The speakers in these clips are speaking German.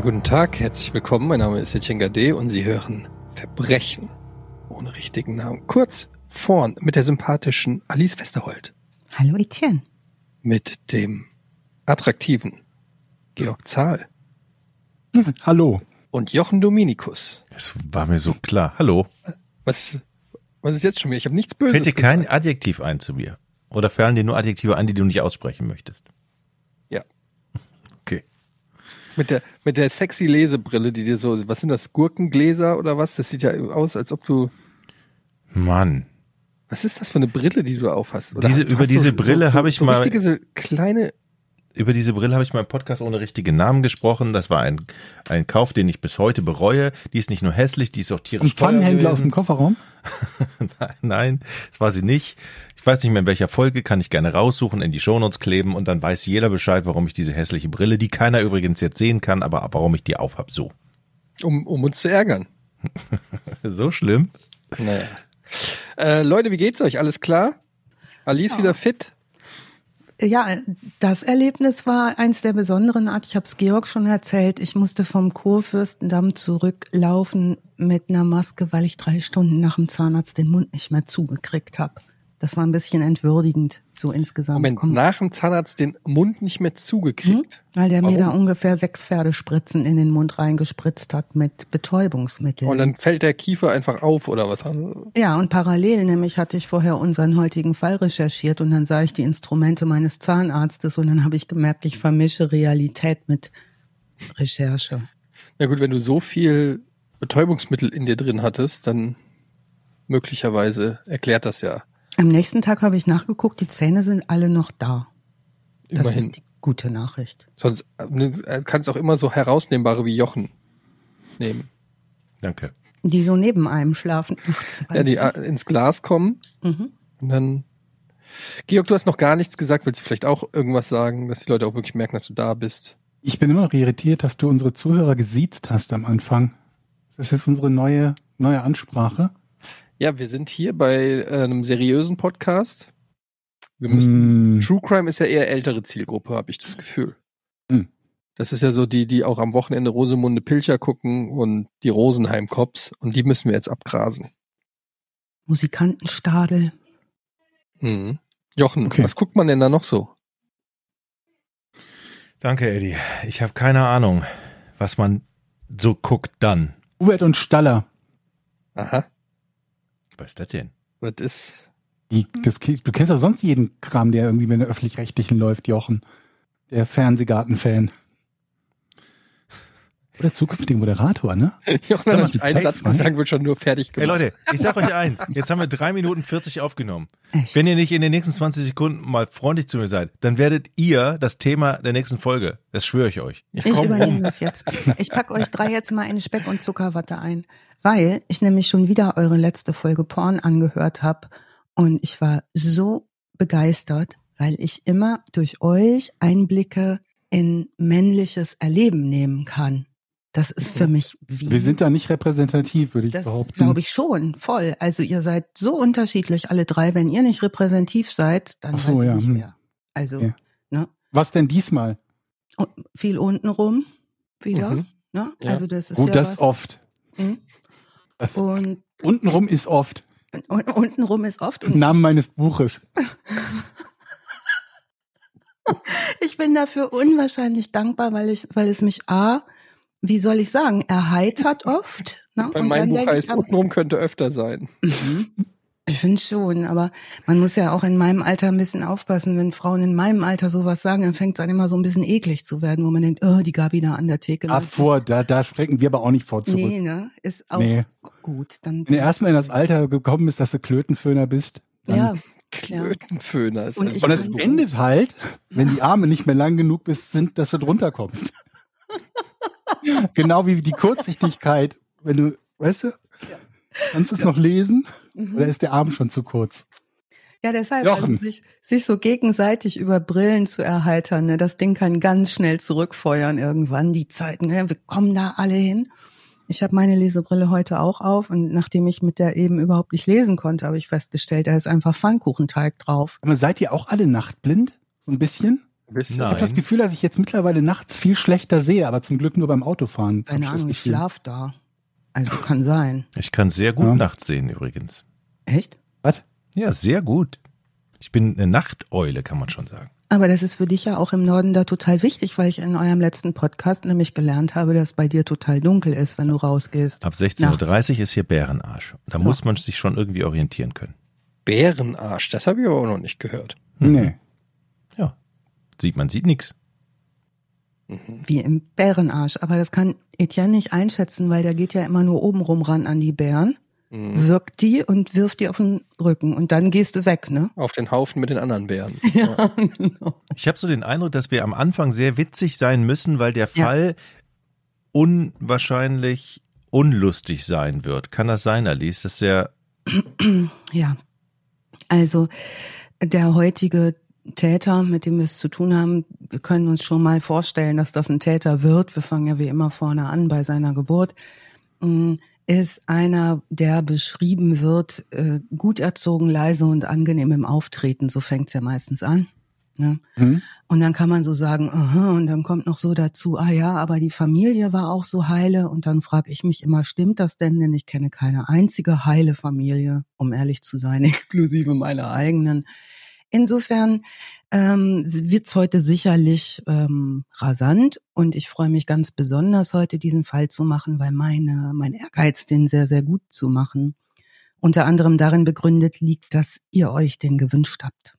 Ja, guten Tag, herzlich willkommen. Mein Name ist Etienne Gade und Sie hören Verbrechen ohne richtigen Namen. Kurz vorn mit der sympathischen Alice Westerholt. Hallo Etienne. Mit dem attraktiven Georg Zahl. Hallo. Und Jochen Dominikus. Das war mir so klar. Hallo. Was, was ist jetzt schon wieder? Ich habe nichts Böses Fällt dir kein gesagt. Adjektiv ein zu mir? Oder fallen dir nur Adjektive ein, die du nicht aussprechen möchtest? Ja. Okay. Mit der, mit der sexy Lesebrille, die dir so, was sind das, Gurkengläser oder was? Das sieht ja aus, als ob du, Mann. was ist das für eine Brille, die du aufhast? Oder Diese- hast über diese Brille habe ich so mal- richtige, so kleine, Über diese Brille habe ich mal im Podcast ohne richtigen Namen gesprochen. Das war ein, ein Kauf, den ich bis heute bereue. Die ist nicht nur hässlich, die ist auch tierisch Ein teuer Pfannenhändler aus dem. Kofferraum? Nein, Nein, das war sie nicht. Ich weiß nicht mehr in welcher Folge, kann ich gerne raussuchen, in die Shownotes kleben und dann weiß jeder Bescheid, warum ich diese hässliche Brille, die keiner übrigens jetzt sehen kann, aber warum ich die aufhab. So. um, um uns zu ärgern. So schlimm? Naja. Äh, Leute, wie geht's euch? Alles klar? Alice wieder fit? Ja, das Erlebnis war eins der besonderen Art. Ich habe es Georg schon erzählt. Ich musste vom Kurfürstendamm zurücklaufen mit einer Maske, weil ich drei Stunden nach dem Zahnarzt den Mund nicht mehr zugekriegt habe. Das war ein bisschen entwürdigend, so insgesamt. Moment, Komm, nach dem Zahnarzt den Mund nicht mehr zugekriegt. weil der mir Warum? da ungefähr sechs Pferdespritzen in den Mund reingespritzt hat mit Betäubungsmitteln. Und dann fällt der Kiefer einfach auf oder was? Ja, und parallel nämlich hatte ich vorher unseren heutigen Fall recherchiert und dann sah ich die Instrumente meines Zahnarztes und dann habe ich gemerkt, ich vermische Realität mit Recherche. Na gut, wenn du so viel Betäubungsmittel in dir drin hattest, dann möglicherweise erklärt das ja Am nächsten Tag habe ich nachgeguckt, die Zähne sind alle noch da. Das immerhin. ist die gute Nachricht. Sonst äh, kannst auch immer so herausnehmbare wie Jochen nehmen. Danke. Die so neben einem schlafen. nachts, Ja, die weißt äh, ins Glas kommen du? mhm. und dann. Georg, du hast noch gar nichts gesagt. Willst du vielleicht auch irgendwas sagen, dass die Leute auch wirklich merken, dass du da bist? Ich bin immer noch irritiert, dass du unsere Zuhörer gesiezt hast am Anfang. Das ist unsere neue, neue Ansprache. Ja, wir sind hier bei äh, einem seriösen Podcast. Wir müssen Mm, True Crime ist ja eher ältere Zielgruppe, habe ich das Gefühl. Hm. Das ist ja so die, die auch am Wochenende Rosemunde Pilcher gucken und die Rosenheim Cops und die müssen wir jetzt abgrasen. Musikantenstadel. Mhm. Jochen, Okay. was guckt man denn da noch so? Danke, Eddie. Ich habe keine Ahnung, was man so guckt dann. Hubert und Staller. Aha, Was ist das denn? was ist. Die, das, du kennst doch sonst jeden Kram, der irgendwie mit der öffentlich-rechtlichen läuft, Jochen. Der Fernsehgarten-Fan. Oder zukünftiger Moderator, ne? Jochen Sag hat nicht einen Satz gesagt, wird schon nur fertig Ey gemacht. Leute, ich sag euch eins. Jetzt haben wir drei Minuten 40 aufgenommen. Echt? Wenn ihr nicht in den nächsten 20 Sekunden mal freundlich zu mir seid, dann werdet ihr das Thema der nächsten Folge. Das schwöre ich euch. Ich Ich übernehme rum. das jetzt. Ich pack euch drei jetzt mal in Speck und Zuckerwatte ein, weil ich nämlich schon wieder eure letzte Folge Porn angehört habe und ich war so begeistert, weil ich immer durch euch Einblicke in männliches Erleben nehmen kann. Das ist für mich wie Wir sind da nicht repräsentativ, würde ich das behaupten. glaube ich schon, voll. Also ihr seid so unterschiedlich alle drei. Wenn ihr nicht repräsentativ seid, dann so, weiß ich ja, nicht hm. mehr. Also Ja. ne? Was denn diesmal? Und viel untenrum wieder. Mhm. Ne? Ja. Also das ist Gut, ja das was. oft. Mhm. Das, Und, untenrum ist oft. und untenrum ist oft. Im Und Namen meines Buches. ich bin dafür unwahrscheinlich dankbar, weil ich, weil es mich A, wie soll ich sagen, erheitert oft. Ne? Bei meinem Buch heißt, ich, untenrum könnte öfter sein. Mhm. Ich finde schon, aber man muss ja auch in meinem Alter ein bisschen aufpassen. Wenn Frauen in meinem Alter sowas sagen, dann fängt es an immer so ein bisschen eklig zu werden, wo man denkt, oh, die Gabi da an der Theke. Ah, vor, da, da schrecken wir aber auch nicht vor zurück. Nee, ne? Ist auch Nee. gut. Dann, Wenn du erstmal in das Alter gekommen bist, dass du Klötenföhner bist, dann ja, Klötenföhner ist Und Und es endet halt, wenn die Arme nicht mehr lang genug bist, sind, dass du drunter kommst. genau wie die Kurzsichtigkeit, wenn du, weißt du, kannst du es noch lesen Mhm. oder ist der Arm schon zu kurz? Ja, deshalb, also sich, sich so gegenseitig über Brillen zu erheitern, ne, das Ding kann ganz schnell zurückfeuern irgendwann, die Zeiten, ne, wir kommen da alle hin. Ich habe meine Lesebrille heute auch auf und nachdem ich mit der eben überhaupt nicht lesen konnte, habe ich festgestellt, da ist einfach Pfannkuchenteig drauf. Aber seid ihr auch alle nachtblind? So ein bisschen? Ich habe das. Gefühl, dass ich jetzt mittlerweile nachts viel schlechter sehe, aber zum Glück nur beim Autofahren. Keine Ahnung, ich schlaf da. Also kann sein. Ich kann sehr gut Ja. nachts sehen übrigens. Echt? Was? Ja, sehr gut. Ich bin eine Nachteule, kann man schon sagen. Aber das ist für dich ja auch im Norden da total wichtig, weil ich in eurem letzten Podcast nämlich gelernt habe, dass bei dir total dunkel ist, wenn du rausgehst. Ab 16.30 Uhr ist hier Bärenarsch. Da So. muss man sich schon irgendwie orientieren können. Bärenarsch, das habe ich aber auch noch nicht gehört. Nee. Ja. Sieht man, sieht nichts. Wie im Bärenarsch. Aber das kann Etienne nicht einschätzen, weil der geht ja immer nur obenrum ran an die Bären, Mhm. wirkt die und wirft die auf den Rücken. Und dann gehst du weg, ne? Auf den Haufen mit den anderen Bären. Ja, genau. Ich habe so den Eindruck, dass wir am Anfang sehr witzig sein müssen, weil der Ja. Fall unwahrscheinlich unlustig sein wird. Kann das sein, Alice, dass der Ja. Also der heutige Täter, mit dem wir es zu tun haben, wir können uns schon mal vorstellen, dass das ein Täter wird. Wir fangen ja wie immer vorne an bei seiner Geburt. Mm, Ist einer, der beschrieben wird, äh, gut erzogen, leise und angenehm im Auftreten. So fängt's ja meistens an. Ne? Hm? Und dann kann man so sagen, aha, und dann kommt noch so dazu, ah ja, aber die Familie war auch so heile. Und dann frage ich mich immer, stimmt das denn? Denn ich kenne keine einzige heile Familie, um ehrlich zu sein, inklusive meiner eigenen. Insofern ähm, wird's heute sicherlich ähm, rasant und ich freue mich ganz besonders, heute diesen Fall zu machen, weil meine, mein Ehrgeiz, den sehr, sehr gut zu machen, unter anderem darin begründet liegt, dass ihr euch den gewünscht habt.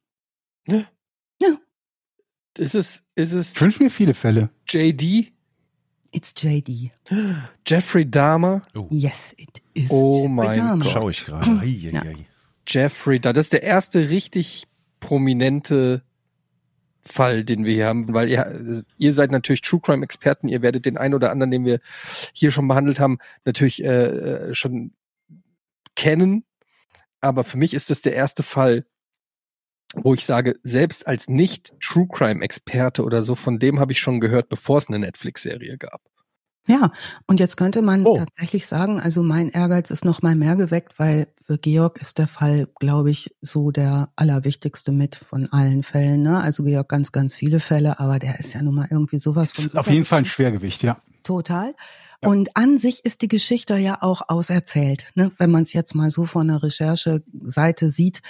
Ist es, ist es Ich wünsche mir viele Fälle. JD? It's JD. Jeffrey Dahmer? Yes, it is. Oh Jeffrey mein Dahmer. Gott. schaue ich gerade. Ei, Ja. Jeffrey Dahmer. Das ist der erste richtig prominente Fall, den wir hier haben, weil ihr, ihr seid natürlich True Crime Experten. Ihr werdet den einen oder anderen, den wir hier schon behandelt haben, natürlich äh, äh, schon kennen. Aber für mich ist das der erste Fall, wo ich sage, selbst als nicht True Crime Experte oder so, von dem habe ich schon gehört, bevor es eine Netflix-Serie gab. Ja, und jetzt könnte man Oh. tatsächlich sagen, also mein Ehrgeiz ist noch mal mehr geweckt, weil für Georg ist der Fall, glaube ich, so der allerwichtigste mit von allen Fällen. Ne? Also Georg ganz, ganz viele Fälle, aber der ist ja nun mal irgendwie sowas Das von ist auf jeden Fall ein Schwergewicht, ja. Total. Und an sich ist die Geschichte ja auch auserzählt, ne? wenn man es jetzt mal so von der Rechercheseite sieht.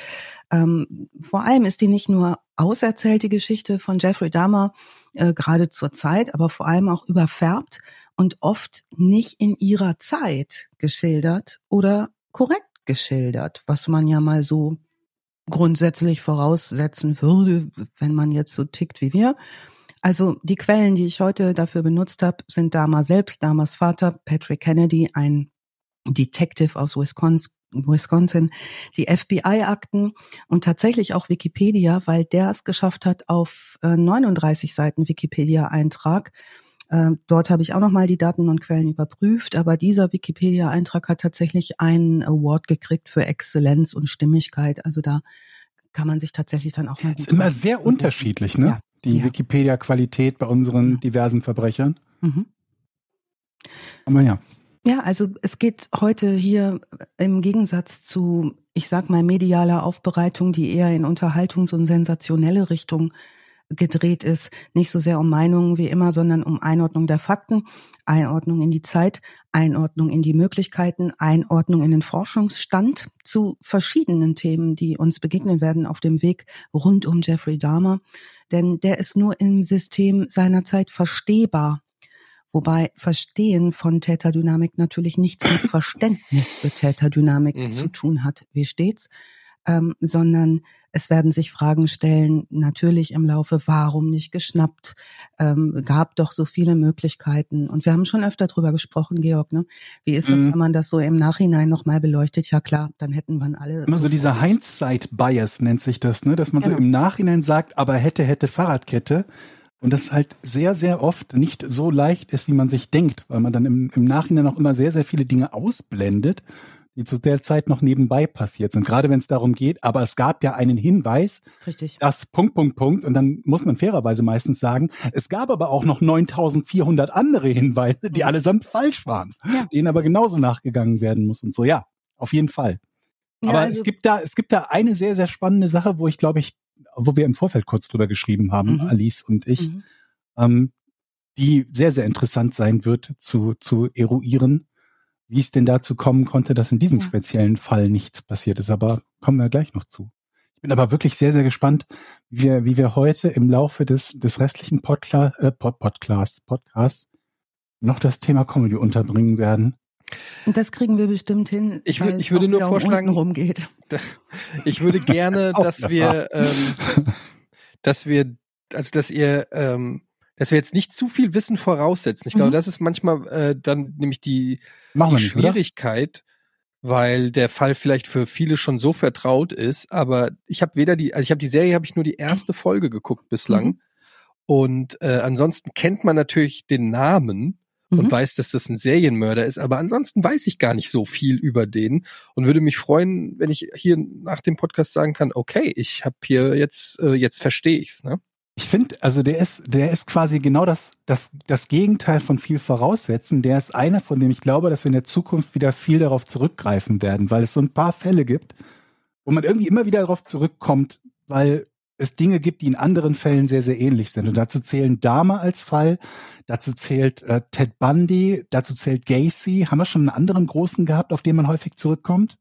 Ähm, vor allem ist die nicht nur auserzählt, die Geschichte von Jeffrey Dahmer, äh, gerade zur Zeit, aber vor allem auch überfärbt und oft nicht in ihrer Zeit geschildert oder korrekt geschildert, was man ja mal so grundsätzlich voraussetzen würde, wenn man jetzt so tickt wie wir. Also die Quellen, die ich heute dafür benutzt habe, sind Dama selbst, Damas Vater, Patrick Kennedy, ein Detective aus Wisconsin, Wisconsin, die FBI-Akten und tatsächlich auch Wikipedia, weil der es geschafft hat, auf äh, 39 Seiten Wikipedia-Eintrag. Äh, dort habe ich auch nochmal die Daten und Quellen überprüft, aber dieser Wikipedia-Eintrag hat tatsächlich einen Award gekriegt für Exzellenz und Stimmigkeit. Also da kann man sich tatsächlich dann auch mal. Ist gut immer sehr unterschiedlich, ne? Ja. Die Ja. Wikipedia-Qualität bei unseren diversen Verbrechern. Mhm. Aber ja. Ja, also es geht heute hier im Gegensatz zu, ich sag mal, medialer Aufbereitung, die eher in Unterhaltungs- und sensationelle Richtung gedreht ist, nicht so sehr um Meinungen wie immer, sondern um Einordnung der Fakten, Einordnung in die Zeit, Einordnung in die Möglichkeiten, Einordnung in den Forschungsstand zu verschiedenen Themen, die uns begegnen werden auf dem Weg rund um Jeffrey Dahmer. Denn der ist nur im System seiner Zeit verstehbar. Wobei Verstehen von Täterdynamik natürlich nichts mit Verständnis für Täterdynamik Mhm. zu tun hat, wie stets, ähm, sondern es werden sich Fragen stellen, natürlich im Laufe, warum nicht geschnappt, ähm, gab doch so viele Möglichkeiten. Und wir haben schon öfter drüber gesprochen, Georg, ne? Wie ist das, Mhm. wenn man das so im Nachhinein nochmal beleuchtet? Ja klar, dann hätten wir alle. Immer so dieser Hindsight-Bias nennt sich das, ne? Dass man Genau. so im Nachhinein sagt, aber hätte, hätte Fahrradkette. Und das halt sehr, sehr oft nicht so leicht ist, wie man sich denkt, weil man dann im, im Nachhinein auch immer sehr, sehr viele Dinge ausblendet, die zu der Zeit noch nebenbei passiert sind. Gerade wenn es darum geht, aber es gab ja einen Hinweis, Richtig. das Punkt, Punkt, Punkt. Und dann muss man fairerweise meistens sagen, es gab aber auch noch 9400 andere Hinweise, die allesamt falsch waren, Ja. denen aber genauso nachgegangen werden muss und so. Ja, auf jeden Fall. Ja, Aber also- es gibt da, es gibt da eine sehr, sehr spannende Sache, wo ich glaube ich wo wir im Vorfeld kurz drüber geschrieben haben, Mhm. Alice und ich, Mhm. ähm, die sehr, sehr interessant sein wird zu, zu eruieren, wie es denn dazu kommen konnte, dass in diesem Ja. speziellen Fall nichts passiert ist. Aber kommen wir gleich noch zu. Ich bin aber wirklich sehr, sehr gespannt, wie wir, wie wir heute im Laufe des, des restlichen Podcast, äh, Pod, Podcast, Podcasts noch das Thema Comedy unterbringen werden. Und das kriegen wir bestimmt hin. Ich wür- weil ich würde auch nur um vorschlagen- rumgeht. Ich würde gerne, dass wir, ähm, dass wir, also dass ihr, ähm, dass wir jetzt nicht zu viel Wissen voraussetzen. Ich glaube, Mhm. das ist manchmal äh, dann nämlich die, die nicht, oder? Schwierigkeit, weil der Fall vielleicht für viele schon so vertraut ist. Aber ich habe weder die, also ich habe die Serie, habe ich nur die erste Folge geguckt bislang. Mhm. Und äh, ansonsten kennt man natürlich den Namen und Mhm. weiß, dass das ein Serienmörder ist. Aber ansonsten weiß ich gar nicht so viel über den und würde mich freuen, wenn ich hier nach dem Podcast sagen kann, okay, ich habe hier jetzt, äh, jetzt verstehe ich's. Ne? Ich finde, also der ist, der ist quasi genau das, das, das Gegenteil von viel voraussetzen. Der ist einer, von dem ich glaube, dass wir in der Zukunft wieder viel darauf zurückgreifen werden, weil es so ein paar Fälle gibt, wo man irgendwie immer wieder darauf zurückkommt, weil es Dinge gibt, die in anderen Fällen sehr, sehr ähnlich sind. Und dazu zählen Dahmer als Fall, dazu zählt äh, Ted Bundy, dazu zählt Gacy. Haben wir schon einen anderen großen gehabt, auf den man häufig zurückkommt?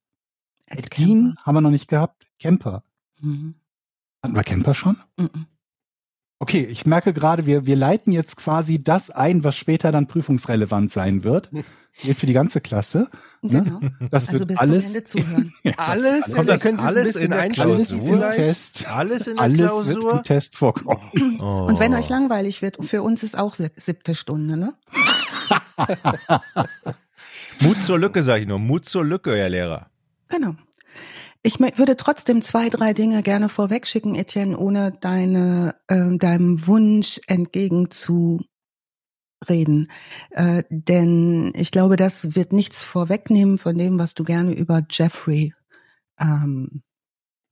Ed Gein haben wir noch nicht gehabt. Kemper. Mhm. Hatten wir Kemper schon? Mhm. Okay, ich merke gerade, wir, wir leiten jetzt quasi das ein, was später dann prüfungsrelevant sein wird. Geht für die ganze Klasse. Ne? Genau. Das Also wird bis alles, zum Ende zuhören. Ja, Alles, das, Kommt da das können Sie es ein alles bisschen in der alles Klausur? im vielleicht. Test. Alles in der Alles wird Klausur. im Test vorkommen. Oh. Und wenn euch langweilig wird, für uns ist auch sie- siebte Stunde, ne? Mut zur Lücke, sage ich nur. Mut zur Lücke, Herr Lehrer. Genau. Ich würde trotzdem zwei, drei Dinge gerne vorwegschicken, Etienne, ohne deine, ähm, deinem Wunsch entgegenzureden. Äh, denn ich glaube, das wird nichts vorwegnehmen von dem, was du gerne über Jeffrey ähm,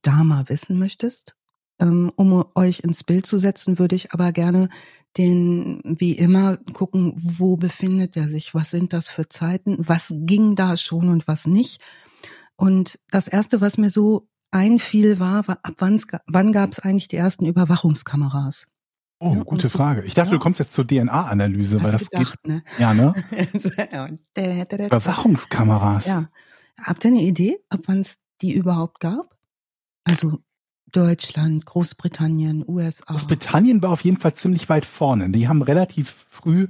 Dahmer wissen möchtest. Ähm, um euch ins Bild zu setzen, würde ich aber gerne den, wie immer, gucken, wo befindet er sich, was sind das für Zeiten, was ging da schon und was nicht. Und das erste, was mir so einfiel, war, war ab wann's ga- wann gab es eigentlich die ersten Überwachungskameras? Oh, Ja, gute Frage. Ich dachte, ja. du kommst jetzt zur DNA-Analyse, weil das gedacht, ne? geht. Ja, ne? Überwachung. Überwachungskameras. Ja. Habt ihr eine Idee, ab wann es die überhaupt gab? Also Deutschland, Großbritannien, USA. Großbritannien war auf jeden Fall ziemlich weit vorne. Die haben relativ früh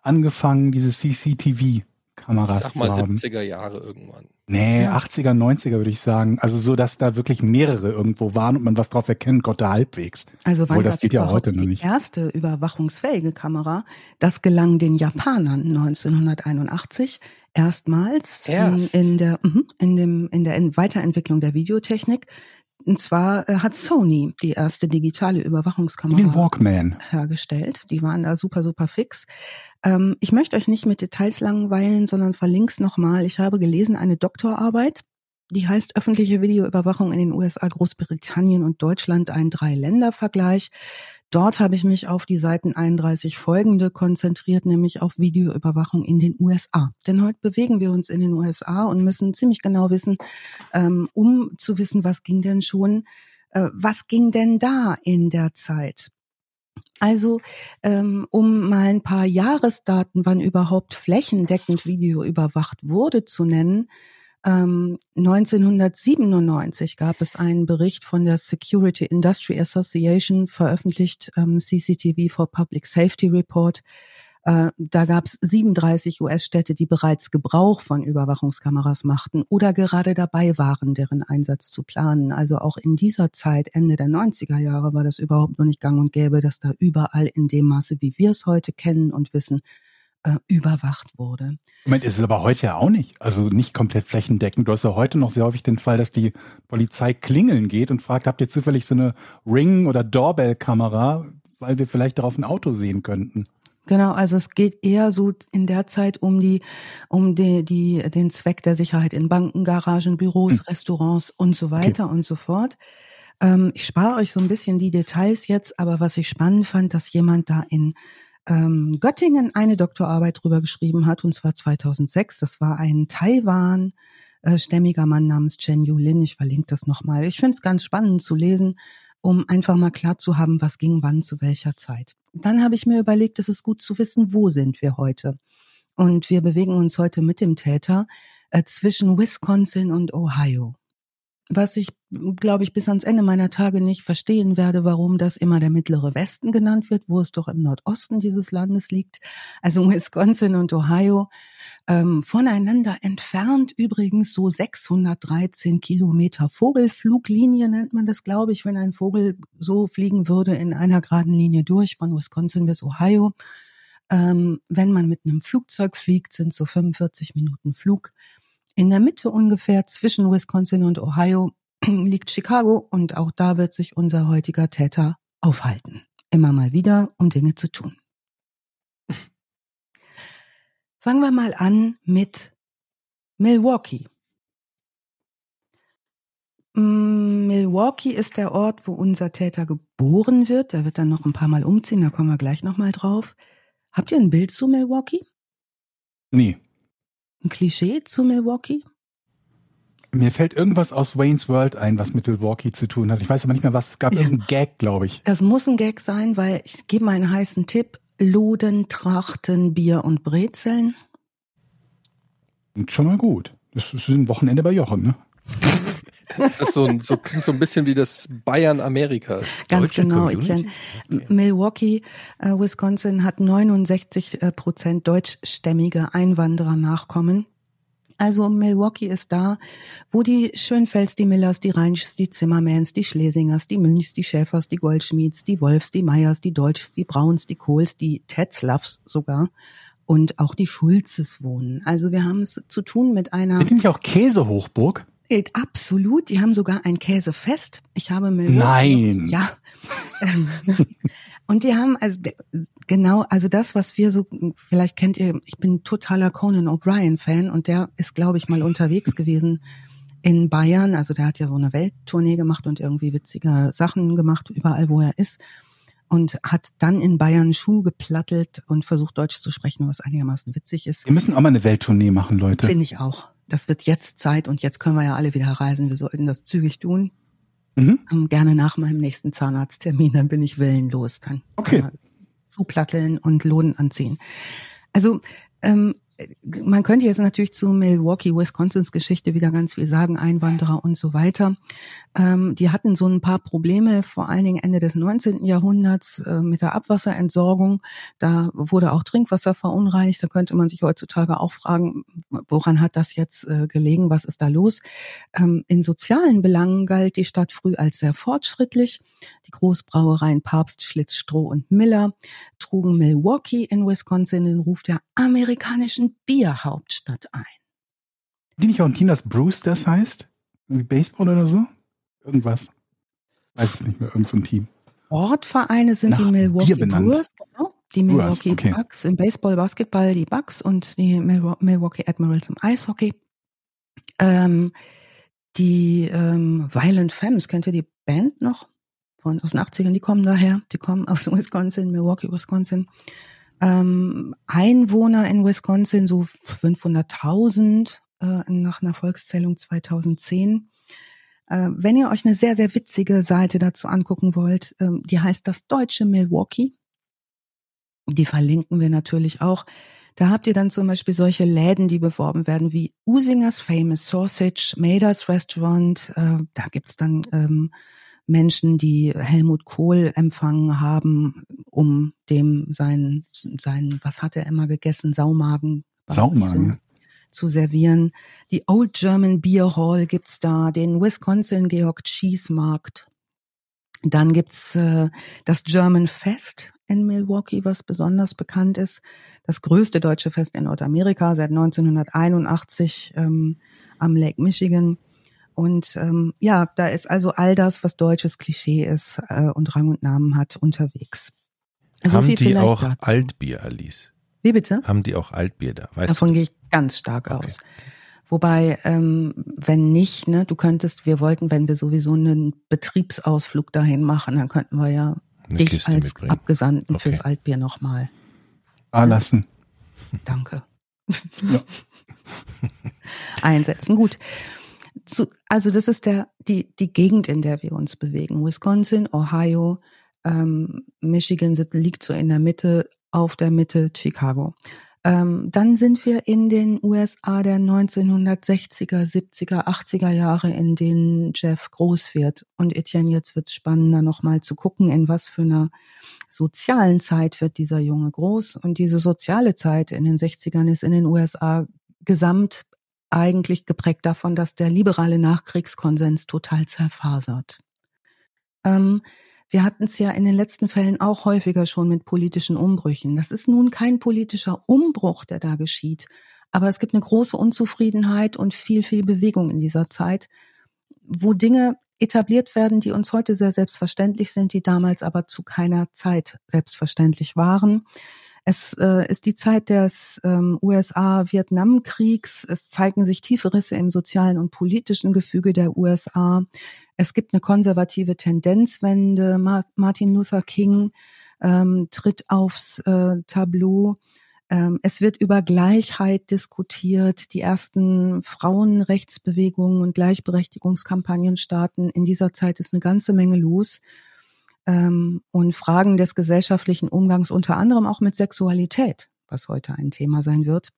angefangen, diese Ich CCTV-Kameras sag zu mal haben. 70er Jahre irgendwann. Nee, Ja. 80er, 90er würde ich sagen. Also so, dass da wirklich mehrere irgendwo waren und man was drauf erkennen konnte, halbwegs. Also wann Obwohl, das geht ja heute noch die nicht. erste überwachungsfähige Kamera? Das gelang den Japanern 1981 erstmals in, Erst? in der mhm, in dem in der Weiterentwicklung der Videotechnik. Und zwar äh, hat Sony die erste digitale Wie den Überwachungskamera Walkman. hergestellt. Die waren da super, super fix. Ähm, ich möchte euch nicht mit Details langweilen, sondern verlink's nochmal. Ich habe gelesen eine Doktorarbeit, die heißt Öffentliche Videoüberwachung in den USA, Großbritannien und Deutschland, ein Drei-Länder-Vergleich. Dort habe ich mich auf die Seiten 31 folgende konzentriert, nämlich auf Videoüberwachung in den USA. Denn heute bewegen wir uns in den USA und müssen ziemlich genau wissen, ähm, um zu wissen, was ging denn schon, äh, was ging denn da in der Zeit. Also, ähm, um mal ein paar Jahresdaten, wann überhaupt flächendeckend Video überwacht wurde, zu nennen. Ähm, 1997 gab es einen Bericht von der Security Industry Association, veröffentlicht ähm, CCTV for Public Safety Report. Äh, da gab es 37 US-Städte, die bereits Gebrauch von Überwachungskameras machten oder gerade dabei waren, deren Einsatz zu planen. Also auch in dieser Zeit, Ende der 90er Jahre, war das überhaupt noch nicht gang und gäbe, dass da überall in dem Maße, wie wir es heute kennen und wissen, äh, überwacht wurde. Moment, ist es aber heute ja auch nicht. Also nicht komplett flächendeckend. Du hast ja heute noch sehr häufig den Fall, dass die Polizei klingeln geht und fragt, habt ihr zufällig so eine Ring- oder Doorbell-Kamera, weil wir vielleicht darauf ein Auto sehen könnten. Genau, also es geht eher so in der Zeit um die, um die, die, den Zweck der Sicherheit in Banken, Garagen, Büros, Hm. Restaurants und so weiter und so fort. Ähm, ich spare euch so ein bisschen die Details jetzt, aber was ich spannend fand, dass jemand da in ähm, Göttingen eine Doktorarbeit drüber geschrieben hat, und zwar 2006. Das war ein Taiwan äh, stämmiger Mann namens Chen Yulin. Ich verlinke das nochmal. Ich finde es ganz spannend zu lesen. um einfach mal klar zu haben, was ging wann zu welcher Zeit. Dann habe ich mir überlegt, es ist gut zu wissen, wo sind wir heute. Und wir bewegen uns heute mit dem Täter äh, zwischen Wisconsin und Ohio was ich, glaube ich, bis ans Ende meiner Tage nicht verstehen werde, warum das immer der mittlere Westen genannt wird, wo es doch im Nordosten dieses Landes liegt. Also Wisconsin und Ohio ähm, voneinander entfernt übrigens so 613 Kilometer Vogelfluglinie nennt man das, glaube ich, wenn ein Vogel so fliegen würde in einer geraden Linie durch von Wisconsin bis Ohio. Ähm, wenn man mit einem Flugzeug fliegt, sind so 45 Minuten Flug. In der Mitte ungefähr zwischen Wisconsin und Ohio liegt Chicago und auch da wird sich unser heutiger Täter aufhalten. Immer mal wieder, um Dinge zu tun. Fangen wir mal an mit Milwaukee. Mm, Milwaukee ist der Ort, wo unser Täter geboren wird. Er wird dann noch ein paar Mal umziehen, da kommen wir gleich nochmal drauf. Habt ihr ein Bild zu Milwaukee? Nee ein Klischee zu Milwaukee? Mir fällt irgendwas aus Wayne's World ein, was mit Milwaukee zu tun hat. Ich weiß aber nicht mehr, was es gab. Ja. Irgendein Gag, glaube ich. Das muss ein Gag sein, weil ich gebe mal einen heißen Tipp. Loden, Trachten, Bier und Brezeln. Schon mal gut. Das ist ein Wochenende bei Jochen, ne? Das ist so, ein, so klingt so ein bisschen wie das Bayern Amerikas. Ganz Deutsche genau. Etienne. Milwaukee, äh, Wisconsin hat 69 äh, Prozent deutschstämmige Einwanderer-Nachkommen. Also Milwaukee ist da, wo die Schönfels, die Millers, die Reinschs, die Zimmermans, die Schlesingers, die Münchs, die Schäfers, die Goldschmieds, die Wolfs, die Meyers, die Deutschs, die Brauns, die Kohls, die Tetzlaffs sogar und auch die Schulzes wohnen. Also wir haben es zu tun mit einer... Sind nicht auch Käsehochburg? Absolut, die haben sogar ein Käsefest. Ich habe Milwaukee. Nein. Ja. Und die haben also genau, also das, was wir so, vielleicht kennt ihr, ich bin totaler Conan O'Brien Fan und der ist, glaube ich, mal unterwegs gewesen in Bayern. Also der hat ja so eine Welttournee gemacht und irgendwie witzige Sachen gemacht, überall wo er ist. Und hat dann in Bayern Schuh geplattelt und versucht Deutsch zu sprechen, was einigermaßen witzig ist. Wir müssen auch mal eine Welttournee machen, Leute. Finde ich auch das wird jetzt Zeit und jetzt können wir ja alle wieder reisen. Wir sollten das zügig tun. Mhm. Ähm, gerne nach meinem nächsten Zahnarzttermin, dann bin ich willenlos. Dann okay. Schuhplatteln und Loden anziehen. Also ähm, man könnte jetzt natürlich zu Milwaukee, Wisconsins Geschichte wieder ganz viel sagen, Einwanderer und so weiter. Ähm, die hatten so ein paar Probleme, vor allen Dingen Ende des 19. Jahrhunderts äh, mit der Abwasserentsorgung. Da wurde auch Trinkwasser verunreinigt. Da könnte man sich heutzutage auch fragen, woran hat das jetzt äh, gelegen? Was ist da los? Ähm, in sozialen Belangen galt die Stadt früh als sehr fortschrittlich. Die Großbrauereien Papst, Schlitz, Stroh und Miller trugen Milwaukee in Wisconsin den Ruf der amerikanischen Bierhauptstadt ein. Die nicht auch Tinas Brewsters heißt? Wie Baseball oder so? Irgendwas. Weiß es nicht mehr, irgend so ein Team. Sportvereine sind Nach die Milwaukee Brewers, genau. Die Milwaukee okay. Bucks im Baseball, Basketball, die Bucks und die Milwaukee Admirals im Eishockey. Ähm, die ähm, Violent Femmes, kennt ihr die Band noch? Von, aus den 80ern, die kommen daher. Die kommen aus Wisconsin, Milwaukee, Wisconsin. Ähm, Einwohner in Wisconsin, so 500.000 äh, nach einer Volkszählung 2010. Äh, wenn ihr euch eine sehr, sehr witzige Seite dazu angucken wollt, äh, die heißt das deutsche Milwaukee. Die verlinken wir natürlich auch. Da habt ihr dann zum Beispiel solche Läden, die beworben werden wie Usingers Famous Sausage, Maders Restaurant. Äh, da gibt's dann ähm, Menschen, die Helmut Kohl empfangen haben, um dem sein, sein, was hat er immer gegessen, Saumagen. Saumagen zu servieren. Die Old German Beer Hall gibt's da, den Wisconsin Georg Cheese Markt. Dann gibt's äh, das German Fest in Milwaukee, was besonders bekannt ist. Das größte deutsche Fest in Nordamerika seit 1981 ähm, am Lake Michigan. Und ähm, ja, da ist also all das, was deutsches Klischee ist äh, und Rang und Namen hat, unterwegs. So Haben die auch dazu. Altbier, Alice? Wie bitte? Haben die auch Altbier da? Weißt Davon gehe ich ganz stark okay. aus. Wobei, ähm, wenn nicht, ne, du könntest, wir wollten, wenn wir sowieso einen Betriebsausflug dahin machen, dann könnten wir ja Eine dich Kiste als mitbringen. Abgesandten okay. fürs Altbier nochmal. Ah, lassen. Danke. Ja. Einsetzen, gut. Zu, also das ist der die die Gegend, in der wir uns bewegen. Wisconsin, Ohio, ähm, Michigan liegt so in der Mitte, auf der Mitte Chicago. Ähm, dann sind wir in den USA der 1960er, 70er, 80er Jahre, in denen Jeff groß wird. Und Etienne, jetzt wird es spannender, nochmal zu gucken, in was für einer sozialen Zeit wird dieser Junge groß. Und diese soziale Zeit in den 60ern ist in den USA gesamt eigentlich geprägt davon, dass der liberale Nachkriegskonsens total zerfasert. Ähm, wir hatten es ja in den letzten Fällen auch häufiger schon mit politischen Umbrüchen. Das ist nun kein politischer Umbruch, der da geschieht, aber es gibt eine große Unzufriedenheit und viel, viel Bewegung in dieser Zeit, wo Dinge etabliert werden, die uns heute sehr selbstverständlich sind, die damals aber zu keiner Zeit selbstverständlich waren. Es äh, ist die Zeit des ähm, USA-Vietnamkriegs. Es zeigen sich tiefe Risse im sozialen und politischen Gefüge der USA. Es gibt eine konservative Tendenzwende. Ma Martin Luther King ähm, tritt aufs äh, Tableau. Ähm, es wird über Gleichheit diskutiert. Die ersten Frauenrechtsbewegungen und Gleichberechtigungskampagnen starten. In dieser Zeit ist eine ganze Menge los ähm, und Fragen des gesellschaftlichen Umgangs, unter anderem auch mit Sexualität, was heute ein Thema sein wird,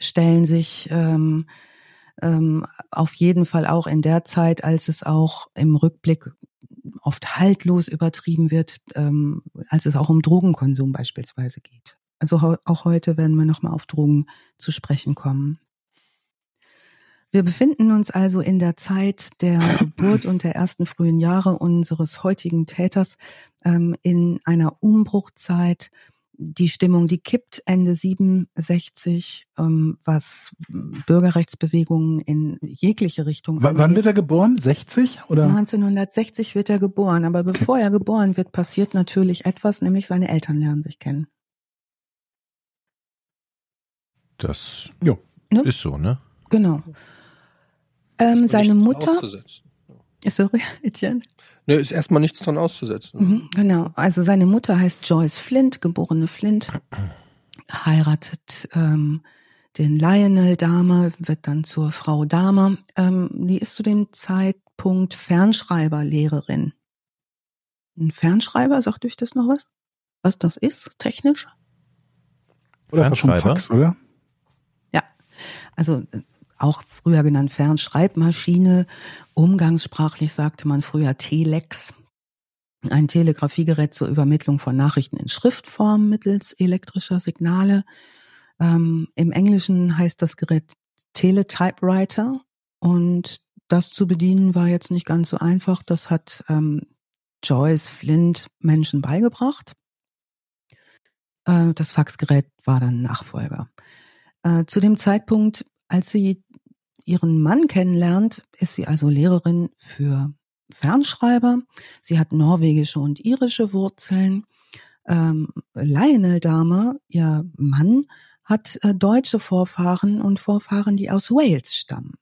stellen sich ähm, ähm, auf jeden Fall auch in der Zeit, als es auch im Rückblick oft haltlos übertrieben wird, ähm, als es auch um Drogenkonsum beispielsweise geht. Also auch heute werden wir nochmal auf Drogen zu sprechen kommen. Wir befinden uns also in der Zeit der Geburt und der ersten frühen Jahre unseres heutigen Täters ähm, in einer Umbruchzeit. Die Stimmung, die kippt Ende 67, ähm, was Bürgerrechtsbewegungen in jegliche Richtung. W wann wird er geboren? 60 oder? 1960 wird er geboren, aber bevor er geboren wird, passiert natürlich etwas, nämlich seine Eltern lernen sich kennen. Das. Ne? ist so, ne? Genau. Ähm, seine Mutter. Sorry, Etienne. Nö, ist erstmal nichts dran auszusetzen. Mhm, genau. Also seine Mutter heißt Joyce Flint, geborene Flint, heiratet ähm, den Lionel Dahmer, wird dann zur Frau Dahmer. Ähm, die ist zu dem Zeitpunkt Fernschreiberlehrerin. Ein Fernschreiber, sagt euch das noch was? Was das ist, technisch? Oder Fernschreiber? Fax, oder? Ja, also auch früher genannt Fernschreibmaschine. Umgangssprachlich sagte man früher Telex. Ein Telegrafiegerät zur Übermittlung von Nachrichten in Schriftform mittels elektrischer Signale. Ähm, Im Englischen heißt das Gerät Teletypewriter und das zu bedienen war jetzt nicht ganz so einfach. Das hat ähm, Joyce Flint Menschen beigebracht. Äh, das Faxgerät war dann Nachfolger. Äh, zu dem Zeitpunkt als sie ihren Mann kennenlernt, ist sie also Lehrerin für Fernschreiber. Sie hat norwegische und irische Wurzeln. Ähm, Lionel Dahmer, ihr Mann, hat äh, deutsche Vorfahren und Vorfahren, die aus Wales stammen.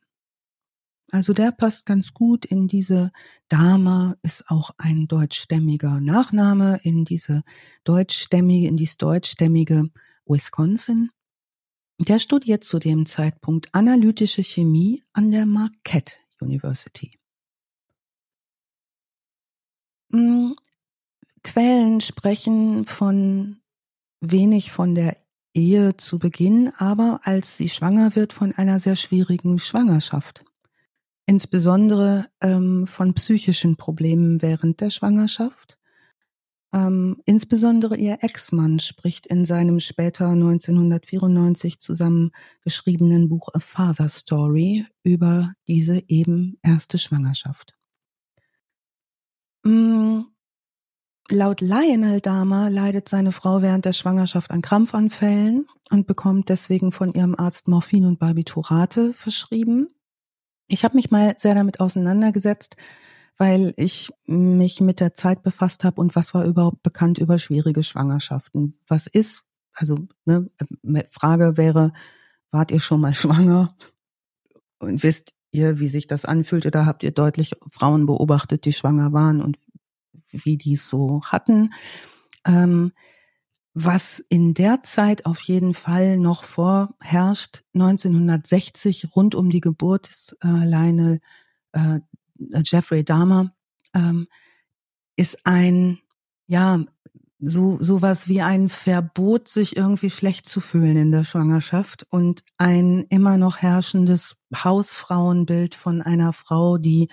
Also der passt ganz gut in diese Dahmer ist auch ein deutschstämmiger Nachname in diese deutschstämmige, in dieses deutschstämmige Wisconsin. Der studiert zu dem Zeitpunkt analytische Chemie an der Marquette University. Hm, Quellen sprechen von wenig von der Ehe zu Beginn, aber als sie schwanger wird von einer sehr schwierigen Schwangerschaft. Insbesondere ähm, von psychischen Problemen während der Schwangerschaft ähm, insbesondere ihr Ex-Mann spricht in seinem später 1994 zusammengeschriebenen Buch A Father Story über diese eben erste Schwangerschaft. Mm, laut Lionel Dahmer leidet seine Frau während der Schwangerschaft an Krampfanfällen und bekommt deswegen von ihrem Arzt Morphin und Barbiturate verschrieben. Ich habe mich mal sehr damit auseinandergesetzt, weil ich mich mit der Zeit befasst habe und was war überhaupt bekannt über schwierige Schwangerschaften. Was ist, also ne, Frage wäre, wart ihr schon mal schwanger und wisst ihr, wie sich das anfühlt oder habt ihr deutlich Frauen beobachtet, die schwanger waren und wie die es so hatten? Ähm, was in der Zeit auf jeden Fall noch vorherrscht, 1960 rund um die Geburtsleine äh, Jeffrey Dahmer, ähm, ist ein, ja, so sowas wie ein Verbot, sich irgendwie schlecht zu fühlen in der Schwangerschaft und ein immer noch herrschendes Hausfrauenbild von einer Frau, die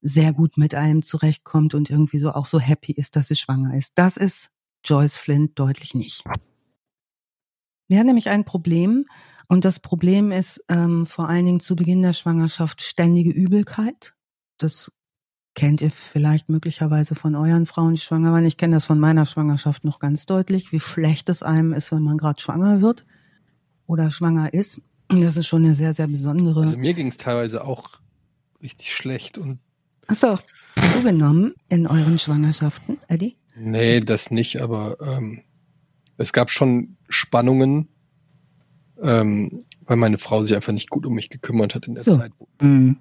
sehr gut mit allem zurechtkommt und irgendwie so auch so happy ist, dass sie schwanger ist. Das ist Joyce Flint deutlich nicht. Wir haben nämlich ein Problem und das Problem ist ähm, vor allen Dingen zu Beginn der Schwangerschaft ständige Übelkeit. Das kennt ihr vielleicht möglicherweise von euren Frauen, die schwanger waren. Ich kenne das von meiner Schwangerschaft noch ganz deutlich, wie schlecht es einem ist, wenn man gerade schwanger wird oder schwanger ist. Das ist schon eine sehr, sehr besondere. Also mir ging es teilweise auch richtig schlecht und Hast du auch zugenommen in euren Schwangerschaften, Eddie? Nee, das nicht, aber ähm, es gab schon Spannungen, ähm, weil meine Frau sich einfach nicht gut um mich gekümmert hat in der So. Zeit. Mhm.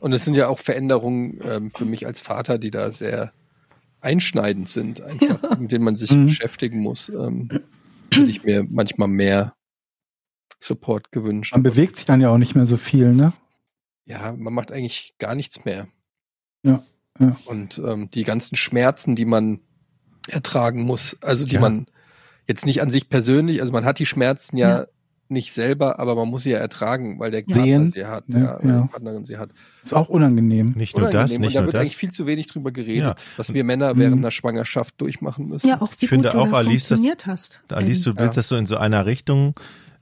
Und es sind ja auch Veränderungen ähm, für mich als Vater, die da sehr einschneidend sind, einfach, mit denen man sich Mhm. beschäftigen muss. Ähm, hätte ich mir manchmal mehr Support gewünscht. Man bewegt sich dann ja auch nicht mehr so viel, ne? Ja, man macht eigentlich gar nichts mehr. Ja, ja. Und ähm, die ganzen Schmerzen, die man ertragen muss, also die Ja. man jetzt nicht an sich persönlich, also man hat die Schmerzen ja, Ja. Nicht selber, aber man muss sie ja ertragen, weil der. Partner Sehen, sie hat, ne, ja, ja. Partnerin sie hat. Ist auch unangenehm. Nicht nur das, Unangenehm. nicht und da nur wird das. eigentlich viel zu wenig drüber geredet, Ja. was wir Männer Mhm. während der Schwangerschaft durchmachen müssen. Ja, auch wie Ich finde gut du auch, da Alice, das- funktioniert hast. Alice, du willst Ja. das so in so einer Richtung,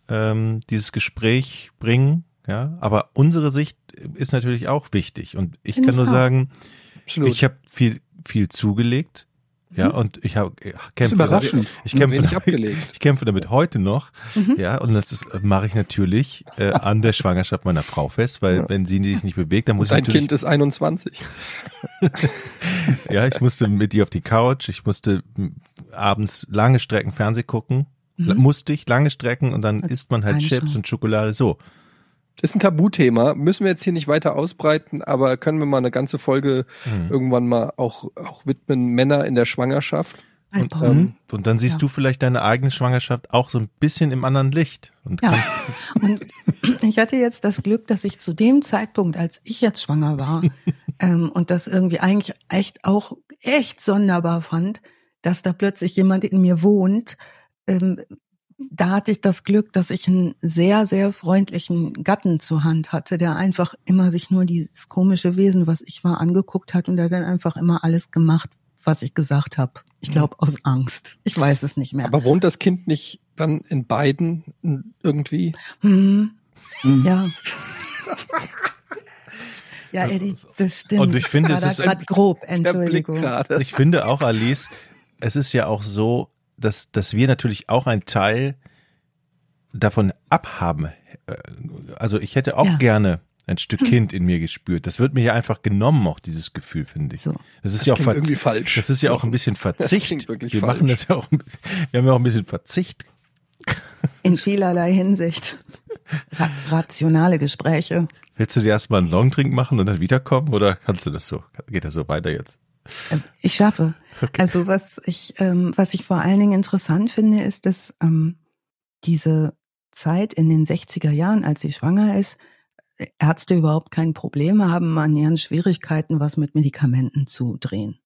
ähm, dieses Gespräch bringen, ja. Aber unsere Sicht ist natürlich auch wichtig. Und ich Finde kann ich nur auch. sagen, Absolut. ich habe viel, viel zugelegt, ja, und ich habe kämpfe, überraschend. ich Nur kämpfe, damit, abgelegt. ich kämpfe damit heute noch, Mhm. ja, und das ist- mache ich natürlich äh, an der Schwangerschaft meiner Frau fest, weil Ja. wenn sie sich nicht bewegt, dann muss Dein ich Kind ist 21. Ja, ich musste mit ihr auf die Couch, ich musste m, abends lange Strecken Fernseh gucken. Mhm. Musste ich lange Strecken und dann Hat isst man halt Chips Chance. und Schokolade so. Ist ein Tabuthema, müssen wir jetzt hier nicht weiter ausbreiten, aber können wir mal eine ganze Folge Mhm. irgendwann mal auch, auch widmen, Männer in der Schwangerschaft. Ein Und, ähm, und dann siehst Ja. du vielleicht deine eigene Schwangerschaft auch so ein bisschen im anderen Licht. Und Ja. Und ich hatte jetzt das Glück, dass ich zu dem Zeitpunkt, als ich jetzt schwanger war, ähm, und das irgendwie eigentlich echt auch echt sonderbar fand, dass da plötzlich jemand in mir wohnt. Ähm, da hatte ich das Glück, dass ich einen sehr, sehr freundlichen Gatten zur Hand hatte, der einfach immer sich nur dieses komische Wesen, was ich war, angeguckt hat und der dann einfach immer alles gemacht, was ich gesagt habe. Ich glaube aus Angst. Ich weiß es nicht mehr. Aber wohnt das Kind nicht dann in beiden irgendwie? Hm, Mhm. ja. Ja, Eddie, das stimmt. Und ich finde, es ist grad grob, Entschuldigung. gerade. ich finde auch, Alice, es ist ja auch so, dass, dass wir natürlich auch einen Teil davon abhaben. Äh, Also ich hätte auch Ja. gerne ein Stück Kind in mir gespürt. Das wird mir ja einfach genommen, auch dieses Gefühl, finde ich. So. Das ist Das ja auch irgendwie falsch. Das ist ja auch ein bisschen Verzicht. wir falsch. machen das ja auch ein bisschen, wir haben ja auch ein bisschen Verzicht. In vielerlei Hinsicht. Ra rationale Gespräche. Willst du dir erstmal einen Longdrink machen und dann wiederkommen oder kannst du das so? Geht das so weiter jetzt? Ich schaffe. Also was ich, ähm, was ich vor allen Dingen interessant finde, ist, dass ähm, diese Zeit in den 60er Jahren, als sie schwanger ist, Ärzte überhaupt kein Problem haben, an ihren Schwierigkeiten was mit Medikamenten zu drehen.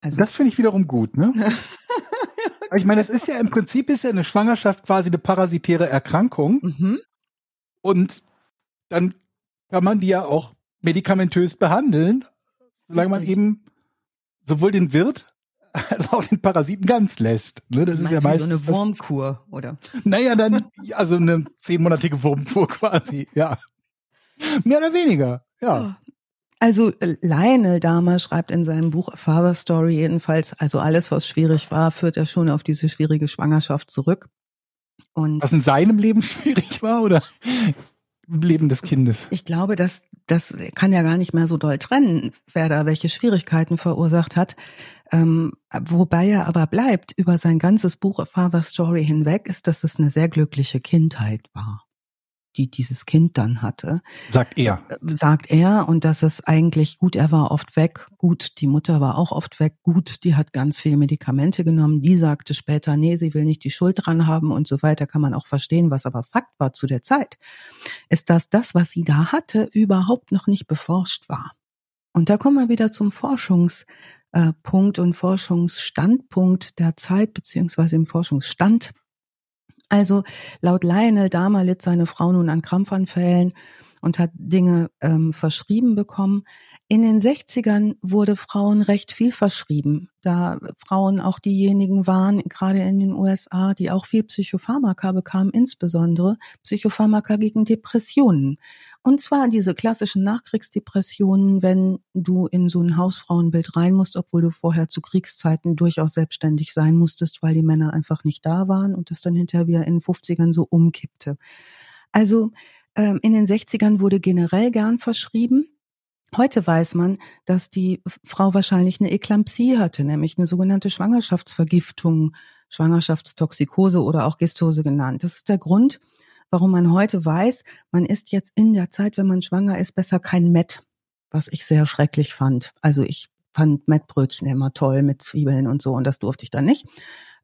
Also Das finde ich wiederum gut, ne? Ich meine, das ist ja im Prinzip ist ja eine Schwangerschaft quasi eine parasitäre Erkrankung mhm. und dann kann man die ja auch medikamentös behandeln, solange man Richtig. eben sowohl den Wirt als auch den Parasiten ganz lässt. Ne? Das ist ja Meinst du wie meistens so eine Wurmkur, oder? Naja, dann also eine zehnmonatige Wurmtour quasi, ja. Mehr oder weniger, ja. Also äh, Lionel Dahmer schreibt in seinem Buch Father Story jedenfalls, also alles, was schwierig war, führt er schon auf diese schwierige Schwangerschaft zurück. Und Was in seinem Leben schwierig war oder Leben des Kindes? ich glaube, dass das kann ja gar nicht mehr so doll trennen, wer da welche Schwierigkeiten verursacht hat. Ähm, wobei er aber bleibt über sein ganzes Buch A Father Story hinweg, ist, dass es eine sehr glückliche Kindheit war. Die dieses Kind dann hatte. Sagt er. Sagt er und dass es eigentlich gut, er war oft weg, gut, die Mutter war auch oft weg, gut, die hat ganz viele Medikamente genommen, die sagte später, nee, sie will nicht die Schuld dran haben und so weiter, kann man auch verstehen, was aber Fakt war zu der Zeit, ist, dass das, was sie da hatte, überhaupt noch nicht beforscht war. Und da kommen wir wieder zum Forschungspunkt und Forschungsstandpunkt der Zeit, beziehungsweise im Forschungsstand also laut Lionel Dahmer litt seine Frau nun an Krampfanfällen und hat Dinge ähm, verschrieben bekommen. In den 60ern wurde Frauen recht viel verschrieben, da Frauen auch diejenigen waren, gerade in den USA, die auch viel Psychopharmaka bekamen, insbesondere Psychopharmaka gegen Depressionen. Und zwar diese klassischen Nachkriegsdepressionen, wenn du in so ein Hausfrauenbild rein musst, obwohl du vorher zu Kriegszeiten durchaus selbstständig sein musstest, weil die Männer einfach nicht da waren und das dann hinterher wieder in den 50ern so umkippte. Also ähm, in den 60ern wurde generell gern verschrieben. Heute weiß man, dass die Frau wahrscheinlich eine Eklampsie hatte, nämlich eine sogenannte Schwangerschaftsvergiftung, Schwangerschaftstoxikose oder auch Gestose genannt. Das ist der Grund, warum man heute weiß, man isst jetzt in der Zeit, wenn man schwanger ist, besser kein Met, was ich sehr schrecklich fand. Also ich fand Mettbrötchen immer toll mit Zwiebeln und so und das durfte ich dann nicht.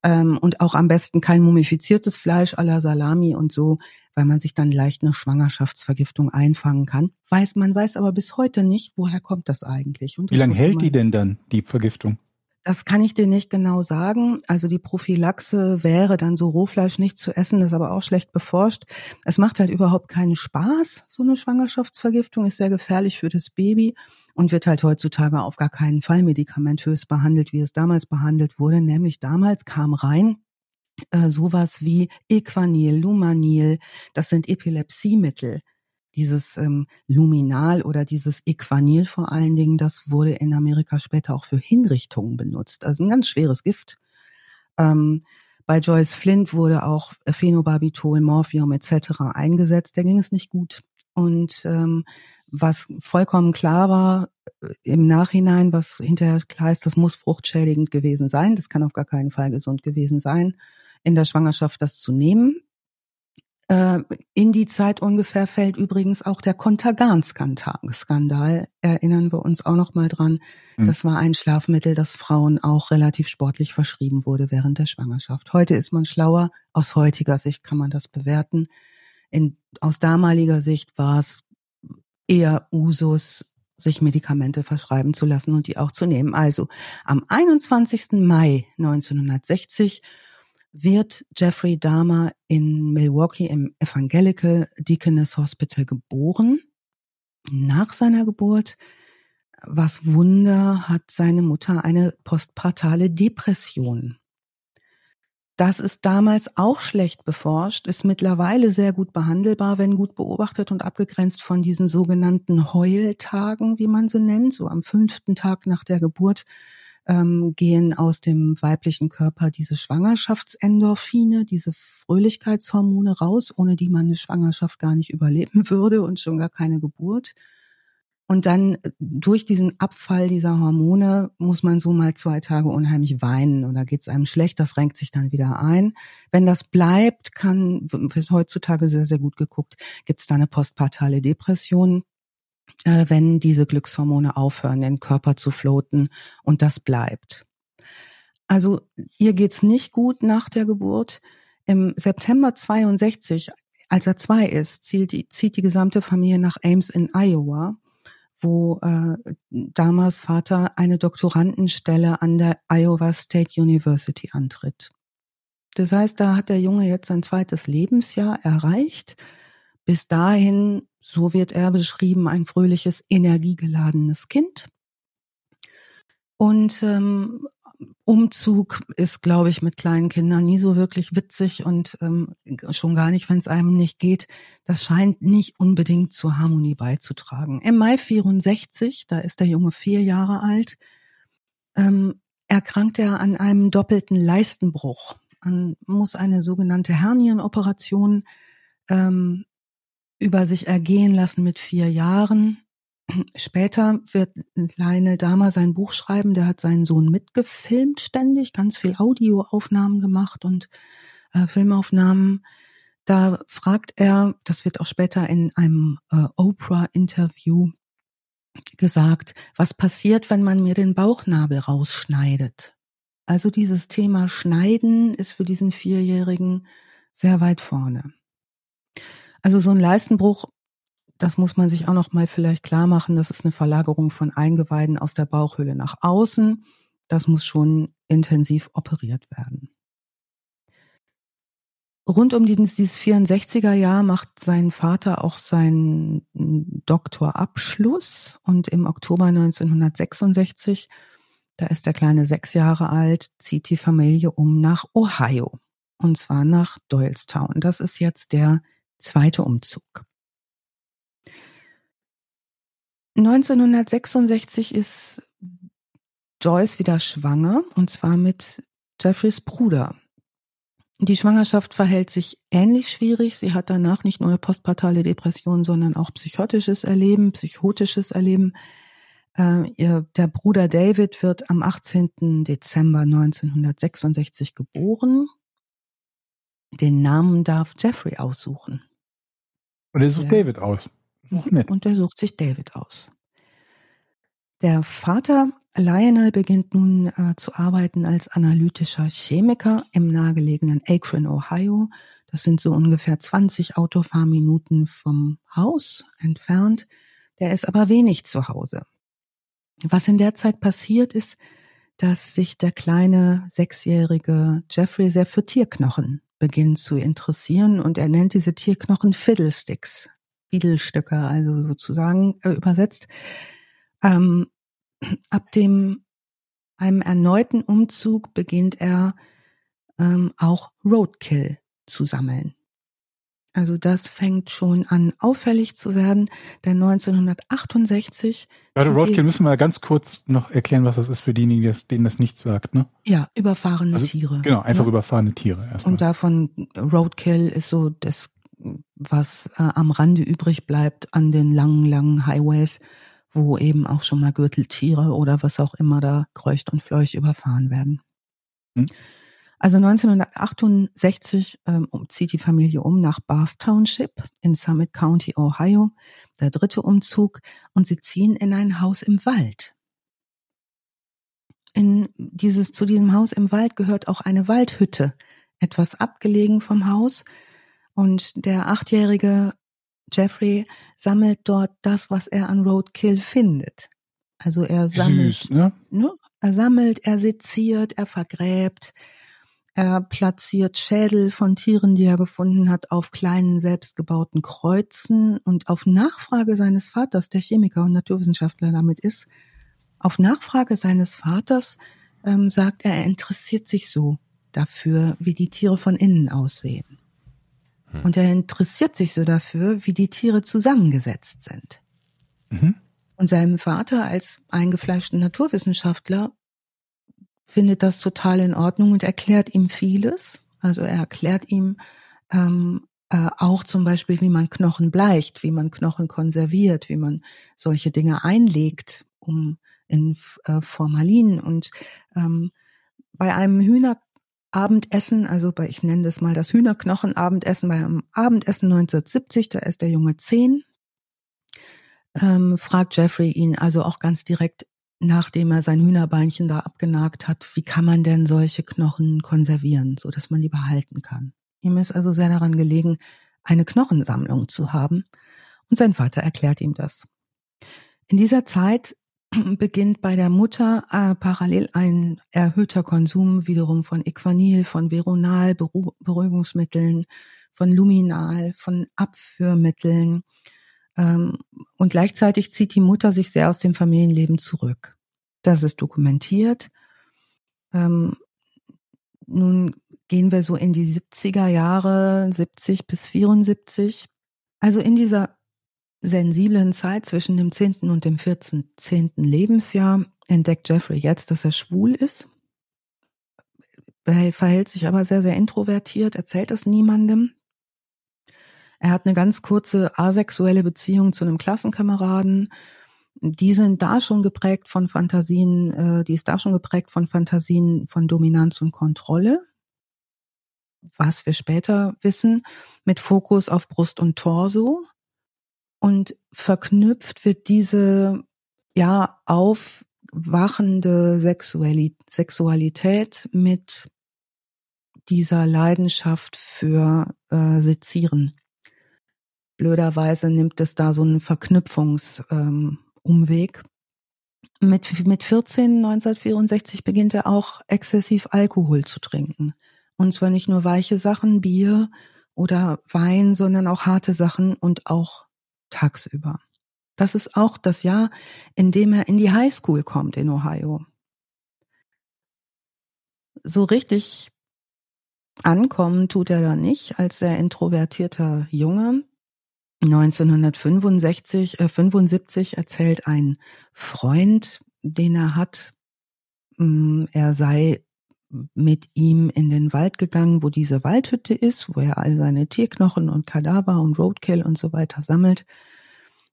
Ähm, und auch am besten kein mumifiziertes Fleisch à la Salami und so, weil man sich dann leicht eine Schwangerschaftsvergiftung einfangen kann. Weiß man weiß aber bis heute nicht, woher kommt das eigentlich. Und Wie lange hält die denn dann, die Vergiftung? Das kann ich dir nicht genau sagen. Also die Prophylaxe wäre dann so Rohfleisch nicht zu essen, das ist aber auch schlecht beforscht. Es macht halt überhaupt keinen Spaß, so eine Schwangerschaftsvergiftung ist sehr gefährlich für das Baby und wird halt heutzutage auf gar keinen Fall medikamentös behandelt, wie es damals behandelt wurde. Nämlich damals kam rein äh, sowas wie Equanil, Lumanil, das sind Epilepsiemittel dieses ähm, Luminal oder dieses Equanil vor allen Dingen, das wurde in Amerika später auch für Hinrichtungen benutzt. Also ein ganz schweres Gift. Ähm, bei Joyce Flint wurde auch Phenobarbital, Morphium etc. eingesetzt. Da ging es nicht gut. Und ähm, was vollkommen klar war äh, im Nachhinein, was hinterher klar ist, das muss fruchtschädigend gewesen sein. Das kann auf gar keinen Fall gesund gewesen sein, in der Schwangerschaft das zu nehmen. Äh, in die Zeit ungefähr fällt übrigens auch der Kontergan-Skandal. Erinnern wir uns auch noch mal dran. Mhm. Das war ein Schlafmittel, das Frauen auch relativ sportlich verschrieben wurde während der Schwangerschaft. Heute ist man schlauer. Aus heutiger Sicht kann man das bewerten. In, aus damaliger Sicht war es eher Usus, sich Medikamente verschreiben zu lassen und die auch zu nehmen. Also am 21. Mai 1960 wird Jeffrey Dahmer in Milwaukee im Evangelical Deaconess Hospital geboren. Nach seiner Geburt, was Wunder, hat seine Mutter eine postpartale Depression. Das ist damals auch schlecht beforscht, ist mittlerweile sehr gut behandelbar, wenn gut beobachtet und abgegrenzt von diesen sogenannten Heultagen, wie man sie nennt. So am fünften Tag nach der Geburt ähm, gehen aus dem weiblichen Körper diese Schwangerschaftsendorphine, diese Fröhlichkeitshormone raus, ohne die man eine Schwangerschaft gar nicht überleben würde und schon gar keine Geburt. Und dann äh, durch diesen Abfall dieser Hormone muss man so mal zwei Tage unheimlich weinen oder geht es einem schlecht, das renkt sich dann wieder ein. Wenn das bleibt, kann, wird heutzutage sehr, sehr gut geguckt, gibt es da eine postpartale Depression wenn diese Glückshormone aufhören, den Körper zu floaten und das bleibt. Also ihr geht's nicht gut nach der Geburt. Im September 62, als er zwei ist, zieht die, zieht die gesamte Familie nach Ames in Iowa, wo äh, Damas Vater eine Doktorandenstelle an der Iowa State University antritt. Das heißt, da hat der Junge jetzt sein zweites Lebensjahr erreicht. Bis dahin so wird er beschrieben, ein fröhliches, energiegeladenes Kind. Und ähm, Umzug ist, glaube ich, mit kleinen Kindern nie so wirklich witzig und ähm, schon gar nicht, wenn es einem nicht geht. Das scheint nicht unbedingt zur Harmonie beizutragen. Im Mai 64, da ist der Junge vier Jahre alt, ähm, erkrankt er an einem doppelten Leistenbruch. Man muss eine sogenannte Hernienoperation ähm, über sich ergehen lassen mit vier Jahren. Später wird Lionel Dahmer sein Buch schreiben. Der hat seinen Sohn mitgefilmt ständig, ganz viel Audioaufnahmen gemacht und äh, Filmaufnahmen. Da fragt er, das wird auch später in einem äh, Oprah-Interview gesagt, was passiert, wenn man mir den Bauchnabel rausschneidet? Also dieses Thema Schneiden ist für diesen Vierjährigen sehr weit vorne. Also so ein Leistenbruch, das muss man sich auch noch mal vielleicht klar machen, das ist eine Verlagerung von Eingeweiden aus der Bauchhöhle nach außen. Das muss schon intensiv operiert werden. Rund um dieses 64er Jahr macht sein Vater auch seinen Doktorabschluss und im Oktober 1966, da ist der Kleine sechs Jahre alt, zieht die Familie um nach Ohio und zwar nach Doylestown. Das ist jetzt der zweite Umzug. 1966 ist Joyce wieder schwanger und zwar mit Jeffreys Bruder. Die Schwangerschaft verhält sich ähnlich schwierig. Sie hat danach nicht nur eine postpartale Depression, sondern auch psychotisches Erleben, psychotisches Erleben. Äh, ihr, der Bruder David wird am 18. Dezember 1966 geboren. Den Namen darf Jeffrey aussuchen. Und er sucht ja. David aus. Und er sucht sich David aus. Der Vater Lionel beginnt nun äh, zu arbeiten als analytischer Chemiker im nahegelegenen Akron, Ohio. Das sind so ungefähr 20 Autofahrminuten vom Haus entfernt. Der ist aber wenig zu Hause. Was in der Zeit passiert ist, dass sich der kleine sechsjährige Jeffrey sehr für Tierknochen beginnt zu interessieren und er nennt diese Tierknochen Fiddlesticks, Fiedelstücke, also sozusagen äh, übersetzt. Ähm, ab dem einem erneuten Umzug beginnt er ähm, auch Roadkill zu sammeln. Also das fängt schon an auffällig zu werden, denn 1968. Gerade Roadkill müssen wir ganz kurz noch erklären, was das ist für diejenigen, denen das nichts sagt, ne? Ja, überfahrene also, Tiere. Genau, einfach ne? überfahrene Tiere erstmal. Und davon Roadkill ist so das, was äh, am Rande übrig bleibt an den langen, langen Highways wo eben auch schon mal Gürteltiere oder was auch immer da kreucht und fleucht überfahren werden. Hm. Also 1968 ähm, zieht die Familie um nach Bath Township in Summit County, Ohio, der dritte Umzug, und sie ziehen in ein Haus im Wald. In dieses, zu diesem Haus im Wald gehört auch eine Waldhütte, etwas abgelegen vom Haus. Und der achtjährige Jeffrey sammelt dort das, was er an Roadkill findet. Also er sammelt, Süß, ne? Ne? er sammelt, er seziert, er vergräbt, er platziert Schädel von Tieren, die er gefunden hat, auf kleinen selbstgebauten Kreuzen und auf Nachfrage seines Vaters, der Chemiker und Naturwissenschaftler damit ist, auf Nachfrage seines Vaters ähm, sagt er, er interessiert sich so dafür, wie die Tiere von innen aussehen. Hm. Und er interessiert sich so dafür, wie die Tiere zusammengesetzt sind. Mhm. Und seinem Vater als eingefleischten Naturwissenschaftler findet das total in Ordnung und erklärt ihm vieles. Also er erklärt ihm ähm, äh, auch zum Beispiel, wie man Knochen bleicht, wie man Knochen konserviert, wie man solche Dinge einlegt, um in äh, Formalin und ähm, bei einem Hühner Abendessen, also bei, ich nenne das mal das Hühnerknochen-Abendessen, beim Abendessen 1970, da ist der Junge zehn, ähm, fragt Jeffrey ihn also auch ganz direkt, nachdem er sein Hühnerbeinchen da abgenagt hat, wie kann man denn solche Knochen konservieren, so dass man die behalten kann. Ihm ist also sehr daran gelegen, eine Knochensammlung zu haben. Und sein Vater erklärt ihm das. In dieser Zeit beginnt bei der Mutter äh, parallel ein erhöhter Konsum wiederum von Equanil, von Veronal, Beru Beruhigungsmitteln, von Luminal, von Abführmitteln. Ähm, und gleichzeitig zieht die Mutter sich sehr aus dem Familienleben zurück. Das ist dokumentiert. Ähm, nun gehen wir so in die 70er Jahre, 70 bis 74. Also in dieser sensiblen Zeit zwischen dem 10. und dem 14. 10. Lebensjahr entdeckt Jeffrey jetzt, dass er schwul ist. Er verhält sich aber sehr, sehr introvertiert, erzählt es niemandem. Er hat eine ganz kurze asexuelle Beziehung zu einem Klassenkameraden. Die sind da schon geprägt von Fantasien, äh, die ist da schon geprägt von Fantasien von Dominanz und Kontrolle. was wir später wissen, mit Fokus auf Brust und Torso. Und verknüpft wird diese ja aufwachende Sexualität mit dieser Leidenschaft für äh, Sezieren. Blöderweise nimmt es da so einen Verknüpfungsumweg. Ähm, mit, mit 14, 1964 beginnt er auch exzessiv Alkohol zu trinken. Und zwar nicht nur weiche Sachen, Bier oder Wein, sondern auch harte Sachen und auch tagsüber. Das ist auch das Jahr, in dem er in die Highschool kommt in Ohio. So richtig ankommen tut er da nicht als sehr introvertierter Junge. 1965, äh, 75 erzählt ein Freund, den er hat, mh, mm, er sei mit ihm in den Wald gegangen, wo diese Waldhütte ist, wo er all seine Tierknochen und Kadaver und Roadkill und so weiter sammelt.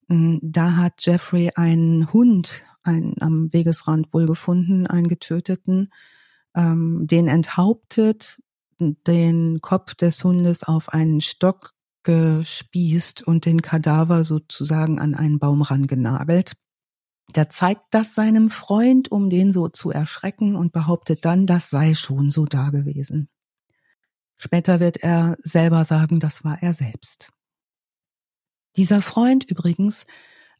Mm, da hat Jeffrey einen Hund einen, am Wegesrand wohl gefunden, einen getöteten, ähm, den enthauptet, den Kopf des Hundes auf einen Stock gespießt und den Kadaver sozusagen an einen Baum rangenagelt. Der zeigt das seinem Freund, um den so zu erschrecken und behauptet dann, das sei schon so da gewesen. Später wird er selber sagen, das war er selbst. Dieser Freund übrigens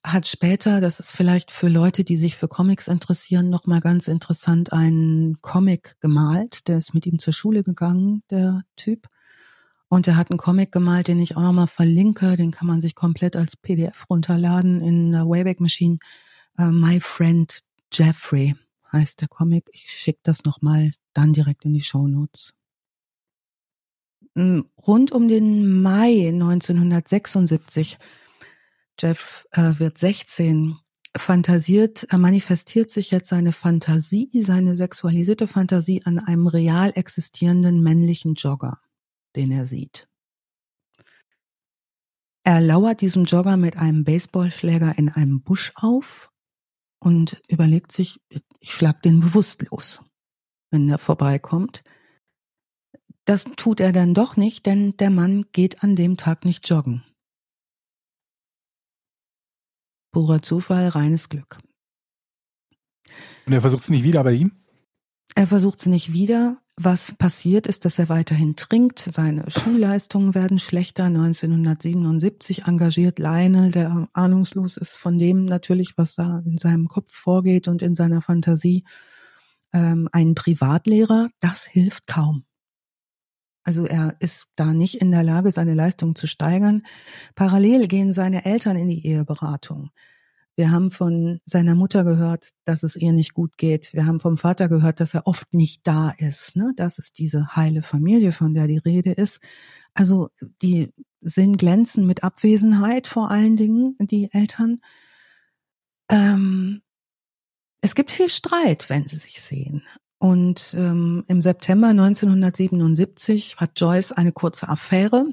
hat später, das ist vielleicht für Leute, die sich für Comics interessieren, nochmal ganz interessant, einen Comic gemalt. Der ist mit ihm zur Schule gegangen, der Typ. Und er hat einen Comic gemalt, den ich auch nochmal verlinke. Den kann man sich komplett als PDF runterladen in der Wayback Machine. Uh, My Friend Jeffrey heißt der Comic. Ich schicke das nochmal dann direkt in die Show Notes. Mm, rund um den Mai 1976, Jeff äh, wird 16, fantasiert, äh, manifestiert sich jetzt seine Fantasie, seine sexualisierte Fantasie an einem real existierenden männlichen Jogger den er sieht. Er lauert diesem Jogger mit einem Baseballschläger in einem Busch auf und überlegt sich, ich schlag den bewusstlos, wenn er vorbeikommt. Das tut er dann doch nicht, denn der Mann geht an dem Tag nicht joggen. Purer Zufall, reines Glück. Und er versucht es nicht wieder bei ihm? Er versucht es nicht wieder. Was passiert ist, dass er weiterhin trinkt. Seine Schulleistungen werden schlechter. 1977 engagiert Lionel, der ahnungslos ist von dem natürlich, was da in seinem Kopf vorgeht und in seiner Fantasie, ähm, einen Privatlehrer. Das hilft kaum. Also er ist da nicht in der Lage, seine Leistung zu steigern. Parallel gehen seine Eltern in die Eheberatung. Wir haben von seiner Mutter gehört, dass es ihr nicht gut geht. Wir haben vom Vater gehört, dass er oft nicht da ist. Ne? Das ist diese heile Familie, von der die Rede ist. Also die sind glänzen mit Abwesenheit vor allen Dingen, die Eltern. Ähm, es gibt viel Streit, wenn sie sich sehen. Und ähm, im September 1977 hat Joyce eine kurze Affäre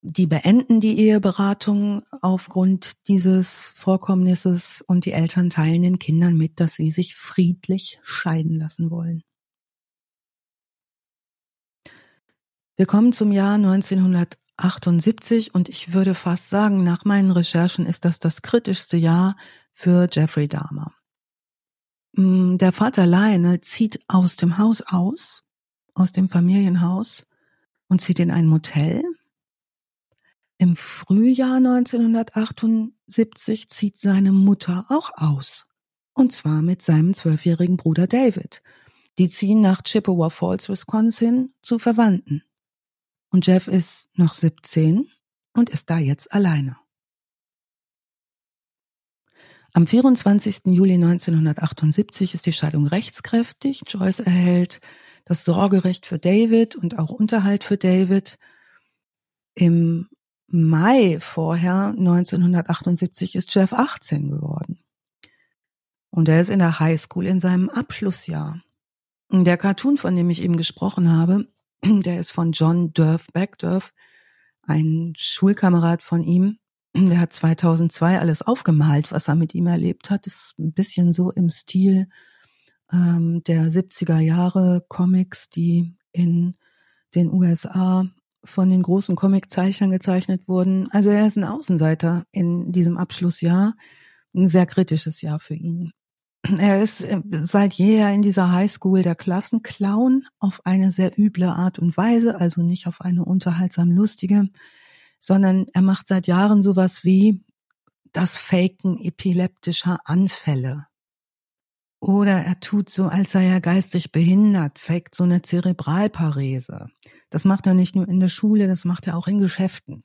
die beenden die Eheberatung aufgrund dieses Vorkommnisses und die Eltern teilen den Kindern mit, dass sie sich friedlich scheiden lassen wollen. Wir kommen zum Jahr 1978 und ich würde fast sagen, nach meinen Recherchen ist das das kritischste Jahr für Jeffrey Dahmer. Mm, der Vater Lionel zieht aus dem Haus aus, aus dem Familienhaus und zieht in ein Motel im Frühjahr 1978 zieht seine Mutter auch aus. Und zwar mit seinem zwölfjährigen Bruder David. Die ziehen nach Chippewa Falls, Wisconsin zu Verwandten. Und Jeff ist noch 17 und ist da jetzt alleine. Am 24. Juli 1978 ist die Scheidung rechtskräftig. Joyce erhält das Sorgerecht für David und auch Unterhalt für David. Im Mai vorher, 1978, ist Jeff 18 geworden. Und er ist in der Highschool in seinem Abschlussjahr. Der Cartoon, von dem ich eben gesprochen habe, der ist von John Durf Backdurf, ein Schulkamerad von ihm. Der hat 2002 alles aufgemalt, was er mit ihm erlebt hat. ist ein bisschen so im Stil ähm, der 70er Jahre Comics, die in den USA von den großen Comiczeichnern gezeichnet wurden. Also er ist ein Außenseiter in diesem Abschlussjahr. Ein sehr kritisches Jahr für ihn. Er ist äh, seit jeher in dieser Highschool der Klassenclown auf eine sehr üble Art und Weise, also nicht auf eine unterhaltsam lustige, sondern er macht seit Jahren sowas wie das Faken epileptischer Anfälle. Oder er tut so, als sei er geistig behindert, faked so eine Zerebralparese. Das macht er nicht nur in der Schule, das macht er auch in Geschäften.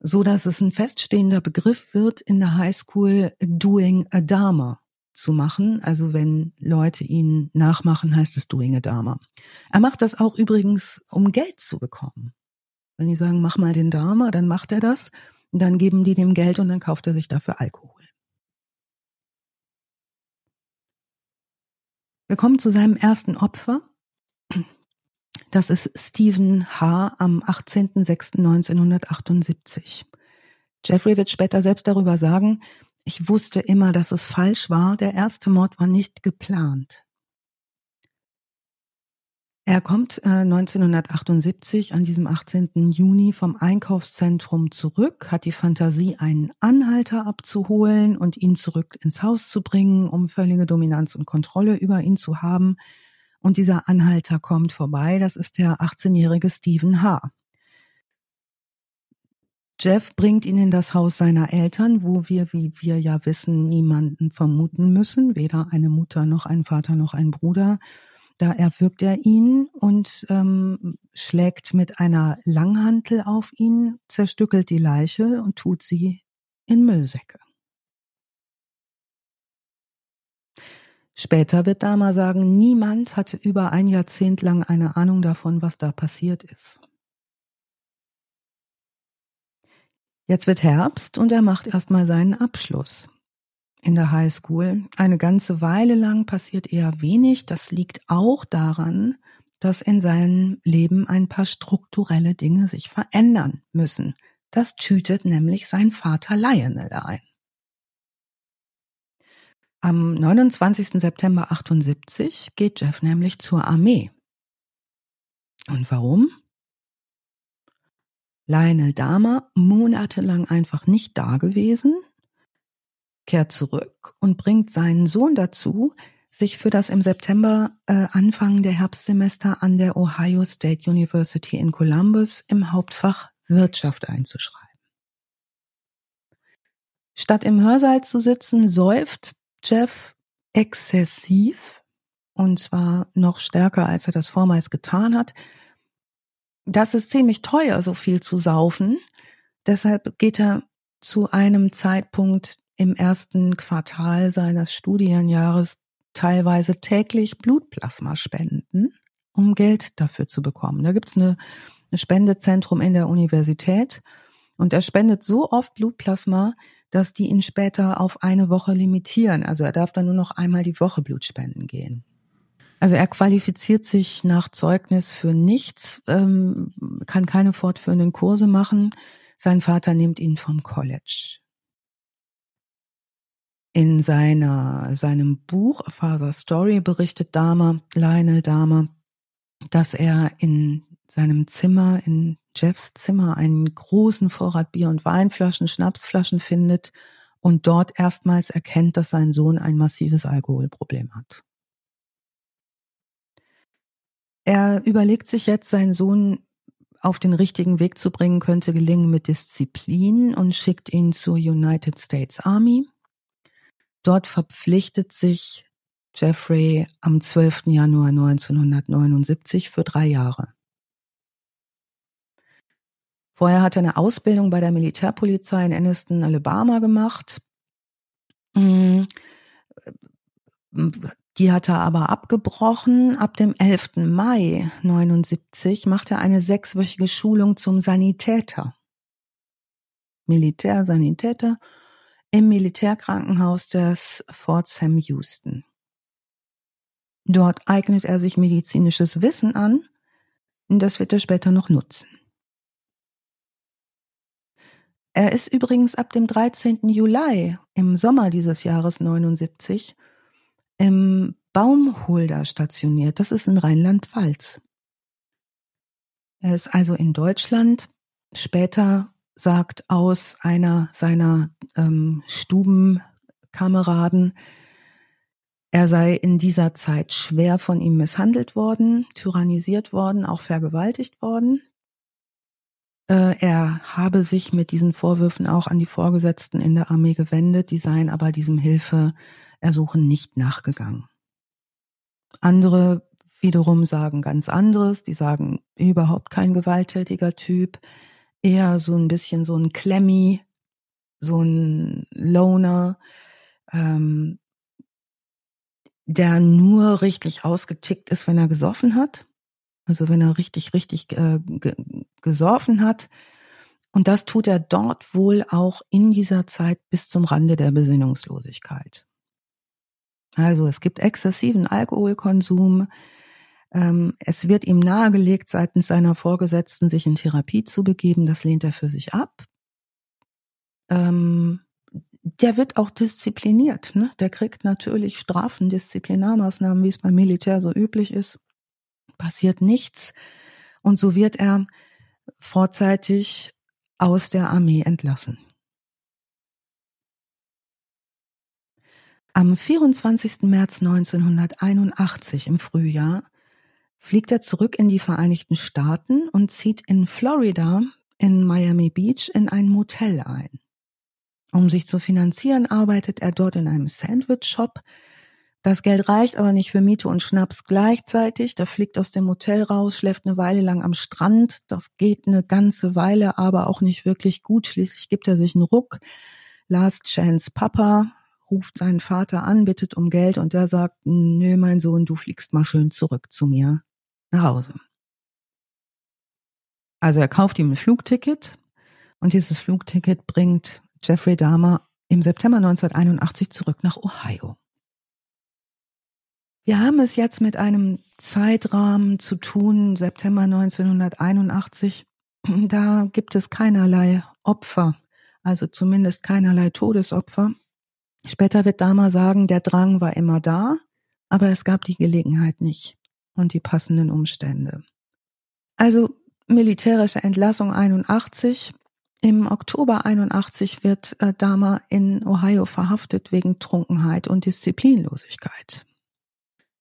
So dass es ein feststehender Begriff wird in der Highschool doing a Dharma zu machen. Also wenn Leute ihn nachmachen, heißt es doing a Dharma. Er macht das auch übrigens, um Geld zu bekommen. Wenn die sagen, mach mal den Dharma, dann macht er das. Dann geben die dem Geld und dann kauft er sich dafür Alkohol. Wir kommen zu seinem ersten Opfer. Das ist Stephen H. am 18.06.1978. Jeffrey wird später selbst darüber sagen, ich wusste immer, dass es falsch war. Der erste Mord war nicht geplant. Er kommt äh, 1978 an diesem 18. Juni vom Einkaufszentrum zurück, hat die Fantasie, einen Anhalter abzuholen und ihn zurück ins Haus zu bringen, um völlige Dominanz und Kontrolle über ihn zu haben. Und dieser Anhalter kommt vorbei, das ist der 18-jährige Stephen H. Jeff bringt ihn in das Haus seiner Eltern, wo wir, wie wir ja wissen, niemanden vermuten müssen, weder eine Mutter noch ein Vater noch ein Bruder. Da erwürgt er ihn und ähm, schlägt mit einer Langhantel auf ihn, zerstückelt die Leiche und tut sie in Müllsäcke. Später wird Dama sagen, niemand hatte über ein Jahrzehnt lang eine Ahnung davon, was da passiert ist. Jetzt wird Herbst und er macht erstmal seinen Abschluss in der High School. Eine ganze Weile lang passiert eher wenig. Das liegt auch daran, dass in seinem Leben ein paar strukturelle Dinge sich verändern müssen. Das tütet nämlich sein Vater Lionel ein. Am 29. September 78 geht Jeff nämlich zur Armee. Und warum? Lionel Dahmer, monatelang einfach nicht da gewesen, kehrt zurück und bringt seinen Sohn dazu, sich für das im September äh, Anfang der Herbstsemester an der Ohio State University in Columbus im Hauptfach Wirtschaft einzuschreiben. Statt im Hörsaal zu sitzen, säuft Jeff exzessiv und zwar noch stärker, als er das vormals getan hat, das ist ziemlich teuer, so viel zu saufen. Deshalb geht er zu einem Zeitpunkt im ersten Quartal seines Studienjahres teilweise täglich Blutplasma spenden, um Geld dafür zu bekommen. Da gibt's eine, eine Spendezentrum in der Universität und er spendet so oft Blutplasma, dass die ihn später auf eine Woche limitieren. Also er darf dann nur noch einmal die Woche Blut spenden gehen. Also er qualifiziert sich nach Zeugnis für nichts, ähm, kann keine fortführenden Kurse machen. Sein Vater nimmt ihn vom College. In seiner, seinem Buch A Father Story berichtet Dahmer, Lionel Dahmer, dass er in seinem Zimmer, in Jeffs Zimmer, einen großen Vorrat Bier- und Weinflaschen, Schnapsflaschen findet und dort erstmals erkennt, dass sein Sohn ein massives Alkoholproblem hat. Er überlegt sich jetzt, seinen Sohn auf den richtigen Weg zu bringen, könnte gelingen mit Disziplin und schickt ihn zur United States Army. Dort verpflichtet sich Jeffrey am 12. Januar 1979 für drei Jahre. Vorher hat er eine Ausbildung bei der Militärpolizei in Anniston, Alabama gemacht. Hm. Die hat er aber abgebrochen. Ab dem 11. Mai 79 macht er eine sechswöchige Schulung zum Sanitäter. Militärsanitäter im Militärkrankenhaus des Fort Sam Houston. Dort eignet er sich medizinisches Wissen an das wird er später noch nutzen. Er ist übrigens ab dem 13. Juli im Sommer dieses Jahres 79 im Baumholder stationiert. Das ist in Rheinland-Pfalz. Er ist also in Deutschland. Später sagt aus einer seiner ähm, Stubenkameraden, er sei in dieser Zeit schwer von ihm misshandelt worden, tyrannisiert worden, auch vergewaltigt worden. Äh, er habe sich mit diesen Vorwürfen auch an die Vorgesetzten in der Armee gewendet, die seien aber diesem Hilfeersuchen nicht nachgegangen. Andere wiederum sagen ganz anderes, die sagen überhaupt kein gewalttätiger Typ, eher so ein bisschen so ein Klemmi, so ein Loner, ähm, der nur richtig ausgetickt ist, wenn er gesoffen hat. Also wenn er richtig, richtig äh, gesoffen hat. Und das tut er dort wohl auch in dieser Zeit bis zum Rande der Besinnungslosigkeit. Also es gibt exzessiven Alkoholkonsum. Ähm, es wird ihm nahegelegt, seitens seiner Vorgesetzten sich in Therapie zu begeben. Das lehnt er für sich ab. Ähm, der wird auch diszipliniert. Ne? Der kriegt natürlich Strafen, Disziplinarmaßnahmen, wie es beim Militär so üblich ist passiert nichts. Und so wird er vorzeitig aus der Armee entlassen. Am 24. März 1981 im Frühjahr fliegt er zurück in die Vereinigten Staaten und zieht in Florida in Miami Beach in ein Motel ein. Um sich zu finanzieren, arbeitet er dort in einem Sandwich-Shop, das Geld reicht aber nicht für Miete und Schnaps gleichzeitig. Der fliegt aus dem Hotel raus, schläft eine Weile lang am Strand. Das geht eine ganze Weile, aber auch nicht wirklich gut. Schließlich gibt er sich einen Ruck. Last Chance Papa ruft seinen Vater an, bittet um Geld und der sagt, nö, mein Sohn, du fliegst mal schön zurück zu mir nach Hause. Also er kauft ihm ein Flugticket und dieses Flugticket bringt Jeffrey Dahmer im September 1981 zurück nach Ohio. Wir haben es jetzt mit einem Zeitrahmen zu tun, September 1981. Da gibt es keinerlei Opfer, also zumindest keinerlei Todesopfer. Später wird Dama sagen, der Drang war immer da, aber es gab die Gelegenheit nicht und die passenden Umstände. Also militärische Entlassung 81. Im Oktober 81 wird äh, Dama in Ohio verhaftet wegen Trunkenheit und Disziplinlosigkeit.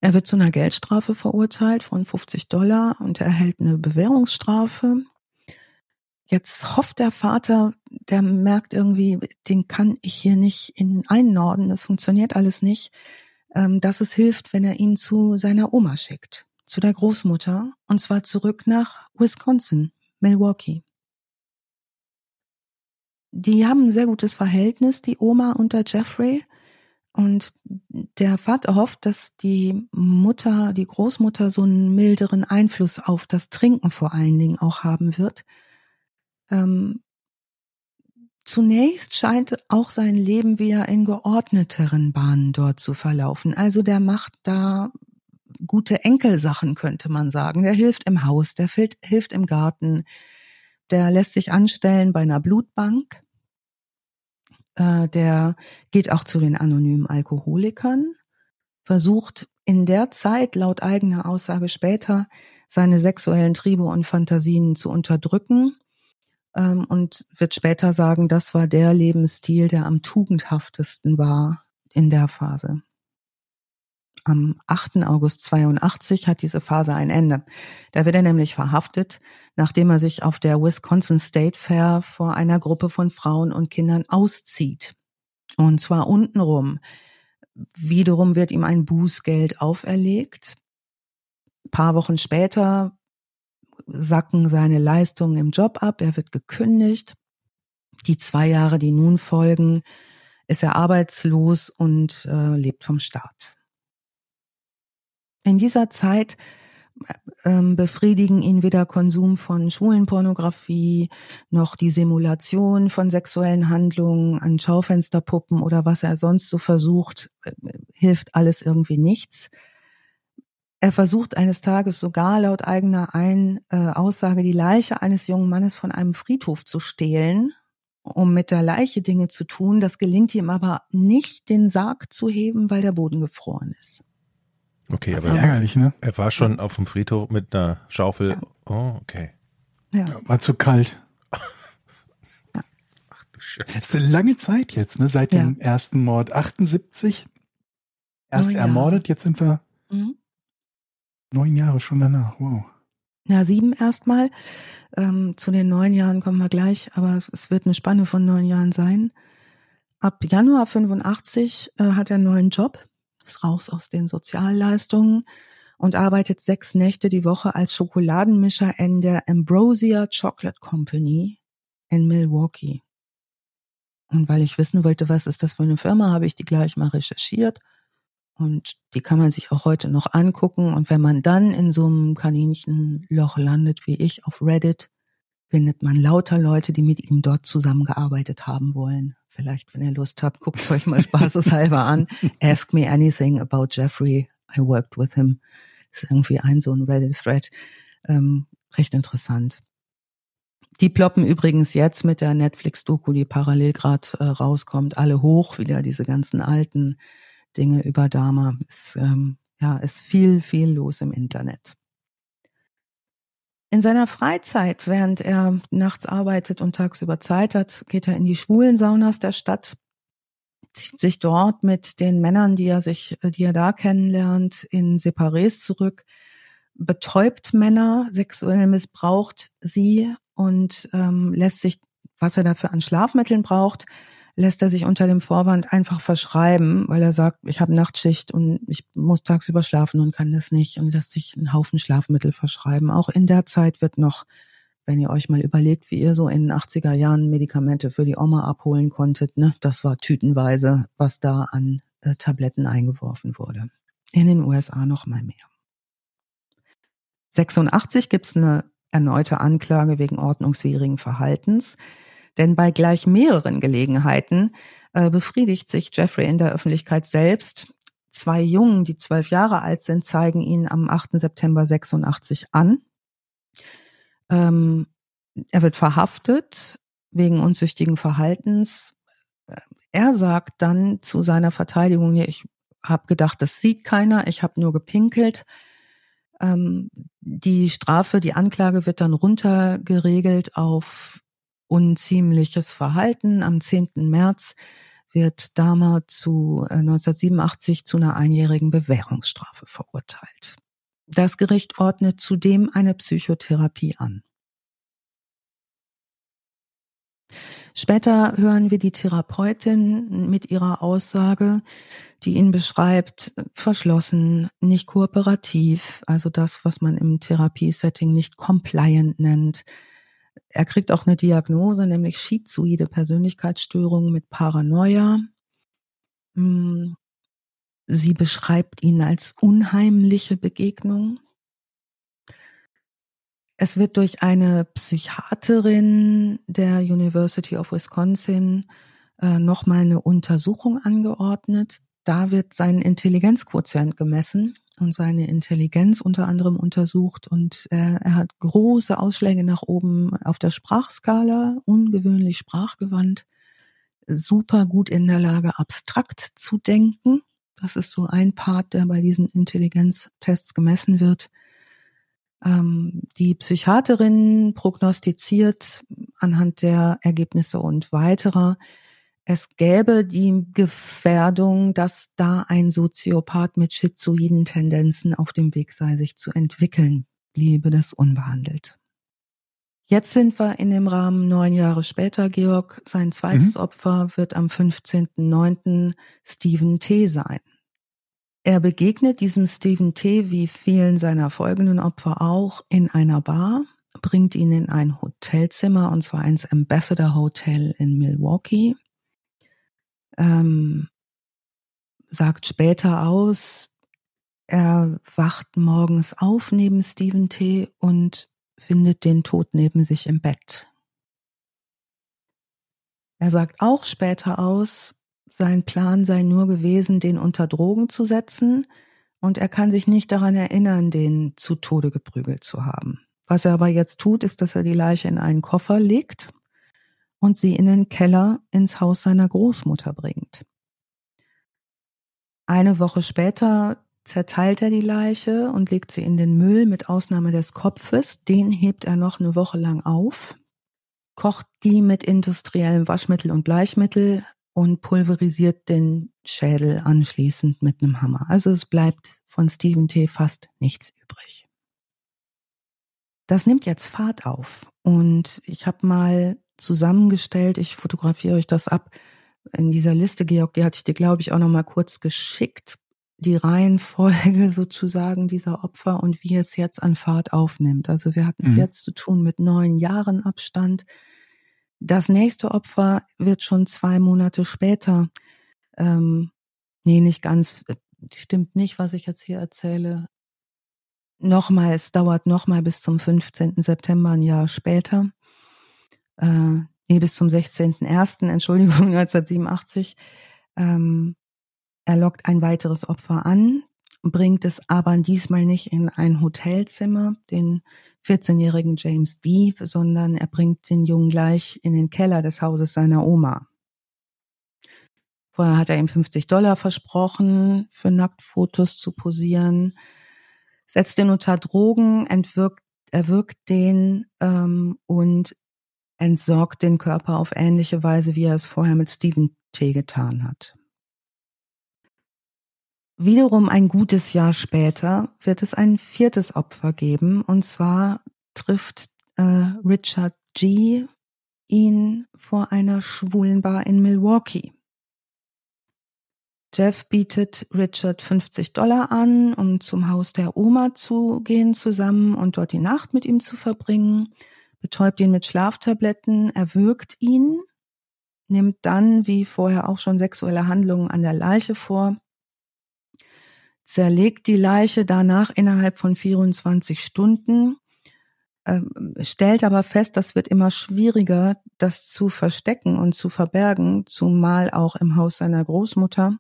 Er wird zu einer Geldstrafe verurteilt von 50 Dollar und er erhält eine Bewährungsstrafe. Jetzt hofft der Vater, der merkt irgendwie, den kann ich hier nicht in einnorden, das funktioniert alles nicht, ähm, dass es hilft, wenn er ihn zu seiner Oma schickt, zu der Großmutter, und zwar zurück nach Wisconsin, Milwaukee. Die haben ein sehr gutes Verhältnis, die Oma und der Jeffrey. Und der Vater hofft, dass die Mutter, die Großmutter so einen milderen Einfluss auf das Trinken vor allen Dingen auch haben wird. Ähm, zunächst scheint auch sein Leben wieder in geordneteren Bahnen dort zu verlaufen. Also der macht da gute Enkelsachen, könnte man sagen. Der hilft im Haus, der hilft im Garten, der lässt sich anstellen bei einer Blutbank äh, der geht auch zu den anonymen Alkoholikern, versucht in der Zeit laut eigener Aussage später seine sexuellen Triebe und Fantasien zu unterdrücken ähm, und wird später sagen, das war der Lebensstil, der am tugendhaftesten war in der Phase. Am 8. August 82 hat diese Phase ein Ende. Da wird er nämlich verhaftet, nachdem er sich auf der Wisconsin State Fair vor einer Gruppe von Frauen und Kindern auszieht. Und zwar untenrum. Wiederum wird ihm ein Bußgeld auferlegt. Ein paar Wochen später sacken seine Leistungen im Job ab. Er wird gekündigt. Die zwei Jahre, die nun folgen, ist er arbeitslos und äh, lebt vom Staat. In dieser Zeit ähm, befriedigen ihn weder Konsum von Schulenpornografie noch die Simulation von sexuellen Handlungen an Schaufensterpuppen oder was er sonst so versucht, äh, hilft alles irgendwie nichts. Er versucht eines Tages sogar laut eigener Ein, äh, Aussage die Leiche eines jungen Mannes von einem Friedhof zu stehlen, um mit der Leiche Dinge zu tun. Das gelingt ihm aber nicht, den Sarg zu heben, weil der Boden gefroren ist. Okay, aber ärgerlich, ne? Er war schon auf dem Friedhof mit einer Schaufel. Ja. Oh, okay. Ja. War zu kalt. Ja. Ach du Scheiße. Das ist eine lange Zeit jetzt, ne? Seit Ja. dem ersten Mord. 78. Erst Neun Jahre. ermordet, jetzt sind wir Mhm. neun Jahre schon danach. Wow. Ja, sieben erstmal. Ähm, zu den neun Jahren kommen wir gleich, aber es- es wird eine Spanne von neun Jahren sein. Ab Januar 85 äh, hat er einen neuen Job, ist raus aus den Sozialleistungen und arbeitet sechs Nächte die Woche als Schokoladenmischer in der Ambrosia Chocolate Company in Milwaukee. Und weil ich wissen wollte, was ist das für eine Firma, habe ich die gleich mal recherchiert. Und die kann man sich auch heute noch angucken. Und wenn man dann in so einem Kaninchenloch landet wie ich auf Reddit, findet man lauter Leute, die mit ihm dort zusammengearbeitet haben wollen. Vielleicht, wenn ihr Lust habt, guckt es euch mal spaßeshalber an. Ask me anything about Jeffrey. I worked with him. Ist irgendwie ein so ein Reddit-Thread. Ähm, recht interessant. Die ploppen übrigens jetzt mit der Netflix-Doku, die parallel gerade äh, rauskommt, alle hoch, wieder diese ganzen alten Dinge über Dama. Es, ähm, ja, ist viel, viel los im Internet. In seiner Freizeit, während er nachts arbeitet und tagsüber Zeit hat, geht er in die schwulen Saunas der Stadt, zieht sich dort mit den Männern, die er sich, die er da kennenlernt, in Separés zurück, betäubt Männer, sexuell missbraucht sie und ähm, lässt sich, was er dafür an Schlafmitteln braucht, lässt er sich unter dem Vorwand einfach verschreiben, weil er sagt, ich habe Nachtschicht und ich muss tagsüber schlafen und kann das nicht und lässt sich einen Haufen Schlafmittel verschreiben. Auch in der Zeit wird noch, wenn ihr euch mal überlegt, wie ihr so in den 80er Jahren Medikamente für die Oma abholen konntet, ne, das war tütenweise, was da an äh, Tabletten eingeworfen wurde. In den USA noch mal mehr. 86 gibt's eine erneute Anklage wegen ordnungswidrigen Verhaltens. Denn bei gleich mehreren Gelegenheiten äh, befriedigt sich Jeffrey in der Öffentlichkeit selbst. Zwei Jungen, die zwölf Jahre alt sind, zeigen ihn am 8. September 86 an. Ähm, er wird verhaftet wegen unzüchtigen Verhaltens. Er sagt dann zu seiner Verteidigung, ich habe gedacht, das sieht keiner, ich habe nur gepinkelt. Ähm, die Strafe, die Anklage wird dann runtergeregelt auf unziemliches Verhalten. Am 10. März wird Dahmer zu äh, 1987 zu einer einjährigen Bewährungsstrafe verurteilt. Das Gericht ordnet zudem eine Psychotherapie an. Später hören wir die Therapeutin mit ihrer Aussage, die ihn beschreibt, verschlossen, nicht kooperativ, also das, was man im Therapiesetting nicht compliant nennt. Er kriegt auch eine Diagnose, nämlich schizoide Persönlichkeitsstörung mit Paranoia. Hm, Sie beschreibt ihn als unheimliche Begegnung. Es wird durch eine Psychiaterin der University of Wisconsin äh, nochmal eine Untersuchung angeordnet. Da wird sein Intelligenzquotient gemessen und seine Intelligenz unter anderem untersucht und äh, er hat große Ausschläge nach oben auf der Sprachskala, ungewöhnlich sprachgewandt, super gut in der Lage, abstrakt zu denken. Das ist so ein Part, der bei diesen Intelligenztests gemessen wird. Ähm, die Psychiaterin prognostiziert anhand der Ergebnisse und weiterer, es gäbe die Gefährdung, dass da ein Soziopath mit schizoiden Tendenzen auf dem Weg sei, sich zu entwickeln, bliebe das unbehandelt. Jetzt sind wir in dem Rahmen neun Jahre später, Georg. Sein zweites mhm. Opfer wird am 15.09. Stephen T. sein. Er begegnet diesem Stephen T. wie vielen seiner folgenden Opfer auch in einer Bar, bringt ihn in ein Hotelzimmer und zwar ins Ambassador Hotel in Milwaukee. Ähm, sagt später aus, er wacht morgens auf neben Stephen T. und findet den Tod neben sich im Bett. Er sagt auch später aus, sein Plan sei nur gewesen, den unter Drogen zu setzen, und er kann sich nicht daran erinnern, den zu Tode geprügelt zu haben. Was er aber jetzt tut, ist, dass er die Leiche in einen Koffer legt und sie in den Keller ins Haus seiner Großmutter bringt. Eine Woche später zerteilt er die Leiche und legt sie in den Müll mit Ausnahme des Kopfes. Den hebt er noch eine Woche lang auf, kocht die mit industriellem Waschmittel und Bleichmittel und pulverisiert den Schädel anschließend mit einem Hammer. Also es bleibt von Stephen T. fast nichts übrig. Das nimmt jetzt Fahrt auf und ich habe mal zusammengestellt, ich fotografiere euch das ab, in dieser Liste, Georg, die hatte ich dir, glaube ich, auch noch mal kurz geschickt, die Reihenfolge sozusagen dieser Opfer und wie es jetzt an Fahrt aufnimmt. Also wir hatten es mhm. jetzt zu tun mit neun Jahren Abstand. Das nächste Opfer wird schon zwei Monate später, ähm, nee, nicht ganz, stimmt nicht, was ich jetzt hier erzähle. Nochmal, es dauert nochmal bis zum 15. September, ein Jahr später. Äh, nee, bis zum 16.01., Entschuldigung, 1987. Ähm, er lockt ein weiteres Opfer an, bringt es aber diesmal nicht in ein Hotelzimmer, den 14-jährigen James D., sondern er bringt den Jungen gleich in den Keller des Hauses seiner Oma. Vorher hat er ihm 50 Dollar versprochen, für Nacktfotos zu posieren, setzt den unter Drogen, entwirkt, erwürgt den ähm, und entsorgt den Körper auf ähnliche Weise, wie er es vorher mit Stephen T. getan hat. Wiederum ein gutes Jahr später wird es ein viertes Opfer geben, und zwar trifft äh, Richard G. ihn vor einer schwulen Bar in Milwaukee. Jeff bietet Richard 50 Dollar an, um zum Haus der Oma zu gehen zusammen und dort die Nacht mit ihm zu verbringen betäubt ihn mit Schlaftabletten, erwürgt ihn, nimmt dann, wie vorher auch schon, sexuelle Handlungen an der Leiche vor, zerlegt die Leiche danach innerhalb von 24 Stunden, äh, stellt aber fest, das wird immer schwieriger, das zu verstecken und zu verbergen, zumal auch im Haus seiner Großmutter.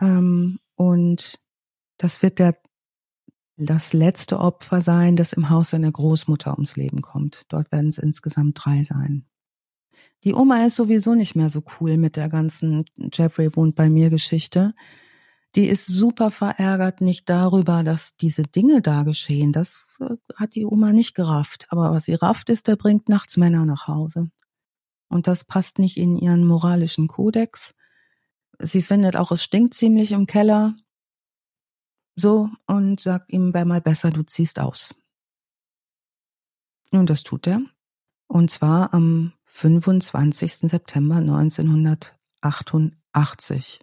Ähm, und das wird der das letzte Opfer sein, das im Haus seiner Großmutter ums Leben kommt. Dort werden es insgesamt drei sein. Die Oma ist sowieso nicht mehr so cool mit der ganzen Jeffrey wohnt bei mir Geschichte. Die ist super verärgert nicht darüber, dass diese Dinge da geschehen. Das äh, hat die Oma nicht gerafft. Aber was sie rafft ist, der bringt nachts Männer nach Hause. Und das passt nicht in ihren moralischen Kodex. Sie findet auch, es stinkt ziemlich im Keller so und sagt ihm, wäre mal besser, du ziehst aus. Und das tut er. Und zwar am 25. September 1988.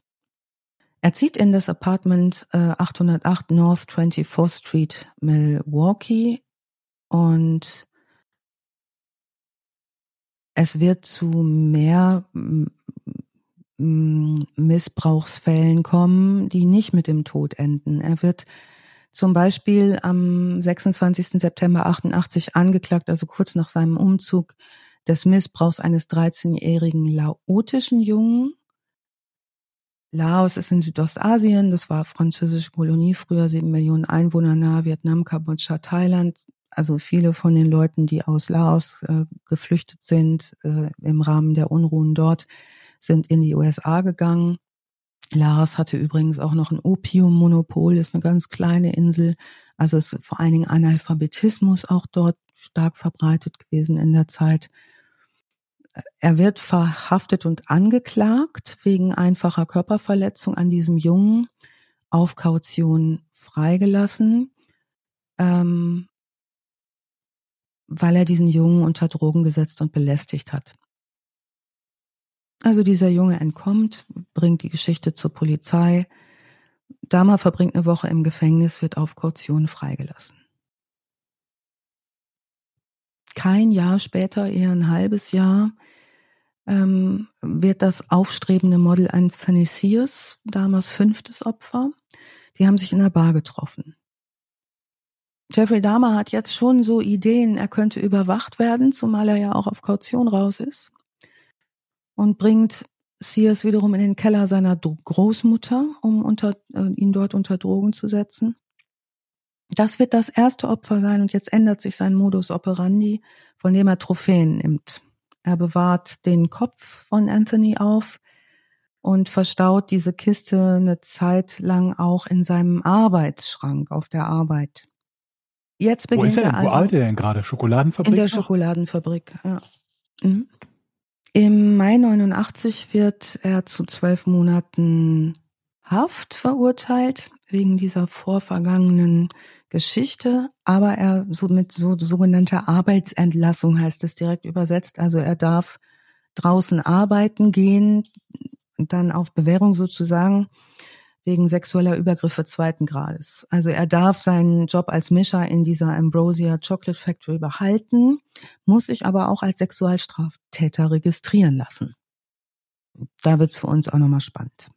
Er zieht in das Apartment äh, 808 North 24th Street, Milwaukee und es wird zu mehr Missbrauchsfällen kommen, die nicht mit dem Tod enden. Er wird zum Beispiel am 26. September 88 angeklagt, also kurz nach seinem Umzug, des Missbrauchs eines 13-jährigen laotischen Jungen. Laos ist in Südostasien, das war französische Kolonie, früher sieben Millionen Einwohner nahe Vietnam, Kambodscha, Thailand. Also viele von den Leuten, die aus Laos äh, geflüchtet sind äh, im Rahmen der Unruhen dort, sind in die USA gegangen. Laos hatte übrigens auch noch ein Opiummonopol, ist eine ganz kleine Insel. Also ist vor allen Dingen Analphabetismus auch dort stark verbreitet gewesen in der Zeit. Er wird verhaftet und angeklagt wegen einfacher Körperverletzung an diesem Jungen, auf Kaution freigelassen, ähm, weil er diesen Jungen unter Drogen gesetzt und belästigt hat. Also dieser Junge entkommt, bringt die Geschichte zur Polizei. Dama verbringt eine Woche im Gefängnis, wird auf Kaution freigelassen. Kein Jahr später, eher ein halbes Jahr, ähm, wird das aufstrebende Model Anthony Sears, damals fünftes Opfer, die haben sich in der Bar getroffen. Jeffrey Dahmer hat jetzt schon so Ideen, er könnte überwacht werden, zumal er ja auch auf Kaution raus ist und bringt Sears wiederum in den Keller seiner Großmutter, um unter, äh, ihn dort unter Drogen zu setzen. Das wird das erste Opfer sein und jetzt ändert sich sein Modus operandi, von dem er Trophäen nimmt. Er bewahrt den Kopf von Anthony auf und verstaut diese Kiste eine Zeit lang auch in seinem Arbeitsschrank auf der Arbeit. Jetzt beginnt Wo ist er denn? also Wo arbeitet er denn gerade? Schokoladenfabrik? in der noch? Schokoladenfabrik. Ja. Mhm. Im Mai 89 wird er zu zwölf Monaten Haft verurteilt wegen dieser vorvergangenen Geschichte, aber er so mit so sogenannter Arbeitsentlassung heißt es direkt übersetzt. Also er darf draußen arbeiten gehen, dann auf Bewährung sozusagen wegen sexueller Übergriffe zweiten Grades. Also er darf seinen Job als Mischer in dieser Ambrosia Chocolate Factory behalten, muss sich aber auch als Sexualstraftäter registrieren lassen. Da wird's für uns auch nochmal spannend.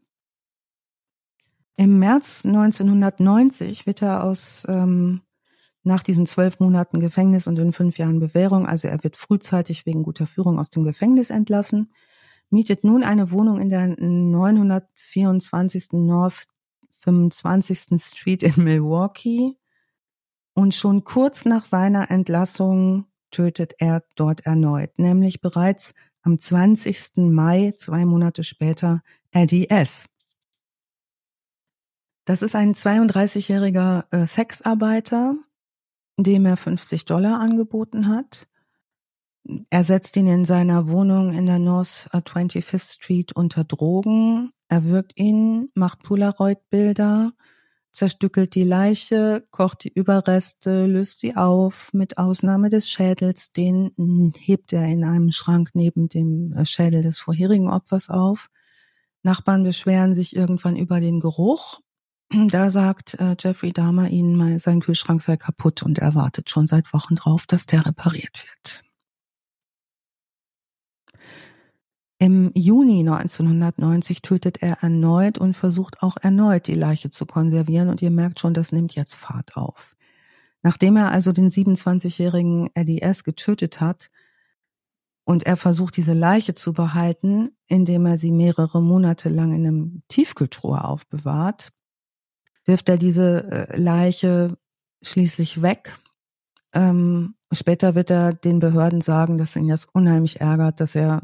Im März 1990 wird er aus ähm, nach diesen zwölf Monaten Gefängnis und in fünf Jahren Bewährung, also er wird frühzeitig wegen guter Führung aus dem Gefängnis entlassen, mietet nun eine Wohnung in der 924. North 25. Street in Milwaukee und schon kurz nach seiner Entlassung tötet er dort erneut, nämlich bereits am 20. Mai, zwei Monate später, Eddie S. Das ist ein 32-jähriger äh, Sexarbeiter, dem er 50 Dollar angeboten hat. Er setzt ihn in seiner Wohnung in der North 25th Street unter Drogen. Er wirkt ihn, macht Polaroid-Bilder, zerstückelt die Leiche, kocht die Überreste, löst sie auf, mit Ausnahme des Schädels. Den hebt er in einem Schrank neben dem äh, Schädel des vorherigen Opfers auf. Nachbarn beschweren sich irgendwann über den Geruch. Da sagt äh, Jeffrey Dahmer ihnen mal, sein Kühlschrank sei kaputt und er wartet schon seit Wochen drauf, dass der repariert wird. Im Juni 1990 tötet er erneut und versucht auch erneut die Leiche zu konservieren und ihr merkt schon, das nimmt jetzt Fahrt auf. Nachdem er also den 27-jährigen Eddie S. getötet hat und er versucht, diese Leiche zu behalten, indem er sie mehrere Monate lang in einem Tiefkühltruhe aufbewahrt, wirft er diese äh, Leiche schließlich weg. Ähm, später wird er den Behörden sagen, dass ihn das unheimlich ärgert, dass er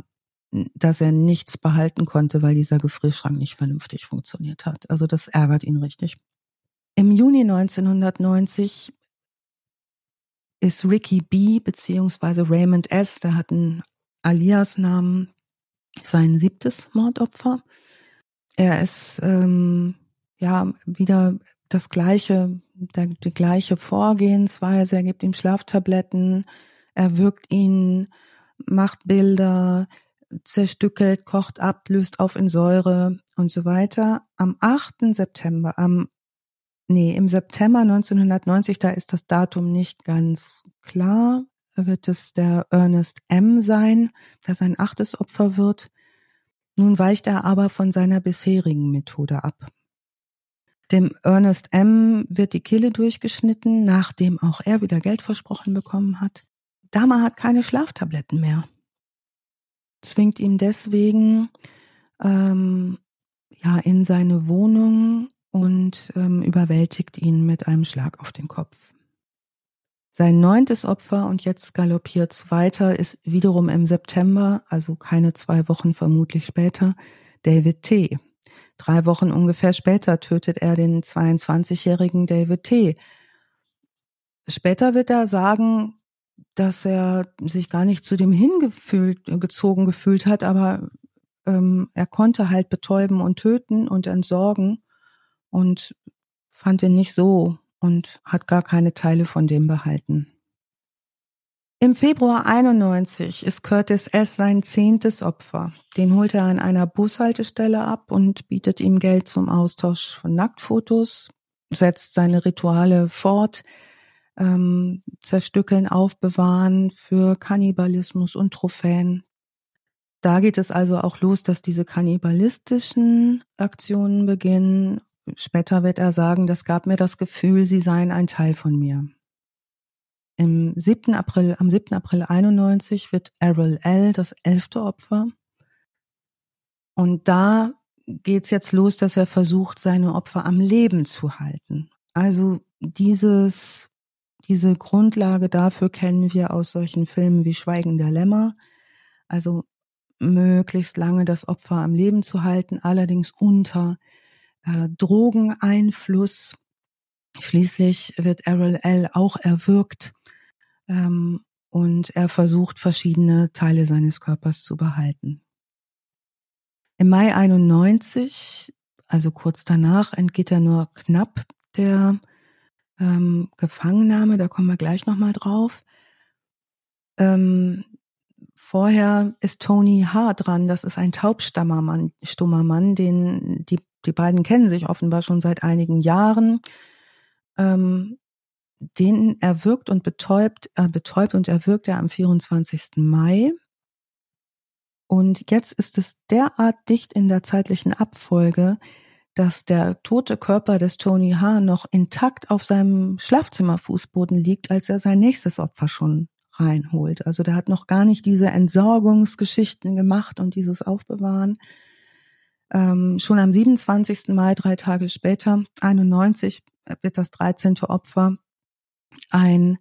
dass er nichts behalten konnte, weil dieser Gefrierschrank nicht vernünftig funktioniert hat. Also das ärgert ihn richtig. Im Juni 1990 ist Ricky B. beziehungsweise Raymond S., der hat einen Alias-Namen, sein siebtes Mordopfer. Er ist ähm, ja wieder das gleiche, der, die gleiche Vorgehensweise. Er gibt ihm Schlaftabletten, er wirkt ihn, macht Bilder, zerstückelt, kocht ab, löst auf in Säure und so weiter. Am 8. September, am nee, im September 1990, da ist das Datum nicht ganz klar, wird es der Ernest M. sein, der sein achtes Opfer wird. Nun weicht er aber von seiner bisherigen Methode ab. Dem Ernest M. wird die Kehle durchgeschnitten, nachdem auch er wieder Geld versprochen bekommen hat. Dama hat keine Schlaftabletten mehr zwingt ihn deswegen ähm, ja in seine Wohnung und ähm, überwältigt ihn mit einem Schlag auf den Kopf. Sein neuntes Opfer, und jetzt galoppiert's weiter, ist wiederum im September, also keine zwei Wochen vermutlich später, David T. Drei Wochen ungefähr später tötet er den 22-jährigen David T. Später wird er sagen, dass er sich gar nicht zu dem hingefühlt, gezogen gefühlt hat, aber ähm, er konnte halt betäuben und töten und entsorgen und fand ihn nicht so und hat gar keine Teile von dem behalten. Im Februar 91 ist Curtis S. sein zehntes Opfer. Den holt er an einer Bushaltestelle ab und bietet ihm Geld zum Austausch von Nacktfotos, setzt seine Rituale fort, ähm, zerstückeln, aufbewahren für Kannibalismus und Trophäen. Da geht es also auch los, dass diese kannibalistischen Aktionen beginnen. Später wird er sagen, das gab mir das Gefühl, sie seien ein Teil von mir. Im 7. April, am 7. April 91 wird Errol L. das elfte Opfer. Und da geht's jetzt los, dass er versucht, seine Opfer am Leben zu halten. Also dieses diese Grundlage dafür kennen wir aus solchen Filmen wie Schweigen der Lämmer. Also möglichst lange das Opfer am Leben zu halten, allerdings unter äh, Drogeneinfluss. Schließlich wird Errol L. auch erwürgt ähm, und er versucht, verschiedene Teile seines Körpers zu behalten. Im Mai 91, also kurz danach, entgeht er nur knapp der ähm, Gefangennahme, da kommen wir gleich nochmal drauf. Ähm, vorher ist Tony H. dran, das ist ein taubstummer Mann, stummer Mann, den die, die beiden kennen sich offenbar schon seit einigen Jahren. Ähm, den erwürgt und betäubt, äh, betäubt und erwürgt er am 24. Mai. Und jetzt ist es derart dicht in der zeitlichen Abfolge, dass der tote Körper des Tony H. noch intakt auf seinem Schlafzimmerfußboden liegt, als er sein nächstes Opfer schon reinholt. Also der hat noch gar nicht diese Entsorgungsgeschichten gemacht und dieses Aufbewahren. Ähm, schon am 27. Mai, drei Tage später, 91, wird das 13. Opfer ein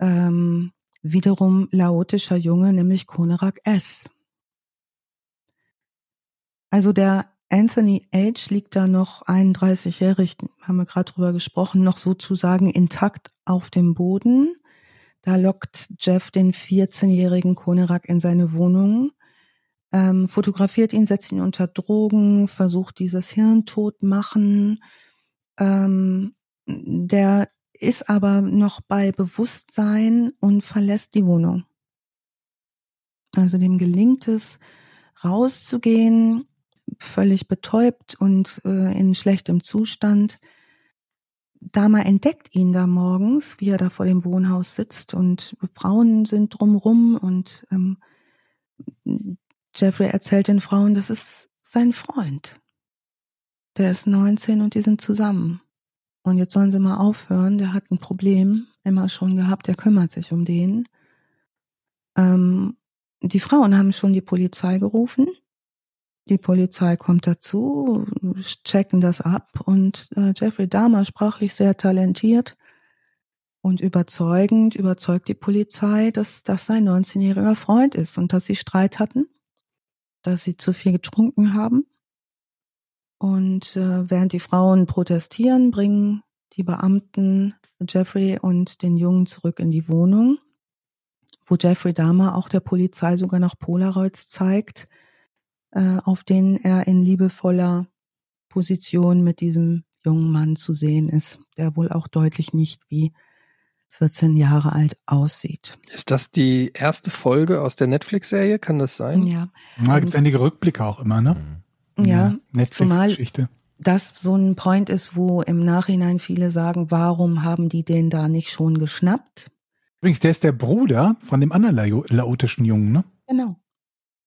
ähm, wiederum laotischer Junge, nämlich Konerak S. Also der Anthony H. liegt da noch 31-jährig, haben wir gerade drüber gesprochen, noch sozusagen intakt auf dem Boden. Da lockt Jeff den 14-jährigen Konerak in seine Wohnung, ähm, fotografiert ihn, setzt ihn unter Drogen, versucht dieses Hirntod machen. Ähm, der ist aber noch bei Bewusstsein und verlässt die Wohnung. Also dem gelingt es, rauszugehen, völlig betäubt und äh, in schlechtem Zustand. Dama entdeckt ihn da morgens, wie er da vor dem Wohnhaus sitzt und Frauen sind drumrum und ähm, Jeffrey erzählt den Frauen, das ist sein Freund. Der ist 19 und die sind zusammen. Und jetzt sollen sie mal aufhören, der hat ein Problem, immer schon gehabt, der kümmert sich um den. Ähm, die Frauen haben schon die Polizei gerufen die Polizei kommt dazu, checken das ab und äh, Jeffrey Dahmer, sprachlich sehr talentiert und überzeugend, überzeugt die Polizei, dass das sein 19-jähriger Freund ist und dass sie Streit hatten, dass sie zu viel getrunken haben. Und äh, während die Frauen protestieren, bringen die Beamten Jeffrey und den Jungen zurück in die Wohnung, wo Jeffrey Dahmer auch der Polizei sogar noch Polaroids zeigt, äh, auf denen er in liebevoller Position mit diesem jungen Mann zu sehen ist, der wohl auch deutlich nicht wie 14 Jahre alt aussieht. Ist das die erste Folge aus der Netflix-Serie? Kann das sein? Ja. Da gibt es einige Rückblicke auch immer, ne? Ja, Netflix-Geschichte. Das so ein Point ist, wo im Nachhinein viele sagen, warum haben die den da nicht schon geschnappt? Übrigens, der ist der Bruder von dem anderen laotischen Jungen, ne? Genau.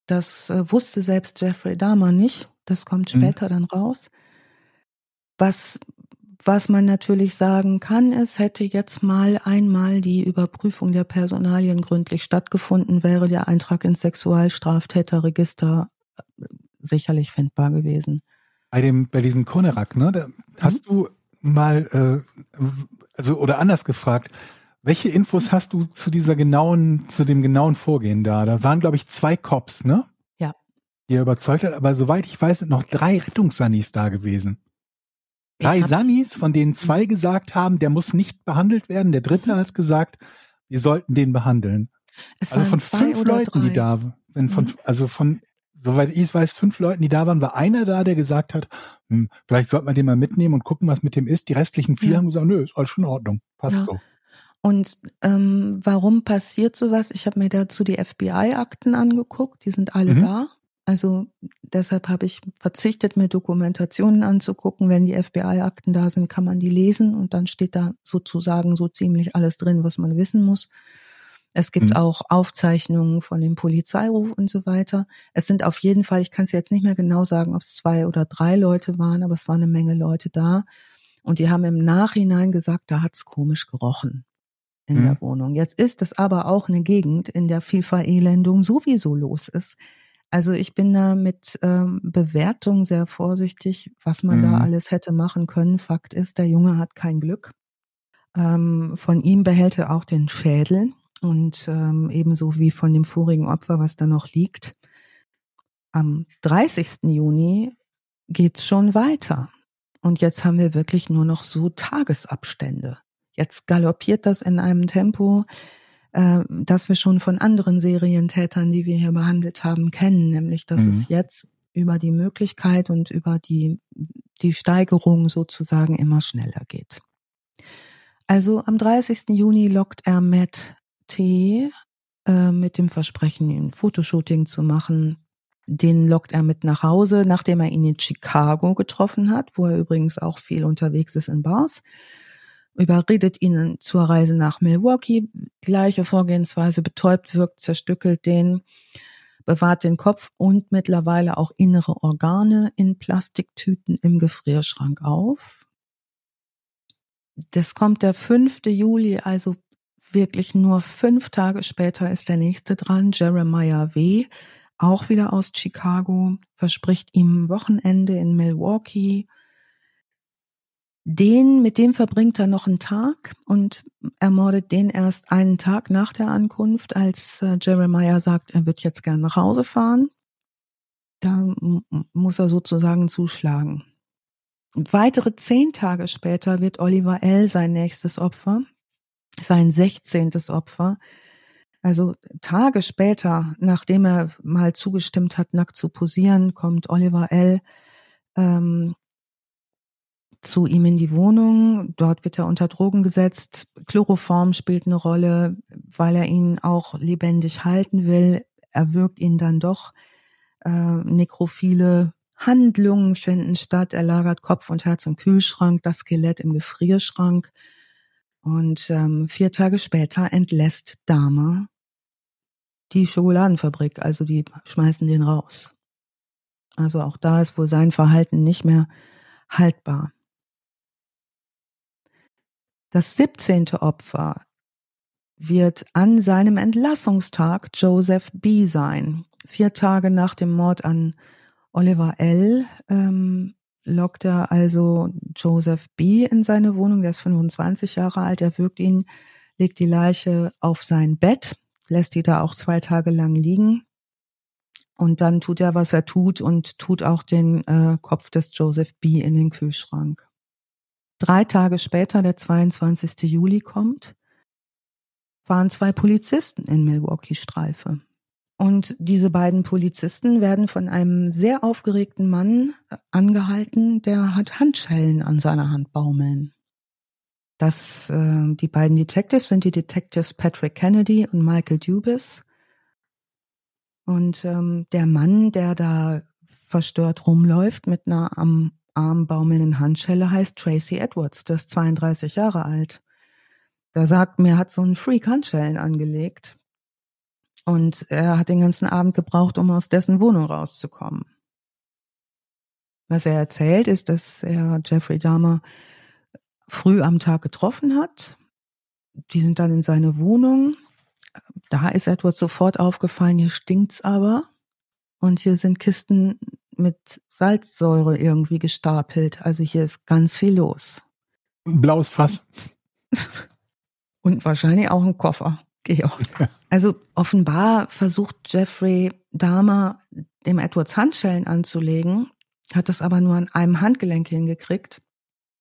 Das äh, wusste selbst Jeffrey Dahmer nicht. Das kommt mhm. später mhm. dann raus. Was, was man natürlich sagen kann, ist, hätte jetzt mal einmal die Überprüfung der Personalien gründlich stattgefunden, wäre der Eintrag ins Sexualstraftäterregister äh, sicherlich findbar gewesen. Bei dem, bei diesem Konerak, ne, da hast mhm. du mal, äh, also oder anders gefragt, welche Infos hast du zu dieser genauen, zu dem genauen Vorgehen da? Da waren, glaube ich, zwei Cops, ne? Ja. Die er überzeugt hat, aber soweit ich weiß, sind noch drei Rettungssannis da gewesen. Drei Sannis, von denen zwei gesagt haben, der muss nicht behandelt werden. Der dritte hat gesagt, wir sollten den behandeln. Es also von fünf Leuten, drei. die da wenn von, mhm. also von, soweit ich weiß, fünf Leuten, die da waren, war einer da, der gesagt hat, hm, vielleicht sollte man den mal mitnehmen und gucken, was mit dem ist. Die restlichen vier ja. haben gesagt, nö, ist alles schon in Ordnung. Passt ja. so. Und ähm, warum passiert sowas? Ich habe mir dazu die FBI-Akten angeguckt, die sind alle mhm. da. Also deshalb habe ich verzichtet, mir Dokumentationen anzugucken. Wenn die FBI-Akten da sind, kann man die lesen und dann steht da sozusagen so ziemlich alles drin, was man wissen muss. Es gibt mhm. auch Aufzeichnungen von dem Polizeiruf und so weiter. Es sind auf jeden Fall, ich kann es jetzt nicht mehr genau sagen, ob es zwei oder drei Leute waren, aber es waren eine Menge Leute da. Und die haben im Nachhinein gesagt, da hat's komisch gerochen in mhm. der Wohnung. Jetzt ist es aber auch eine Gegend, in der viel Verelendung sowieso los ist. Also ich bin da mit ähm, Bewertung sehr vorsichtig, was man mhm. da alles hätte machen können. Fakt ist, der Junge hat kein Glück. Ähm, von ihm behält er auch den Schädel und ähm, ebenso wie von dem vorigen Opfer, was da noch liegt. am 30. Juni geht's schon weiter. Und jetzt haben wir wirklich nur noch so Tagesabstände. Jetzt galoppiert das in einem Tempo, äh, das wir schon von anderen Serientätern, die wir hier behandelt haben, kennen, nämlich dass mhm. es jetzt über die Möglichkeit und über die, die Steigerung sozusagen immer schneller geht. Also am 30. Juni lockt er Matt T. Äh, mit dem Versprechen, ein Fotoshooting zu machen. Den lockt er mit nach Hause, nachdem er ihn in Chicago getroffen hat, wo er übrigens auch viel unterwegs ist in Bars. Überredet ihn zur Reise nach Milwaukee. Gleiche Vorgehensweise, betäubt wirkt, zerstückelt den, bewahrt den Kopf und mittlerweile auch innere Organe in Plastiktüten im Gefrierschrank auf. Das kommt der 5. Juli, also wirklich nur fünf Tage später ist der nächste dran, Jeremiah W., auch wieder aus Chicago, verspricht ihm Wochenende in Milwaukee. Den, mit dem verbringt er noch einen Tag und ermordet den erst einen Tag nach der Ankunft, als äh, Jeremiah sagt, er wird jetzt gern nach Hause fahren. Da muss er sozusagen zuschlagen. Weitere zehn Tage später wird Oliver L. sein nächstes Opfer sein 16. Opfer. Also Tage später, nachdem er mal zugestimmt hat, nackt zu posieren, kommt Oliver L. Ähm, zu ihm in die Wohnung. Dort wird er unter Drogen gesetzt. Chloroform spielt eine Rolle, weil er ihn auch lebendig halten will. Er wirkt ihn dann doch. Äh, nekrophile Handlungen finden statt. Er lagert Kopf und Herz im Kühlschrank, das Skelett im Gefrierschrank. Und ähm, vier Tage später entlässt Dahmer die Schokoladenfabrik, also die schmeißen den raus. Also auch da ist wohl sein Verhalten nicht mehr haltbar. Das 17. Opfer wird an seinem Entlassungstag Joseph B. sein. Vier Tage nach dem Mord an Oliver L. Ähm, lockt er also Joseph B. in seine Wohnung, der ist 25 Jahre alt, er wirkt ihn, legt die Leiche auf sein Bett, lässt die da auch zwei Tage lang liegen. Und dann tut er, was er tut und tut auch den äh, Kopf des Joseph B. in den Kühlschrank. Drei Tage später, der 22. Juli kommt, waren zwei Polizisten in Milwaukee Streife. Und diese beiden Polizisten werden von einem sehr aufgeregten Mann äh, angehalten, der hat Handschellen an seiner Hand baumeln. Das, äh, die beiden Detectives sind die Detectives Patrick Kennedy und Michael Dubis. Und ähm, der Mann, der da verstört rumläuft mit einer am Arm baumelnden Handschelle, heißt Tracy Edwards, ist 32 Jahre alt. Der sagt, mir hat so ein Freak Handschellen angelegt. Und er hat den ganzen Abend gebraucht, um aus dessen Wohnung rauszukommen. Was er erzählt, ist, dass er Jeffrey Dahmer früh am Tag getroffen hat. Die sind dann in seine Wohnung. Da ist etwas sofort aufgefallen, hier stinkt's aber. Und hier sind Kisten mit Salzsäure irgendwie gestapelt. Also hier ist ganz viel los. Ein blaues Fass. Und wahrscheinlich auch ein Koffer. Georg. Also offenbar versucht Jeffrey Dahmer dem Edwards Handschellen anzulegen, hat das aber nur an einem Handgelenk hingekriegt,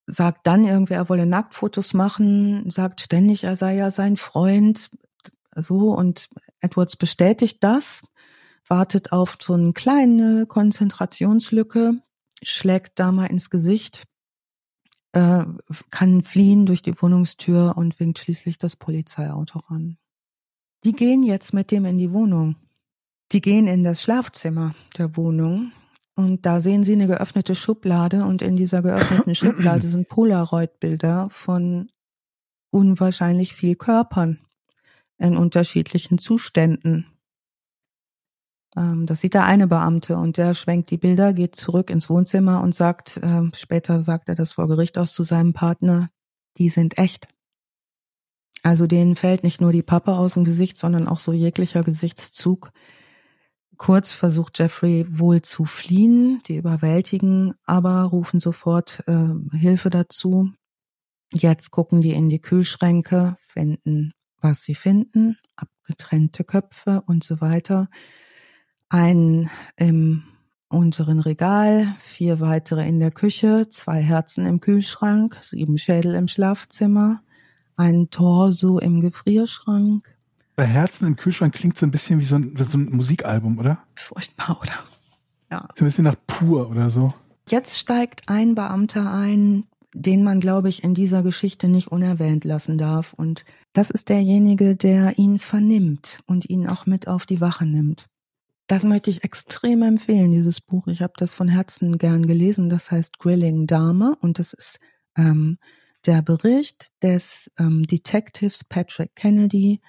sagt dann irgendwie, er wolle Nacktfotos machen, sagt ständig, er sei ja sein Freund, so und Edwards bestätigt das, wartet auf so eine kleine Konzentrationslücke, schlägt Dahmer ins Gesicht, äh, kann fliehen durch die Wohnungstür und winkt schließlich das Polizeiauto ran. Die gehen jetzt mit dem in die Wohnung. Die gehen in das Schlafzimmer der Wohnung und da sehen sie eine geöffnete Schublade und in dieser geöffneten Schublade sind Polaroid-Bilder von unwahrscheinlich viel Körpern in unterschiedlichen Zuständen. Ähm, das sieht der eine Beamte und der schwenkt die Bilder, geht zurück ins Wohnzimmer und sagt, äh, später sagt er das vor Gericht aus zu seinem Partner, die sind echt. Also denen fällt nicht nur die Pappe aus dem Gesicht, sondern auch so jeglicher Gesichtszug. Kurz versucht Jeffrey wohl zu fliehen, die überwältigen, aber rufen sofort äh, Hilfe dazu. Jetzt gucken die in die Kühlschränke, finden, was sie finden, abgetrennte Köpfe und so weiter. Einen im unteren Regal, vier weitere in der Küche, zwei Herzen im Kühlschrank, sieben Schädel im Schlafzimmer, ein Torso im Gefrierschrank. Bei Herzen im Kühlschrank klingt so ein bisschen wie so ein, wie so ein Musikalbum, oder? Furchtbar, oder? Ja. So ein bisschen nach pur oder so. Jetzt steigt ein Beamter ein, den man, glaube ich, in dieser Geschichte nicht unerwähnt lassen darf. Und das ist derjenige, der ihn vernimmt und ihn auch mit auf die Wache nimmt. Das möchte ich extrem empfehlen, dieses Buch. Ich habe das von Herzen gern gelesen. Das heißt Grilling Dharma und das ist ähm, der Bericht des ähm, Detectives Patrick Kennedy,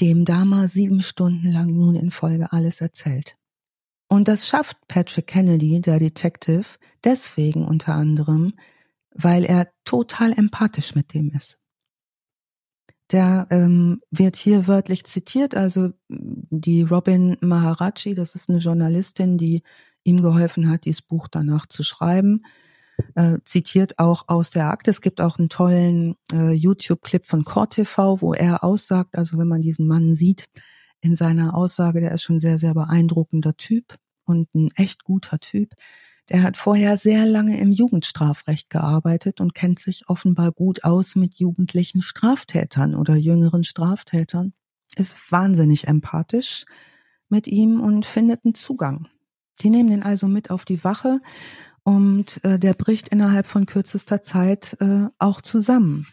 dem Dharma sieben Stunden lang nun in Folge alles erzählt. Und das schafft Patrick Kennedy, der Detective, deswegen unter anderem, weil er total empathisch mit dem ist. Der ähm, wird hier wörtlich zitiert, also die Robin Maharaji, das ist eine Journalistin, die ihm geholfen hat, dieses Buch danach zu schreiben, äh, zitiert auch aus der Akte. Es gibt auch einen tollen äh, YouTube-Clip von CorTV, wo er aussagt, also wenn man diesen Mann sieht, in seiner Aussage, der ist schon sehr, sehr beeindruckender Typ und ein echt guter Typ. Der hat vorher sehr lange im Jugendstrafrecht gearbeitet und kennt sich offenbar gut aus mit jugendlichen Straftätern oder jüngeren Straftätern. Ist wahnsinnig empathisch mit ihm und findet einen Zugang. Die nehmen ihn also mit auf die Wache und äh, der bricht innerhalb von kürzester Zeit äh, auch zusammen.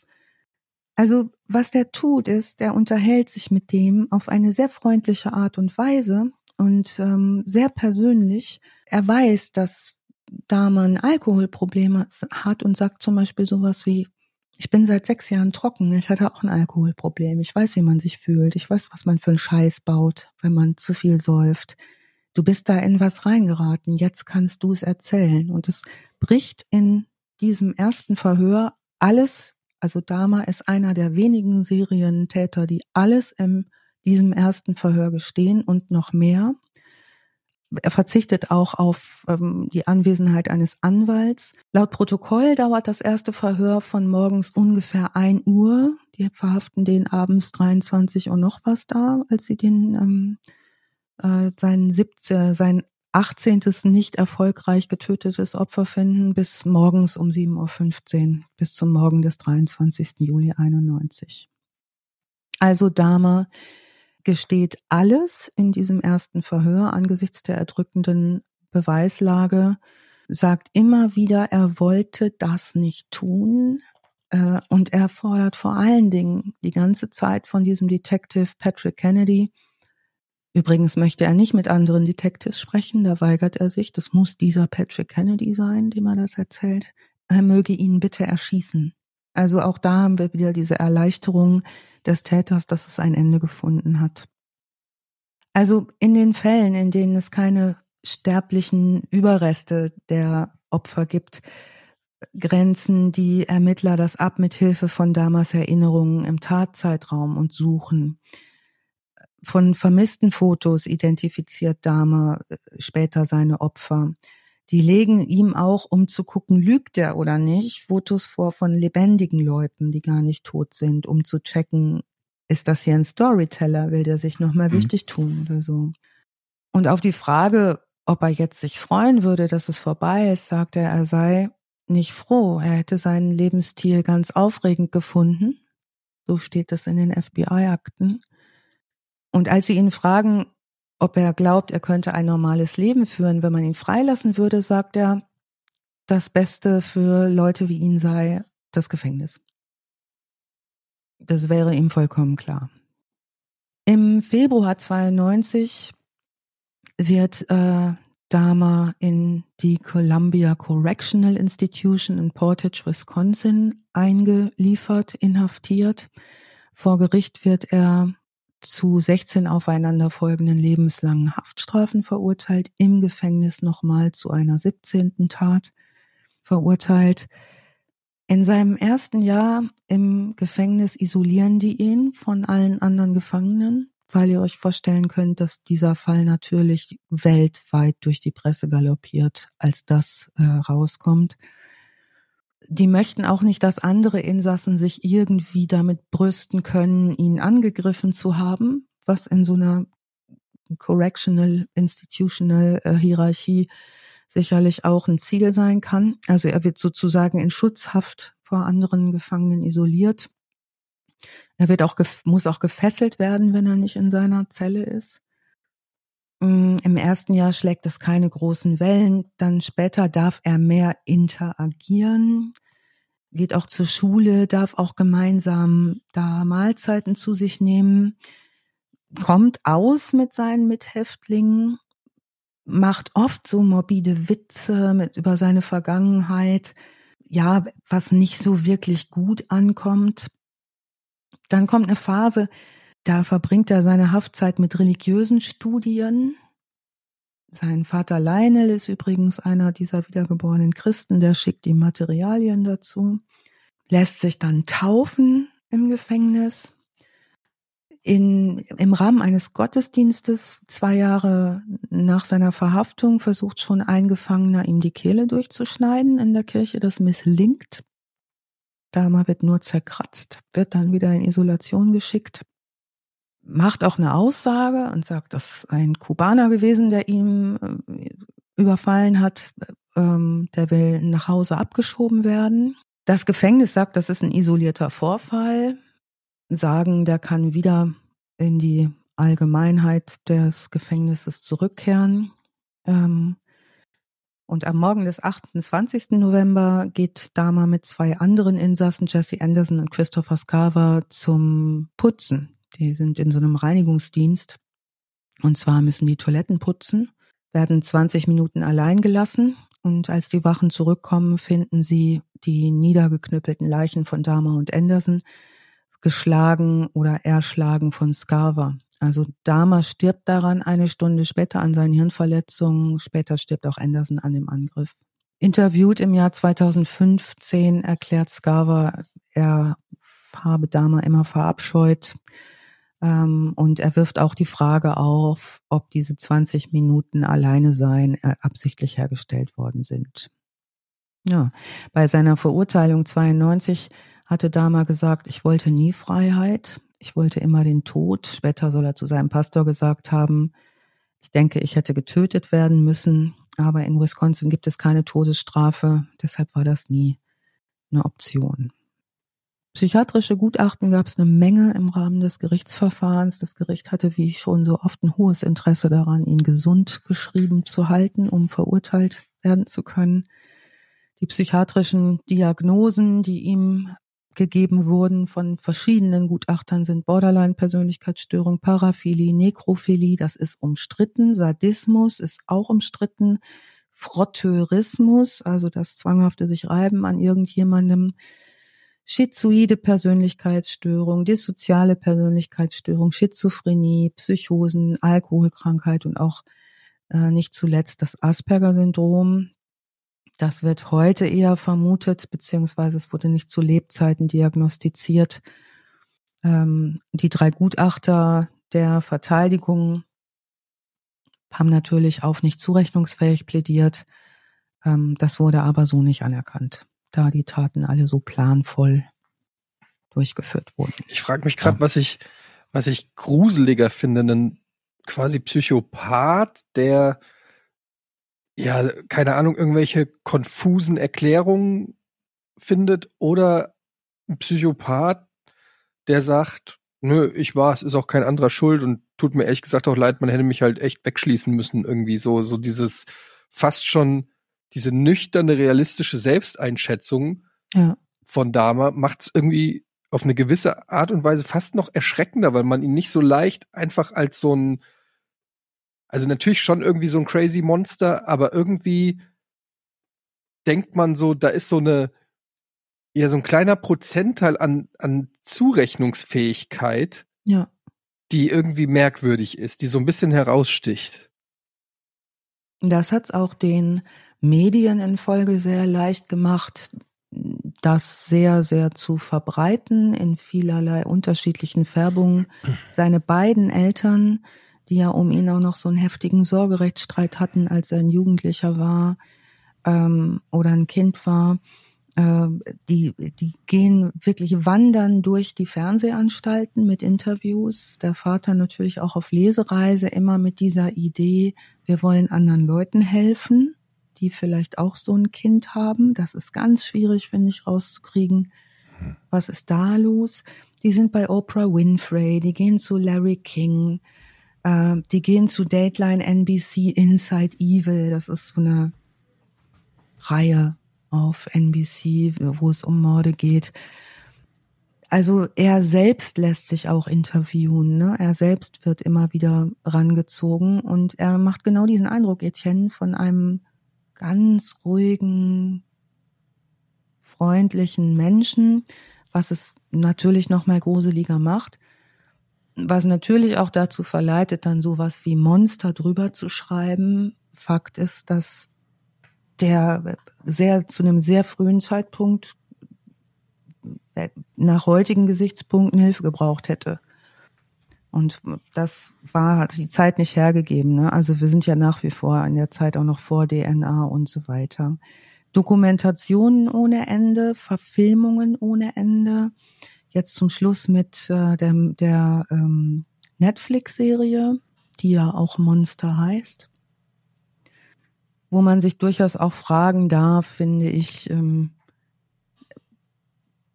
Also was der tut, ist, der unterhält sich mit dem auf eine sehr freundliche Art und Weise und ähm, sehr persönlich. Er weiß, dass da man Alkoholprobleme hat und sagt zum Beispiel sowas wie, ich bin seit sechs Jahren trocken, ich hatte auch ein Alkoholproblem, ich weiß, wie man sich fühlt, ich weiß, was man für einen Scheiß baut, wenn man zu viel säuft. Du bist da in was reingeraten, jetzt kannst du es erzählen. Und es bricht in diesem ersten Verhör alles, also Dama ist einer der wenigen Serientäter, die alles in diesem ersten Verhör gestehen und noch mehr er verzichtet auch auf ähm, die Anwesenheit eines Anwalts. Laut Protokoll dauert das erste Verhör von morgens ungefähr ein Uhr. Die verhaften den abends 23 Uhr noch was da, als sie den ähm, äh, sein, 17, sein 18. nicht erfolgreich getötetes Opfer finden, bis morgens um 7.15 Uhr, bis zum Morgen des 23. Juli 91. Also Dama gesteht alles in diesem ersten Verhör angesichts der erdrückenden Beweislage, sagt immer wieder, er wollte das nicht tun. Äh, und er fordert vor allen Dingen die ganze Zeit von diesem Detective Patrick Kennedy, Übrigens möchte er nicht mit anderen Detectives sprechen, da weigert er sich. Das muss dieser Patrick Kennedy sein, dem er das erzählt. Er möge ihn bitte erschießen. Also auch da haben wir wieder diese Erleichterung des Täters, dass es ein Ende gefunden hat. Also in den Fällen, in denen es keine sterblichen Überreste der Opfer gibt, grenzen die Ermittler das ab mit Hilfe von Damas Erinnerungen im Tatzeitraum und suchen. Von vermissten Fotos identifiziert Dahmer äh, später seine Opfer. Die legen ihm auch, um zu gucken, lügt er oder nicht, Fotos vor von lebendigen Leuten, die gar nicht tot sind, um zu checken, ist das hier ein Storyteller, will der sich nochmal mhm. wichtig tun oder so. Und auf die Frage, ob er jetzt sich freuen würde, dass es vorbei ist, sagt er, er sei nicht froh. Er hätte seinen Lebensstil ganz aufregend gefunden. So steht es in den FBI-Akten. Und als sie ihn fragen, ob er glaubt, er könnte ein normales Leben führen, wenn man ihn freilassen würde, sagt er, das Beste für Leute wie ihn sei das Gefängnis. Das wäre ihm vollkommen klar. Im Februar 92 wird äh, Dama in die Columbia Correctional Institution in Portage, Wisconsin eingeliefert, inhaftiert. Vor Gericht wird er zu 16 aufeinanderfolgenden lebenslangen Haftstrafen verurteilt, im Gefängnis nochmal zu einer 17. Tat verurteilt. In seinem ersten Jahr im Gefängnis isolieren die ihn von allen anderen Gefangenen, weil ihr euch vorstellen könnt, dass dieser Fall natürlich weltweit durch die Presse galoppiert, als das äh, rauskommt die möchten auch nicht, dass andere Insassen sich irgendwie damit brüsten können, ihn angegriffen zu haben, was in so einer Correctional Institutional äh, Hierarchie sicherlich auch ein Ziel sein kann. Also er wird sozusagen in Schutzhaft vor anderen Gefangenen isoliert. Er wird auch muss auch gefesselt werden, wenn er nicht in seiner Zelle ist. Mm, Im ersten Jahr schlägt es keine großen Wellen, dann später darf er mehr interagieren, geht auch zur Schule, darf auch gemeinsam da Mahlzeiten zu sich nehmen, kommt aus mit seinen Mithäftlingen, macht oft so morbide Witze mit über seine Vergangenheit, ja, was nicht so wirklich gut ankommt. Dann kommt eine Phase, da verbringt er seine Haftzeit mit religiösen Studien. Sein Vater Lionel ist übrigens einer dieser wiedergeborenen Christen, der schickt ihm Materialien dazu, lässt sich dann taufen im Gefängnis. In, Im Rahmen eines Gottesdienstes, zwei Jahre nach seiner Verhaftung, versucht schon ein Gefangener, ihm die Kehle durchzuschneiden in der Kirche. Das misslingt. Dama wird nur zerkratzt, wird dann wieder in Isolation geschickt macht auch eine Aussage und sagt, das ist ein Kubaner gewesen, der ihm äh, überfallen hat, ähm, der will nach Hause abgeschoben werden. Das Gefängnis sagt, das ist ein isolierter Vorfall, sagen, der kann wieder in die Allgemeinheit des Gefängnisses zurückkehren. Ähm, und am Morgen des 28. November geht Dama mit zwei anderen Insassen, Jesse Anderson und Christopher Scarver, zum Putzen die sind in so einem Reinigungsdienst. Und zwar müssen die Toiletten putzen, werden 20 Minuten allein gelassen. Und als die Wachen zurückkommen, finden sie die niedergeknüppelten Leichen von Dahmer und Anderson, geschlagen oder erschlagen von Scarver. Also Dahmer stirbt daran eine Stunde später an seinen Hirnverletzungen. Später stirbt auch Anderson an dem Angriff. Interviewt im Jahr 2015 erklärt Scarver, er habe Dahmer immer verabscheut. Ähm, und er wirft auch die Frage auf, ob diese 20 Minuten alleine sein äh, absichtlich hergestellt worden sind. Ja, bei seiner Verurteilung 92 hatte Dama gesagt, ich wollte nie Freiheit, ich wollte immer den Tod. Später soll er zu seinem Pastor gesagt haben, ich denke, ich hätte getötet werden müssen, aber in Wisconsin gibt es keine Todesstrafe, deshalb war das nie eine Option. Psychiatrische Gutachten gab es eine Menge im Rahmen des Gerichtsverfahrens. Das Gericht hatte, wie schon so oft, ein hohes Interesse daran, ihn gesund geschrieben zu halten, um verurteilt werden zu können. Die psychiatrischen Diagnosen, die ihm gegeben wurden von verschiedenen Gutachtern, sind Borderline-Persönlichkeitsstörung, Paraphilie, Nekrophilie, das ist umstritten. Sadismus ist auch umstritten. Frotteurismus, also das zwanghafte sich reiben an irgendjemandem schizoide Persönlichkeitsstörung, dissoziale Persönlichkeitsstörung, Schizophrenie, Psychosen, Alkoholkrankheit und auch äh, nicht zuletzt das Asperger-Syndrom. Das wird heute eher vermutet, beziehungsweise es wurde nicht zu Lebzeiten diagnostiziert. Ähm, die drei Gutachter der Verteidigung haben natürlich auf nicht zurechnungsfähig plädiert. Ähm, das wurde aber so nicht anerkannt da die Taten alle so planvoll durchgeführt wurden. Ich frage mich gerade, ja. was ich, was ich gruseliger finde, einen quasi Psychopath, der ja, keine Ahnung, irgendwelche konfusen Erklärungen findet oder ein Psychopath, der sagt, nö, ich war es, ist auch kein anderer schuld und tut mir ehrlich gesagt auch leid, man hätte mich halt echt wegschließen müssen irgendwie so, so dieses fast schon diese nüchterne, realistische Selbsteinschätzung ja. von Dama macht es irgendwie auf eine gewisse Art und Weise fast noch erschreckender, weil man ihn nicht so leicht einfach als so ein, also natürlich schon irgendwie so ein crazy Monster, aber irgendwie denkt man so, da ist so eine, ja, so ein kleiner Prozentteil an, an Zurechnungsfähigkeit, ja. die irgendwie merkwürdig ist, die so ein bisschen heraussticht. Das hat's auch den Medien in Folge sehr leicht gemacht, das sehr, sehr zu verbreiten in vielerlei unterschiedlichen Färbungen. Seine beiden Eltern, die ja um ihn auch noch so einen heftigen Sorgerechtsstreit hatten, als er ein Jugendlicher war ähm, oder ein Kind war, Äh, die, die gehen wirklich wandern durch die Fernsehanstalten mit Interviews. Der Vater natürlich auch auf Lesereise immer mit dieser Idee, wir wollen anderen Leuten helfen, die vielleicht auch so ein Kind haben. Das ist ganz schwierig, finde ich, rauszukriegen. Was ist da los? Die sind bei Oprah Winfrey, die gehen zu Larry King, äh, die gehen zu Dateline NBC Inside Evil. Das ist so eine Reihe auf NBC, wo es um Morde geht. Also er selbst lässt sich auch interviewen. Ne? Er selbst wird immer wieder rangezogen und er macht genau diesen Eindruck, Etienne, von einem ganz ruhigen, freundlichen Menschen, was es natürlich noch mal gruseliger macht, was natürlich auch dazu verleitet, dann sowas wie Monster drüber zu schreiben. Fakt ist, dass der sehr zu einem sehr frühen Zeitpunkt äh, nach heutigen Gesichtspunkten Hilfe gebraucht hätte. Und das war, hat die Zeit nicht hergegeben. Ne? Also wir sind ja nach wie vor in der Zeit auch noch vor DNA und so weiter. Dokumentationen ohne Ende, Verfilmungen ohne Ende. Jetzt zum Schluss mit äh, der, der ähm, Netflix-Serie, die ja auch Monster heißt wo man sich durchaus auch fragen darf, finde ich, ähm,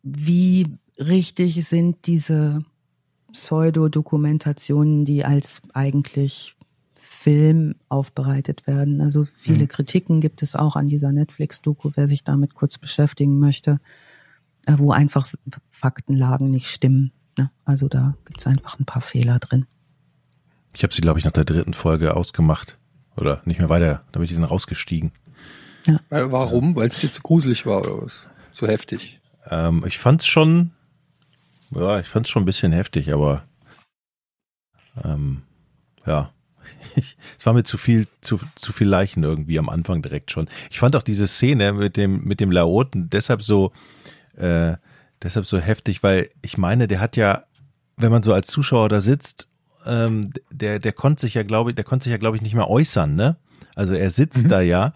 wie richtig sind diese Pseudodokumentationen, die als eigentlich Film aufbereitet werden. Also viele mhm. Kritiken gibt es auch an dieser Netflix-Doku, wer sich damit kurz beschäftigen möchte, äh, wo einfach Faktenlagen nicht stimmen. Ne? Also da gibt es einfach ein paar Fehler drin. Ich habe sie, glaube ich, nach der dritten Folge ausgemacht. Oder nicht mehr weiter, da bin ich dann rausgestiegen. Ja. Äh, warum? Weil es dir zu gruselig war oder was? Zu heftig? Ähm, ich fand's schon, ja, ich fand's schon ein bisschen heftig, aber ähm, ja, es war mir zu viel, zu, zu viel Leichen irgendwie am Anfang direkt schon. Ich fand auch diese Szene mit dem, mit dem Laoten deshalb so, äh, deshalb so heftig, weil ich meine, der hat ja, wenn man so als Zuschauer da sitzt ähm, der, der konnte sich ja, glaube ich, der konnte sich ja, glaube ich, nicht mehr äußern, ne? Also er sitzt mhm. da ja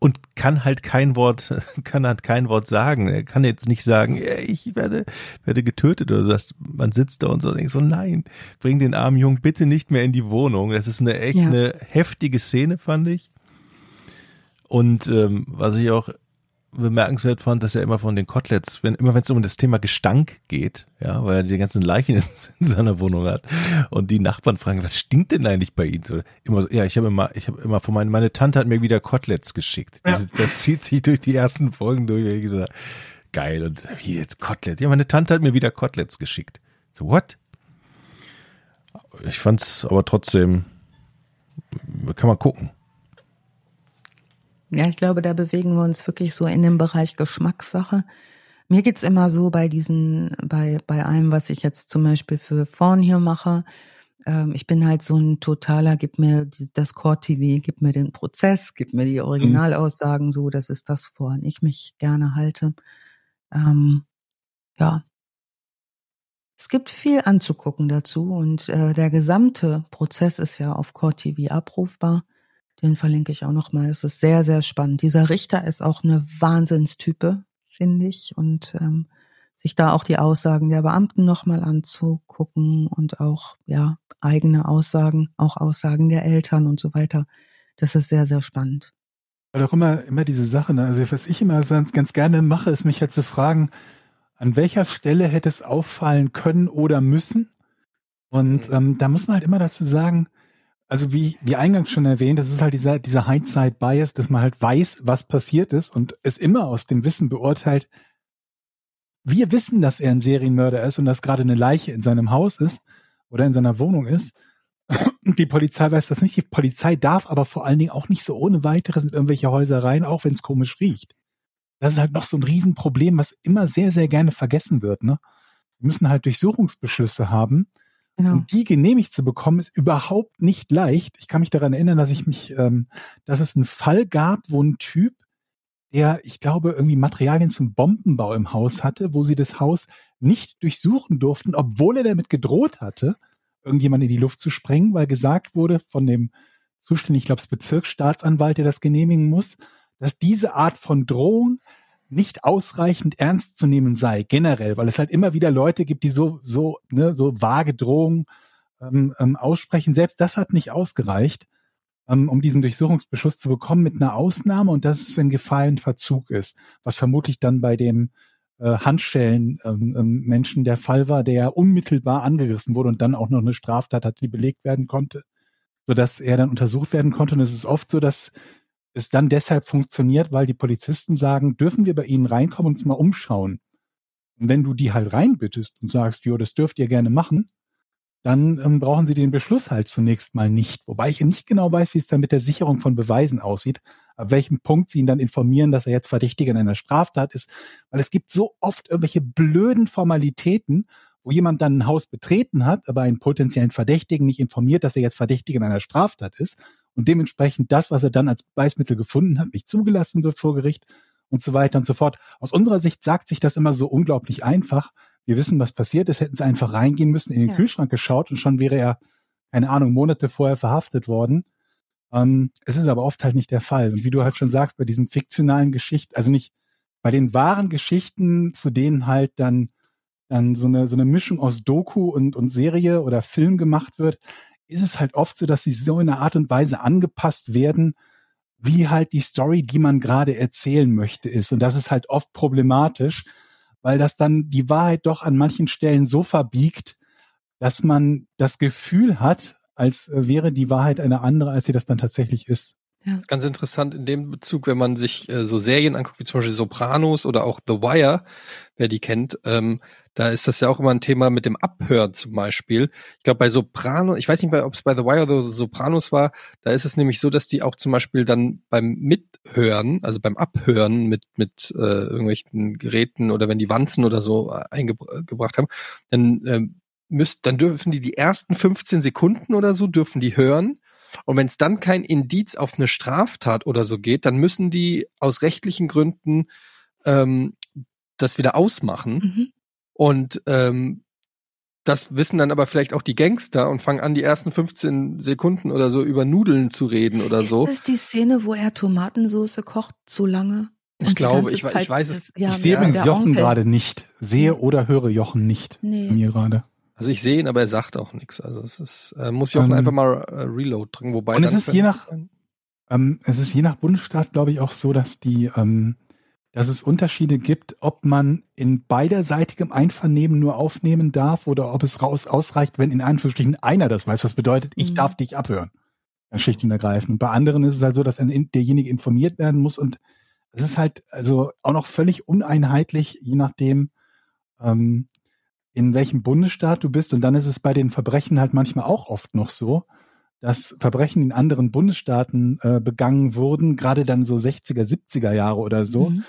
und kann halt kein Wort, kann halt kein Wort sagen. Er kann jetzt nicht sagen, ich werde, werde getötet oder so. Das, man sitzt da und so denkt so, nein, bring den armen Jungen bitte nicht mehr in die Wohnung. Das ist eine echt ja. eine heftige Szene, fand ich. Und ähm, was ich auch bemerkenswert fand, dass er immer von den Koteletts, wenn, immer wenn es um das Thema Gestank geht, ja, weil er die ganzen Leichen in, in, seiner Wohnung hat und die Nachbarn fragen, was stinkt denn eigentlich bei Ihnen? So, immer, ja, ich habe immer, ich habe immer von meinen, meine Tante hat mir wieder Koteletts geschickt. Ja. Das, das, zieht sich durch die ersten Folgen durch. Ich gesagt, geil und wie jetzt Kotelett? Ja, meine Tante hat mir wieder Koteletts geschickt. So what? Ich fand's aber trotzdem, kann man gucken. Ja, ich glaube, da bewegen wir uns wirklich so in dem Bereich Geschmackssache. Mir geht's immer so bei diesen, bei, bei allem, was ich jetzt zum Beispiel für Vorn hier mache. Ähm, ich bin halt so ein totaler, gib mir das Core TV, gib mir den Prozess, gib mir die Originalaussagen, so, das ist das, woran ich mich gerne halte. Ähm, ja. Es gibt viel anzugucken dazu und äh, der gesamte Prozess ist ja auf Core TV abrufbar. Den verlinke ich auch nochmal. Es ist sehr, sehr spannend. Dieser Richter ist auch eine Wahnsinnstype, finde ich. Und ähm, sich da auch die Aussagen der Beamten nochmal anzugucken und auch ja eigene Aussagen, auch Aussagen der Eltern und so weiter. Das ist sehr, sehr spannend. Weil auch immer, immer diese Sache, ne? also was ich immer ganz gerne mache, ist mich halt zu fragen, an welcher Stelle hätte es auffallen können oder müssen? Und mhm. ähm, da muss man halt immer dazu sagen, also wie, wie eingangs schon erwähnt, das ist halt dieser, dieser Hindsight-Bias, dass man halt weiß, was passiert ist und es immer aus dem Wissen beurteilt. Wir wissen, dass er ein Serienmörder ist und dass gerade eine Leiche in seinem Haus ist oder in seiner Wohnung ist. Und die Polizei weiß das nicht. Die Polizei darf aber vor allen Dingen auch nicht so ohne weiteres in irgendwelche Häuser rein, auch wenn es komisch riecht. Das ist halt noch so ein Riesenproblem, was immer sehr, sehr gerne vergessen wird. Ne? Wir müssen halt Durchsuchungsbeschlüsse haben, Genau. Und die genehmigt zu bekommen, ist überhaupt nicht leicht. Ich kann mich daran erinnern, dass ich mich, ähm, dass es einen Fall gab, wo ein Typ, der, ich glaube, irgendwie Materialien zum Bombenbau im Haus hatte, wo sie das Haus nicht durchsuchen durften, obwohl er damit gedroht hatte, irgendjemand in die Luft zu sprengen, weil gesagt wurde von dem zuständigen, ich glaube, Bezirksstaatsanwalt, der das genehmigen muss, dass diese Art von Drohung nicht ausreichend ernst zu nehmen sei, generell, weil es halt immer wieder Leute gibt, die so, so, ne, so vage Drohungen ähm, ähm, aussprechen. Selbst das hat nicht ausgereicht, ähm, um diesen Durchsuchungsbeschluss zu bekommen, mit einer Ausnahme, und das ist, wenn Gefahr Verzug ist, was vermutlich dann bei dem äh, Handschellen-Menschen ähm, ähm, der Fall war, der unmittelbar angegriffen wurde und dann auch noch eine Straftat hat, die belegt werden konnte, sodass er dann untersucht werden konnte. Und es ist oft so, dass es dann deshalb funktioniert, weil die Polizisten sagen, dürfen wir bei Ihnen reinkommen und uns mal umschauen. Und wenn du die halt reinbittest und sagst, jo, das dürft ihr gerne machen, dann ähm, brauchen sie den Beschluss halt zunächst mal nicht. Wobei ich nicht genau weiß, wie es dann mit der Sicherung von Beweisen aussieht, ab welchem Punkt sie ihn dann informieren, dass er jetzt Verdächtiger in einer Straftat ist. Weil es gibt so oft irgendwelche blöden Formalitäten, wo jemand dann ein Haus betreten hat, aber einen potenziellen Verdächtigen nicht informiert, dass er jetzt Verdächtiger in einer Straftat ist und dementsprechend das, was er dann als Beweismittel gefunden hat, nicht zugelassen wird vor Gericht und so weiter und so fort. Aus unserer Sicht sagt sich das immer so unglaublich einfach. Wir wissen, was passiert ist, hätten sie einfach reingehen müssen, in den ja. Kühlschrank geschaut und schon wäre er, keine Ahnung, Monate vorher verhaftet worden. Ähm, es ist aber oft halt nicht der Fall. Und wie du halt schon sagst, bei diesen fiktionalen Geschichten, also nicht bei den wahren Geschichten, zu denen halt dann dann so eine so eine Mischung aus Doku und und Serie oder Film gemacht wird, ist es halt oft so, dass sie so in einer Art und Weise angepasst werden, wie halt die Story, die man gerade erzählen möchte, ist. Und das ist halt oft problematisch, weil das dann die Wahrheit doch an manchen Stellen so verbiegt, dass man das Gefühl hat, als wäre die Wahrheit eine andere, als sie das dann tatsächlich ist. Ja. Das ist ganz interessant in dem Bezug, wenn man sich äh, so Serien anguckt, wie zum Beispiel Sopranos oder auch The Wire, wer die kennt, ähm, da ist das ja auch immer ein Thema mit dem Abhören zum Beispiel. Ich glaube, bei Sopranos, ich weiß nicht ob es bei The Wire oder Sopranos war, da ist es nämlich so, dass die auch zum Beispiel dann beim Mithören, also beim Abhören mit, mit äh, irgendwelchen Geräten oder wenn die Wanzen oder so äh, eingebracht haben, dann ähm, müsst, dann dürfen die die ersten 15 Sekunden oder so dürfen die hören und wenn es dann kein Indiz auf eine Straftat oder so geht, dann müssen die aus rechtlichen Gründen ähm, das wieder ausmachen. Mhm. Und ähm, das wissen dann aber vielleicht auch die Gangster und fangen an, die ersten 15 Sekunden oder so über Nudeln zu reden oder ist so. Ist das die Szene, wo er Tomatensauce kocht zu lange? Ich glaube, ich, ich, weiß es. Ja, ich sehe übrigens Jochen gerade nicht. Sehe oder höre Jochen nicht. Nee. Mir gerade. Also ich sehe ihn, aber er sagt auch nichts. Also es ist, äh, muss auch ähm, einfach mal äh, Reload drücken. Wobei und es ist je nach, ähm, es ist je nach Bundesstaat, glaube ich, auch so, dass die, ähm, dass es Unterschiede gibt, ob man in beiderseitigem Einvernehmen nur aufnehmen darf oder ob es raus ausreicht, wenn in Anführungsstrichen einer das weiß, was bedeutet, ich mhm. darf dich abhören. Schlicht und ergreifend. Und bei anderen ist es halt so, dass ein, derjenige informiert werden muss und es ist halt also auch noch völlig uneinheitlich, je nachdem, ähm, in welchem Bundesstaat du bist. Und dann ist es bei den Verbrechen halt manchmal auch oft noch so, dass Verbrechen in anderen Bundesstaaten äh, begangen wurden, gerade dann so 60er, 70er Jahre oder so, mhm.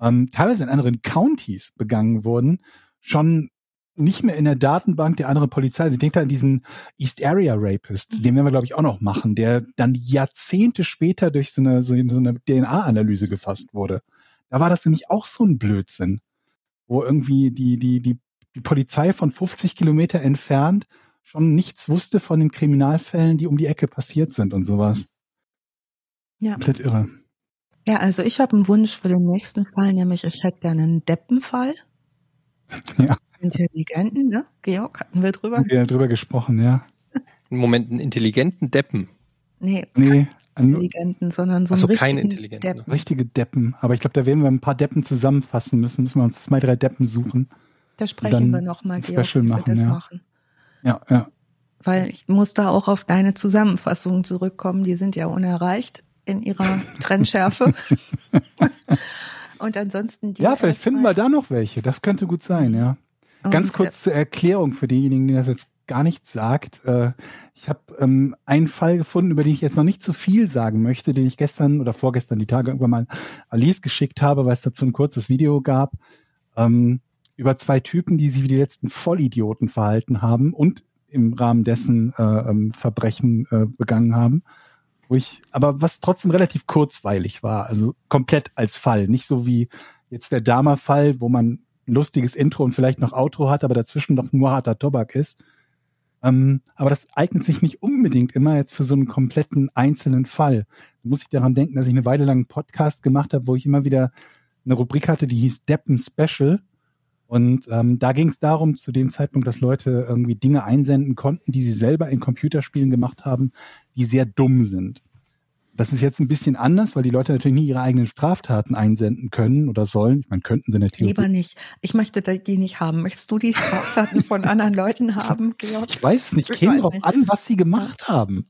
ähm, teilweise in anderen Counties begangen wurden, schon nicht mehr in der Datenbank der anderen Polizei. Also ich denke da an diesen East Area Rapist, mhm. den werden wir, glaube ich, auch noch machen, der dann Jahrzehnte später durch so eine, so eine DNA-Analyse gefasst wurde. Da war das nämlich auch so ein Blödsinn, wo irgendwie die, die, die die Polizei von 50 Kilometer entfernt schon nichts wusste von den Kriminalfällen, die um die Ecke passiert sind und sowas. Ja. Komplett irre. Ja, also ich habe einen Wunsch für den nächsten Fall, nämlich ich hätte gerne einen Deppenfall. Ja. Intelligenten, ne? Georg, hatten wir drüber? Wir drüber gesprochen, ja. Im Moment einen intelligenten Deppen. Nee, nee intelligenten, sondern so also einen keine intelligenten. Deppen. Richtige Deppen. Aber ich glaube, da werden wir ein paar Deppen zusammenfassen müssen. Müssen wir uns zwei, drei Deppen suchen. Da sprechen wir nochmal, Georg, wie wir das ja. machen. Ja, ja. Weil ich muss da auch auf deine Zusammenfassungen zurückkommen. Die sind ja unerreicht in ihrer Trennschärfe. Und ansonsten die. Ja, vielleicht finden wir da noch welche. Das könnte gut sein, ja. Und Ganz kurz zur Erklärung für diejenigen, die das jetzt gar nichts sagt. Äh, ich habe ähm, einen Fall gefunden, über den ich jetzt noch nicht zu viel sagen möchte, den ich gestern oder vorgestern die Tage irgendwann mal Alice geschickt habe, weil es dazu ein kurzes Video gab. Ähm, über zwei Typen, die sich wie die letzten Vollidioten verhalten haben und im Rahmen dessen äh, ähm, Verbrechen äh, begangen haben. Wo ich, aber was trotzdem relativ kurzweilig war, also komplett als Fall. Nicht so wie jetzt der Dama-Fall, wo man lustiges Intro und vielleicht noch Outro hat, aber dazwischen noch nur harter Tobak ist. Ähm, aber das eignet sich nicht unbedingt immer jetzt für so einen kompletten einzelnen Fall. Da muss ich daran denken, dass ich eine Weile lang einen Podcast gemacht habe, wo ich immer wieder eine Rubrik hatte, die hieß Deppen Special. Und ähm, da ging es darum, zu dem Zeitpunkt, dass Leute irgendwie Dinge einsenden konnten, die sie selber in Computerspielen gemacht haben, die sehr dumm sind. Das ist jetzt ein bisschen anders, weil die Leute natürlich nie ihre eigenen Straftaten einsenden können oder sollen. Ich meine, könnten sie natürlich. Lieber nicht. Ich möchte die nicht haben. Möchtest du die Straftaten von anderen Leuten haben, Georg? Ich weiß es nicht. Käme drauf an, was sie gemacht haben.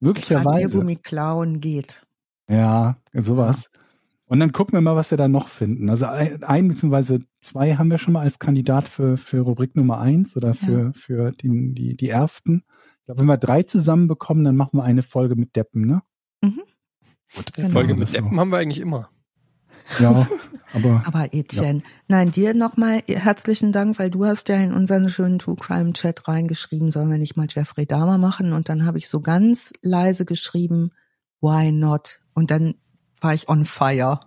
Möglicherweise. Radiergummi klauen geht. Ja, sowas. Und dann gucken wir mal, was wir da noch finden. Also ein, ein bzw. zwei haben wir schon mal als Kandidat für, für Rubrik Nummer eins oder für, ja. für die, die, die ersten. Ich glaube, wenn wir drei zusammenbekommen, dann machen wir eine Folge mit Deppen, ne? Mhm. Gut, genau. Folge mit Deppen haben wir eigentlich immer. Ja, aber. aber Etienne, ja. nein, dir nochmal herzlichen Dank, weil du hast ja in unseren schönen True Crime Chat reingeschrieben, sollen wir nicht mal Jeffrey Dahmer machen? Und dann habe ich so ganz leise geschrieben, why not? Und dann war ich on fire.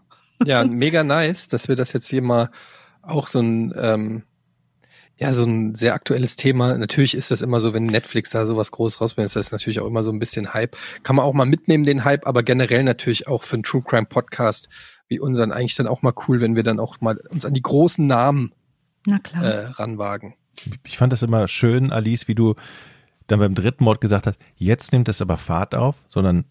Ja, mega nice, dass wir das jetzt hier mal auch so ein ähm, ja, so ein sehr aktuelles Thema. Natürlich ist das immer so, wenn Netflix da sowas groß rausbringt, ist das natürlich auch immer so ein bisschen Hype. Kann man auch mal mitnehmen, den Hype, aber generell natürlich auch für einen True Crime Podcast wie unseren eigentlich dann auch mal cool, wenn wir dann auch mal uns an die großen Namen Na klar. Äh, ranwagen. Ich fand das immer schön, Alice, wie du dann beim dritten Mord gesagt hast, jetzt nimmt es aber Fahrt auf, sondern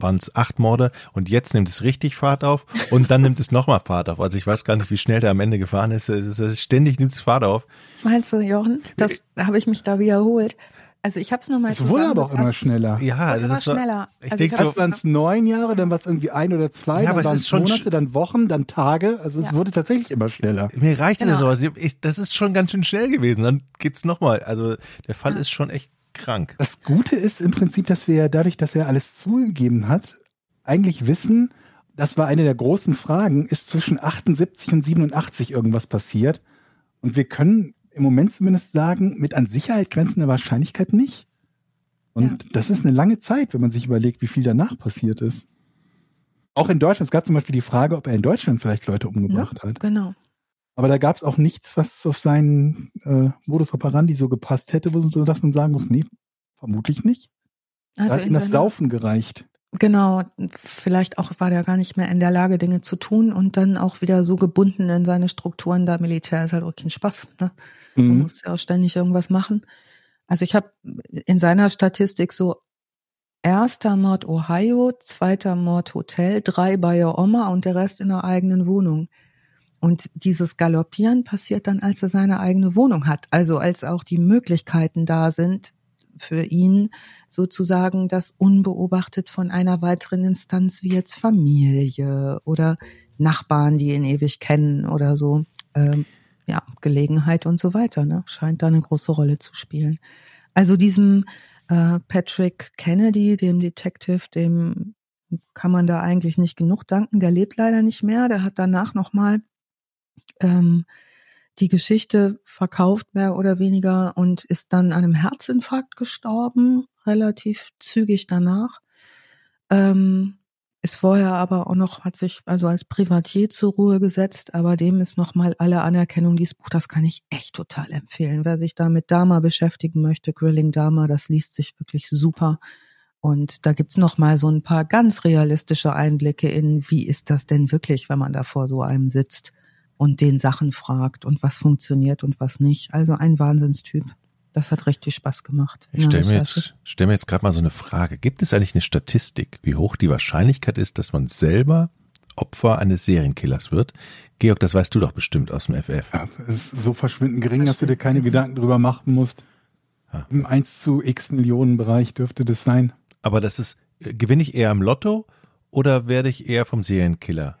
waren es acht Morde und jetzt nimmt es richtig Fahrt auf und dann nimmt es nochmal Fahrt auf. Also ich weiß gar nicht, wie schnell der am Ende gefahren ist. Ständig nimmt es Fahrt auf. Meinst du, Jochen? Das habe ich mich da wiederholt. Also ich habe es nochmal Es wurde aber auch immer schneller. Ja, das ist so, schneller. Ich also denke so, waren es neun Jahre, dann war es irgendwie ein oder zwei, ja, dann waren es Monate, dann Wochen, dann Tage. Also es ja. wurde tatsächlich immer schneller. Mir reicht genau. das aber. Das ist schon ganz schön schnell gewesen. Dann geht's nochmal. Also der Fall ja. ist schon echt krank. Das Gute ist im Prinzip, dass wir ja dadurch, dass er alles zugegeben hat, eigentlich wissen, das war eine der großen Fragen, ist zwischen 78 und 87 irgendwas passiert? Und wir können im Moment zumindest sagen, mit an Sicherheit grenzender Wahrscheinlichkeit nicht. Und ja. das ist eine lange Zeit, wenn man sich überlegt, wie viel danach passiert ist. Auch in Deutschland, es gab zum Beispiel die Frage, ob er in Deutschland vielleicht Leute umgebracht ja, hat. Genau. Aber da gab es auch nichts, was auf seinen äh, Modus operandi so gepasst hätte, wo, so dass man sagen muss, nee, vermutlich nicht. Also da hat ihm das Saufen gereicht. Genau, vielleicht auch war der gar nicht mehr in der Lage, Dinge zu tun und dann auch wieder so gebunden in seine Strukturen. Da Militär ist halt auch kein Spaß. Ne? Mhm. Man muss ja auch ständig irgendwas machen. Also ich habe in seiner Statistik so erster Mord Ohio, zweiter Mord Hotel, drei bei Oma und der Rest in der eigenen Wohnung. Und dieses Galoppieren passiert dann, als er seine eigene Wohnung hat. Also als auch die Möglichkeiten da sind, für ihn sozusagen das unbeobachtet von einer weiteren Instanz wie jetzt Familie oder Nachbarn, die ihn ewig kennen oder so, ähm, ja, Gelegenheit und so weiter, ne? scheint da eine große Rolle zu spielen. Also diesem äh, Patrick Kennedy, dem Detective, dem kann man da eigentlich nicht genug danken. Der lebt leider nicht mehr. Der hat danach nochmal ähm, die Geschichte verkauft, mehr oder weniger, und ist dann an einem Herzinfarkt gestorben, relativ zügig danach. Ähm, ist vorher aber auch noch, hat sich also als Privatier zur Ruhe gesetzt, aber dem ist nochmal alle Anerkennung. Dieses Buch, das kann ich echt total empfehlen. Wer sich da mit Dama beschäftigen möchte, Grilling Dama, das liest sich wirklich super. Und da gibt's noch mal so ein paar ganz realistische Einblicke in, wie ist das denn wirklich, wenn man da vor so einem sitzt und den Sachen fragt und was funktioniert und was nicht. Also ein Wahnsinnstyp. Das hat richtig Spaß gemacht. Ich stelle mir, jetzt, stell mir jetzt gerade mal so eine Frage. Gibt es eigentlich eine Statistik, wie hoch die Wahrscheinlichkeit ist, dass man selber Opfer eines Serienkillers wird? Georg, das weißt du doch bestimmt aus dem FF. Ja, es ist so verschwindend gering, dass du dir keine Gedanken drüber machen musst. Ja. Im 1 zu x Millionen Bereich dürfte das sein. Aber das ist, äh, gewinne ich eher am Lotto oder werde ich eher vom Serienkiller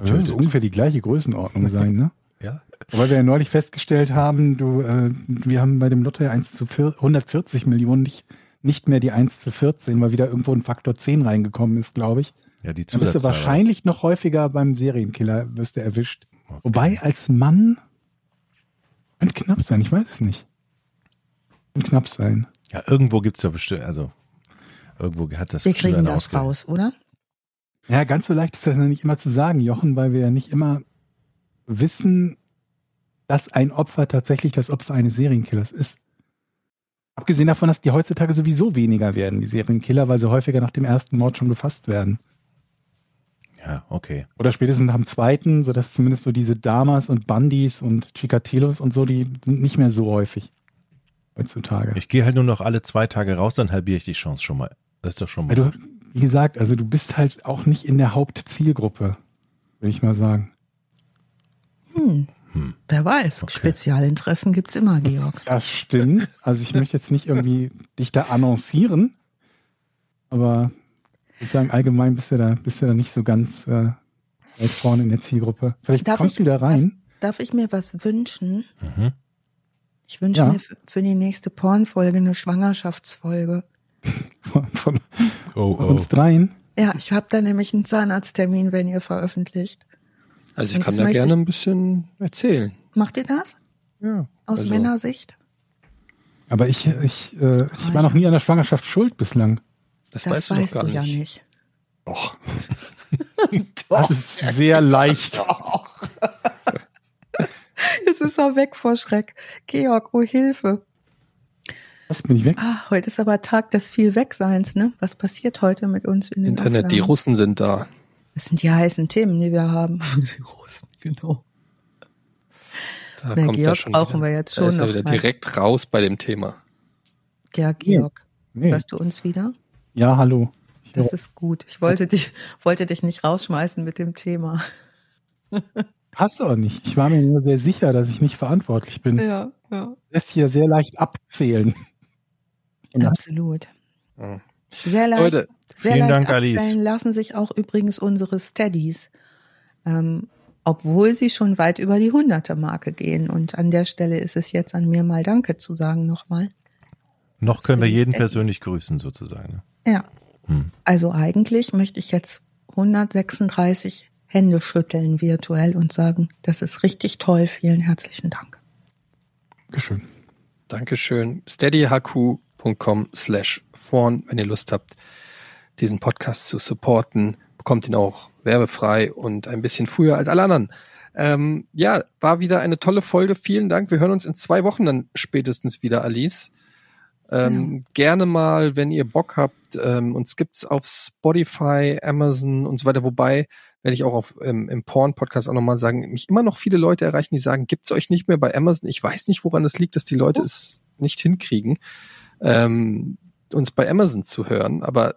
getötet. Das ungefähr die gleiche Größenordnung sein, ne? ja. Weil wir ja neulich festgestellt haben, du, äh, wir haben bei dem Lotto ja 1 zu 140 Millionen nicht, nicht mehr die 1 zu 14, weil wieder irgendwo ein Faktor 10 reingekommen ist, glaube ich. Ja, die Dann bist du wahrscheinlich noch häufiger beim Serienkiller, wirst du erwischt. Okay. Wobei als Mann könnte knapp sein, ich weiß es nicht. Könnte knapp sein. Ja, irgendwo gibt es ja bestimmt, also irgendwo hat das Wir kriegen das raus, oder? Ja, ganz so leicht ist das ja nicht immer zu sagen, Jochen, weil wir ja nicht immer wissen, dass ein Opfer tatsächlich das Opfer eines Serienkillers ist. Abgesehen davon, dass die heutzutage sowieso weniger werden, die Serienkiller, weil sie häufiger nach dem ersten Mord schon gefasst werden. Ja, okay. Oder spätestens nach dem zweiten, sodass zumindest so diese Damas und Bundys und Chikatilos und so, die sind nicht mehr so häufig heutzutage. Ich gehe halt nur noch alle zwei Tage raus, dann halbiere ich die Chance schon mal. Das ist doch schon mal. Ja, du, wie gesagt, also du bist halt auch nicht in der Hauptzielgruppe, würde ich mal sagen. Hm. Hm. Wer weiß, Okay. Spezialinteressen gibt's immer, Georg. Das stimmt. Also ich möchte jetzt nicht irgendwie dich da annoncieren, aber ich würde sagen, allgemein bist du da, bist du da nicht so ganz äh, weit vorne in der Zielgruppe. Vielleicht Darf kommst ich- du da rein. Darf ich mir was wünschen? Mhm. Ich wünsche Ja. mir für, für die nächste Pornfolge eine Schwangerschaftsfolge. Von, von Oh, uns dreien. Ja, ich habe da nämlich einen Zahnarzttermin, wenn ihr veröffentlicht. Also ich Und kann das da gerne ein bisschen erzählen. Macht ihr das? Ja. Aus also, Männersicht? Aber ich, ich, äh, ich war noch nie an der Schwangerschaft schuld bislang. Das, Das weißt du weißt doch du gar ja nicht. nicht. Doch. Das ist sehr leicht. Es ist auch weg vor Schreck. Georg, oh Hilfe. Das bin ich weg. Ah, heute ist aber Tag des viel Wegseins, ne? Was passiert heute mit uns in den Internet, die Aufnahmen? Russen sind da. Das sind die heißen Themen, die wir haben. Die Russen, genau. Da Na, kommt Georg schon brauchen wieder. wir jetzt Da schon ist er noch wieder mal. direkt raus bei dem Thema. Ja, Georg, Nee. hörst du uns wieder? Ja, hallo. Ich Das ist gut. Ich wollte dich, wollte dich nicht rausschmeißen mit dem Thema. Hast du auch nicht. Ich war mir nur sehr sicher, dass ich nicht verantwortlich bin. Ja, ja. Lässt hier sehr leicht abzählen. Ja. Absolut. Ja. Sehr leicht, Leute, sehr vielen leicht Dank, Alice. lassen sich auch übrigens unsere Steadies. Ähm, obwohl sie schon weit über die hunderte Marke gehen. Und an der Stelle ist es jetzt an mir mal Danke zu sagen nochmal. Noch können wir jeden Steadies. persönlich grüßen, sozusagen. Ja. Hm. Also eigentlich möchte ich jetzt 136 Hände schütteln virtuell und sagen, das ist richtig toll. Vielen herzlichen Dank. Dankeschön. Dankeschön. steadyhq.com slash vorn, wenn ihr Lust habt, diesen Podcast zu supporten. Bekommt ihn auch werbefrei und ein bisschen früher als alle anderen. Ähm, ja, war wieder eine tolle Folge. Vielen Dank. Wir hören uns in zwei Wochen dann spätestens wieder, Alice. Ähm, Gerne mal, wenn ihr Bock habt. Ähm, uns gibt's auf Spotify, Amazon und so weiter. Wobei, werde ich auch auf, ähm, im Porn-Podcast auch nochmal sagen, mich immer noch viele Leute erreichen, die sagen, gibt's euch nicht mehr bei Amazon. Ich weiß nicht, woran es liegt, dass die Leute es nicht hinkriegen, ähm, uns bei Amazon zu hören. Aber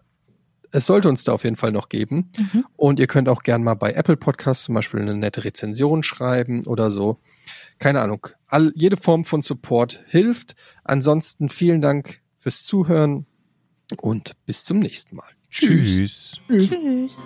es sollte uns da auf jeden Fall noch geben. Mhm. Und ihr könnt auch gern mal bei Apple Podcasts zum Beispiel eine nette Rezension schreiben oder so. Keine Ahnung. All, jede Form von Support hilft. Ansonsten vielen Dank fürs Zuhören und bis zum nächsten Mal. Tschüss. Tschüss.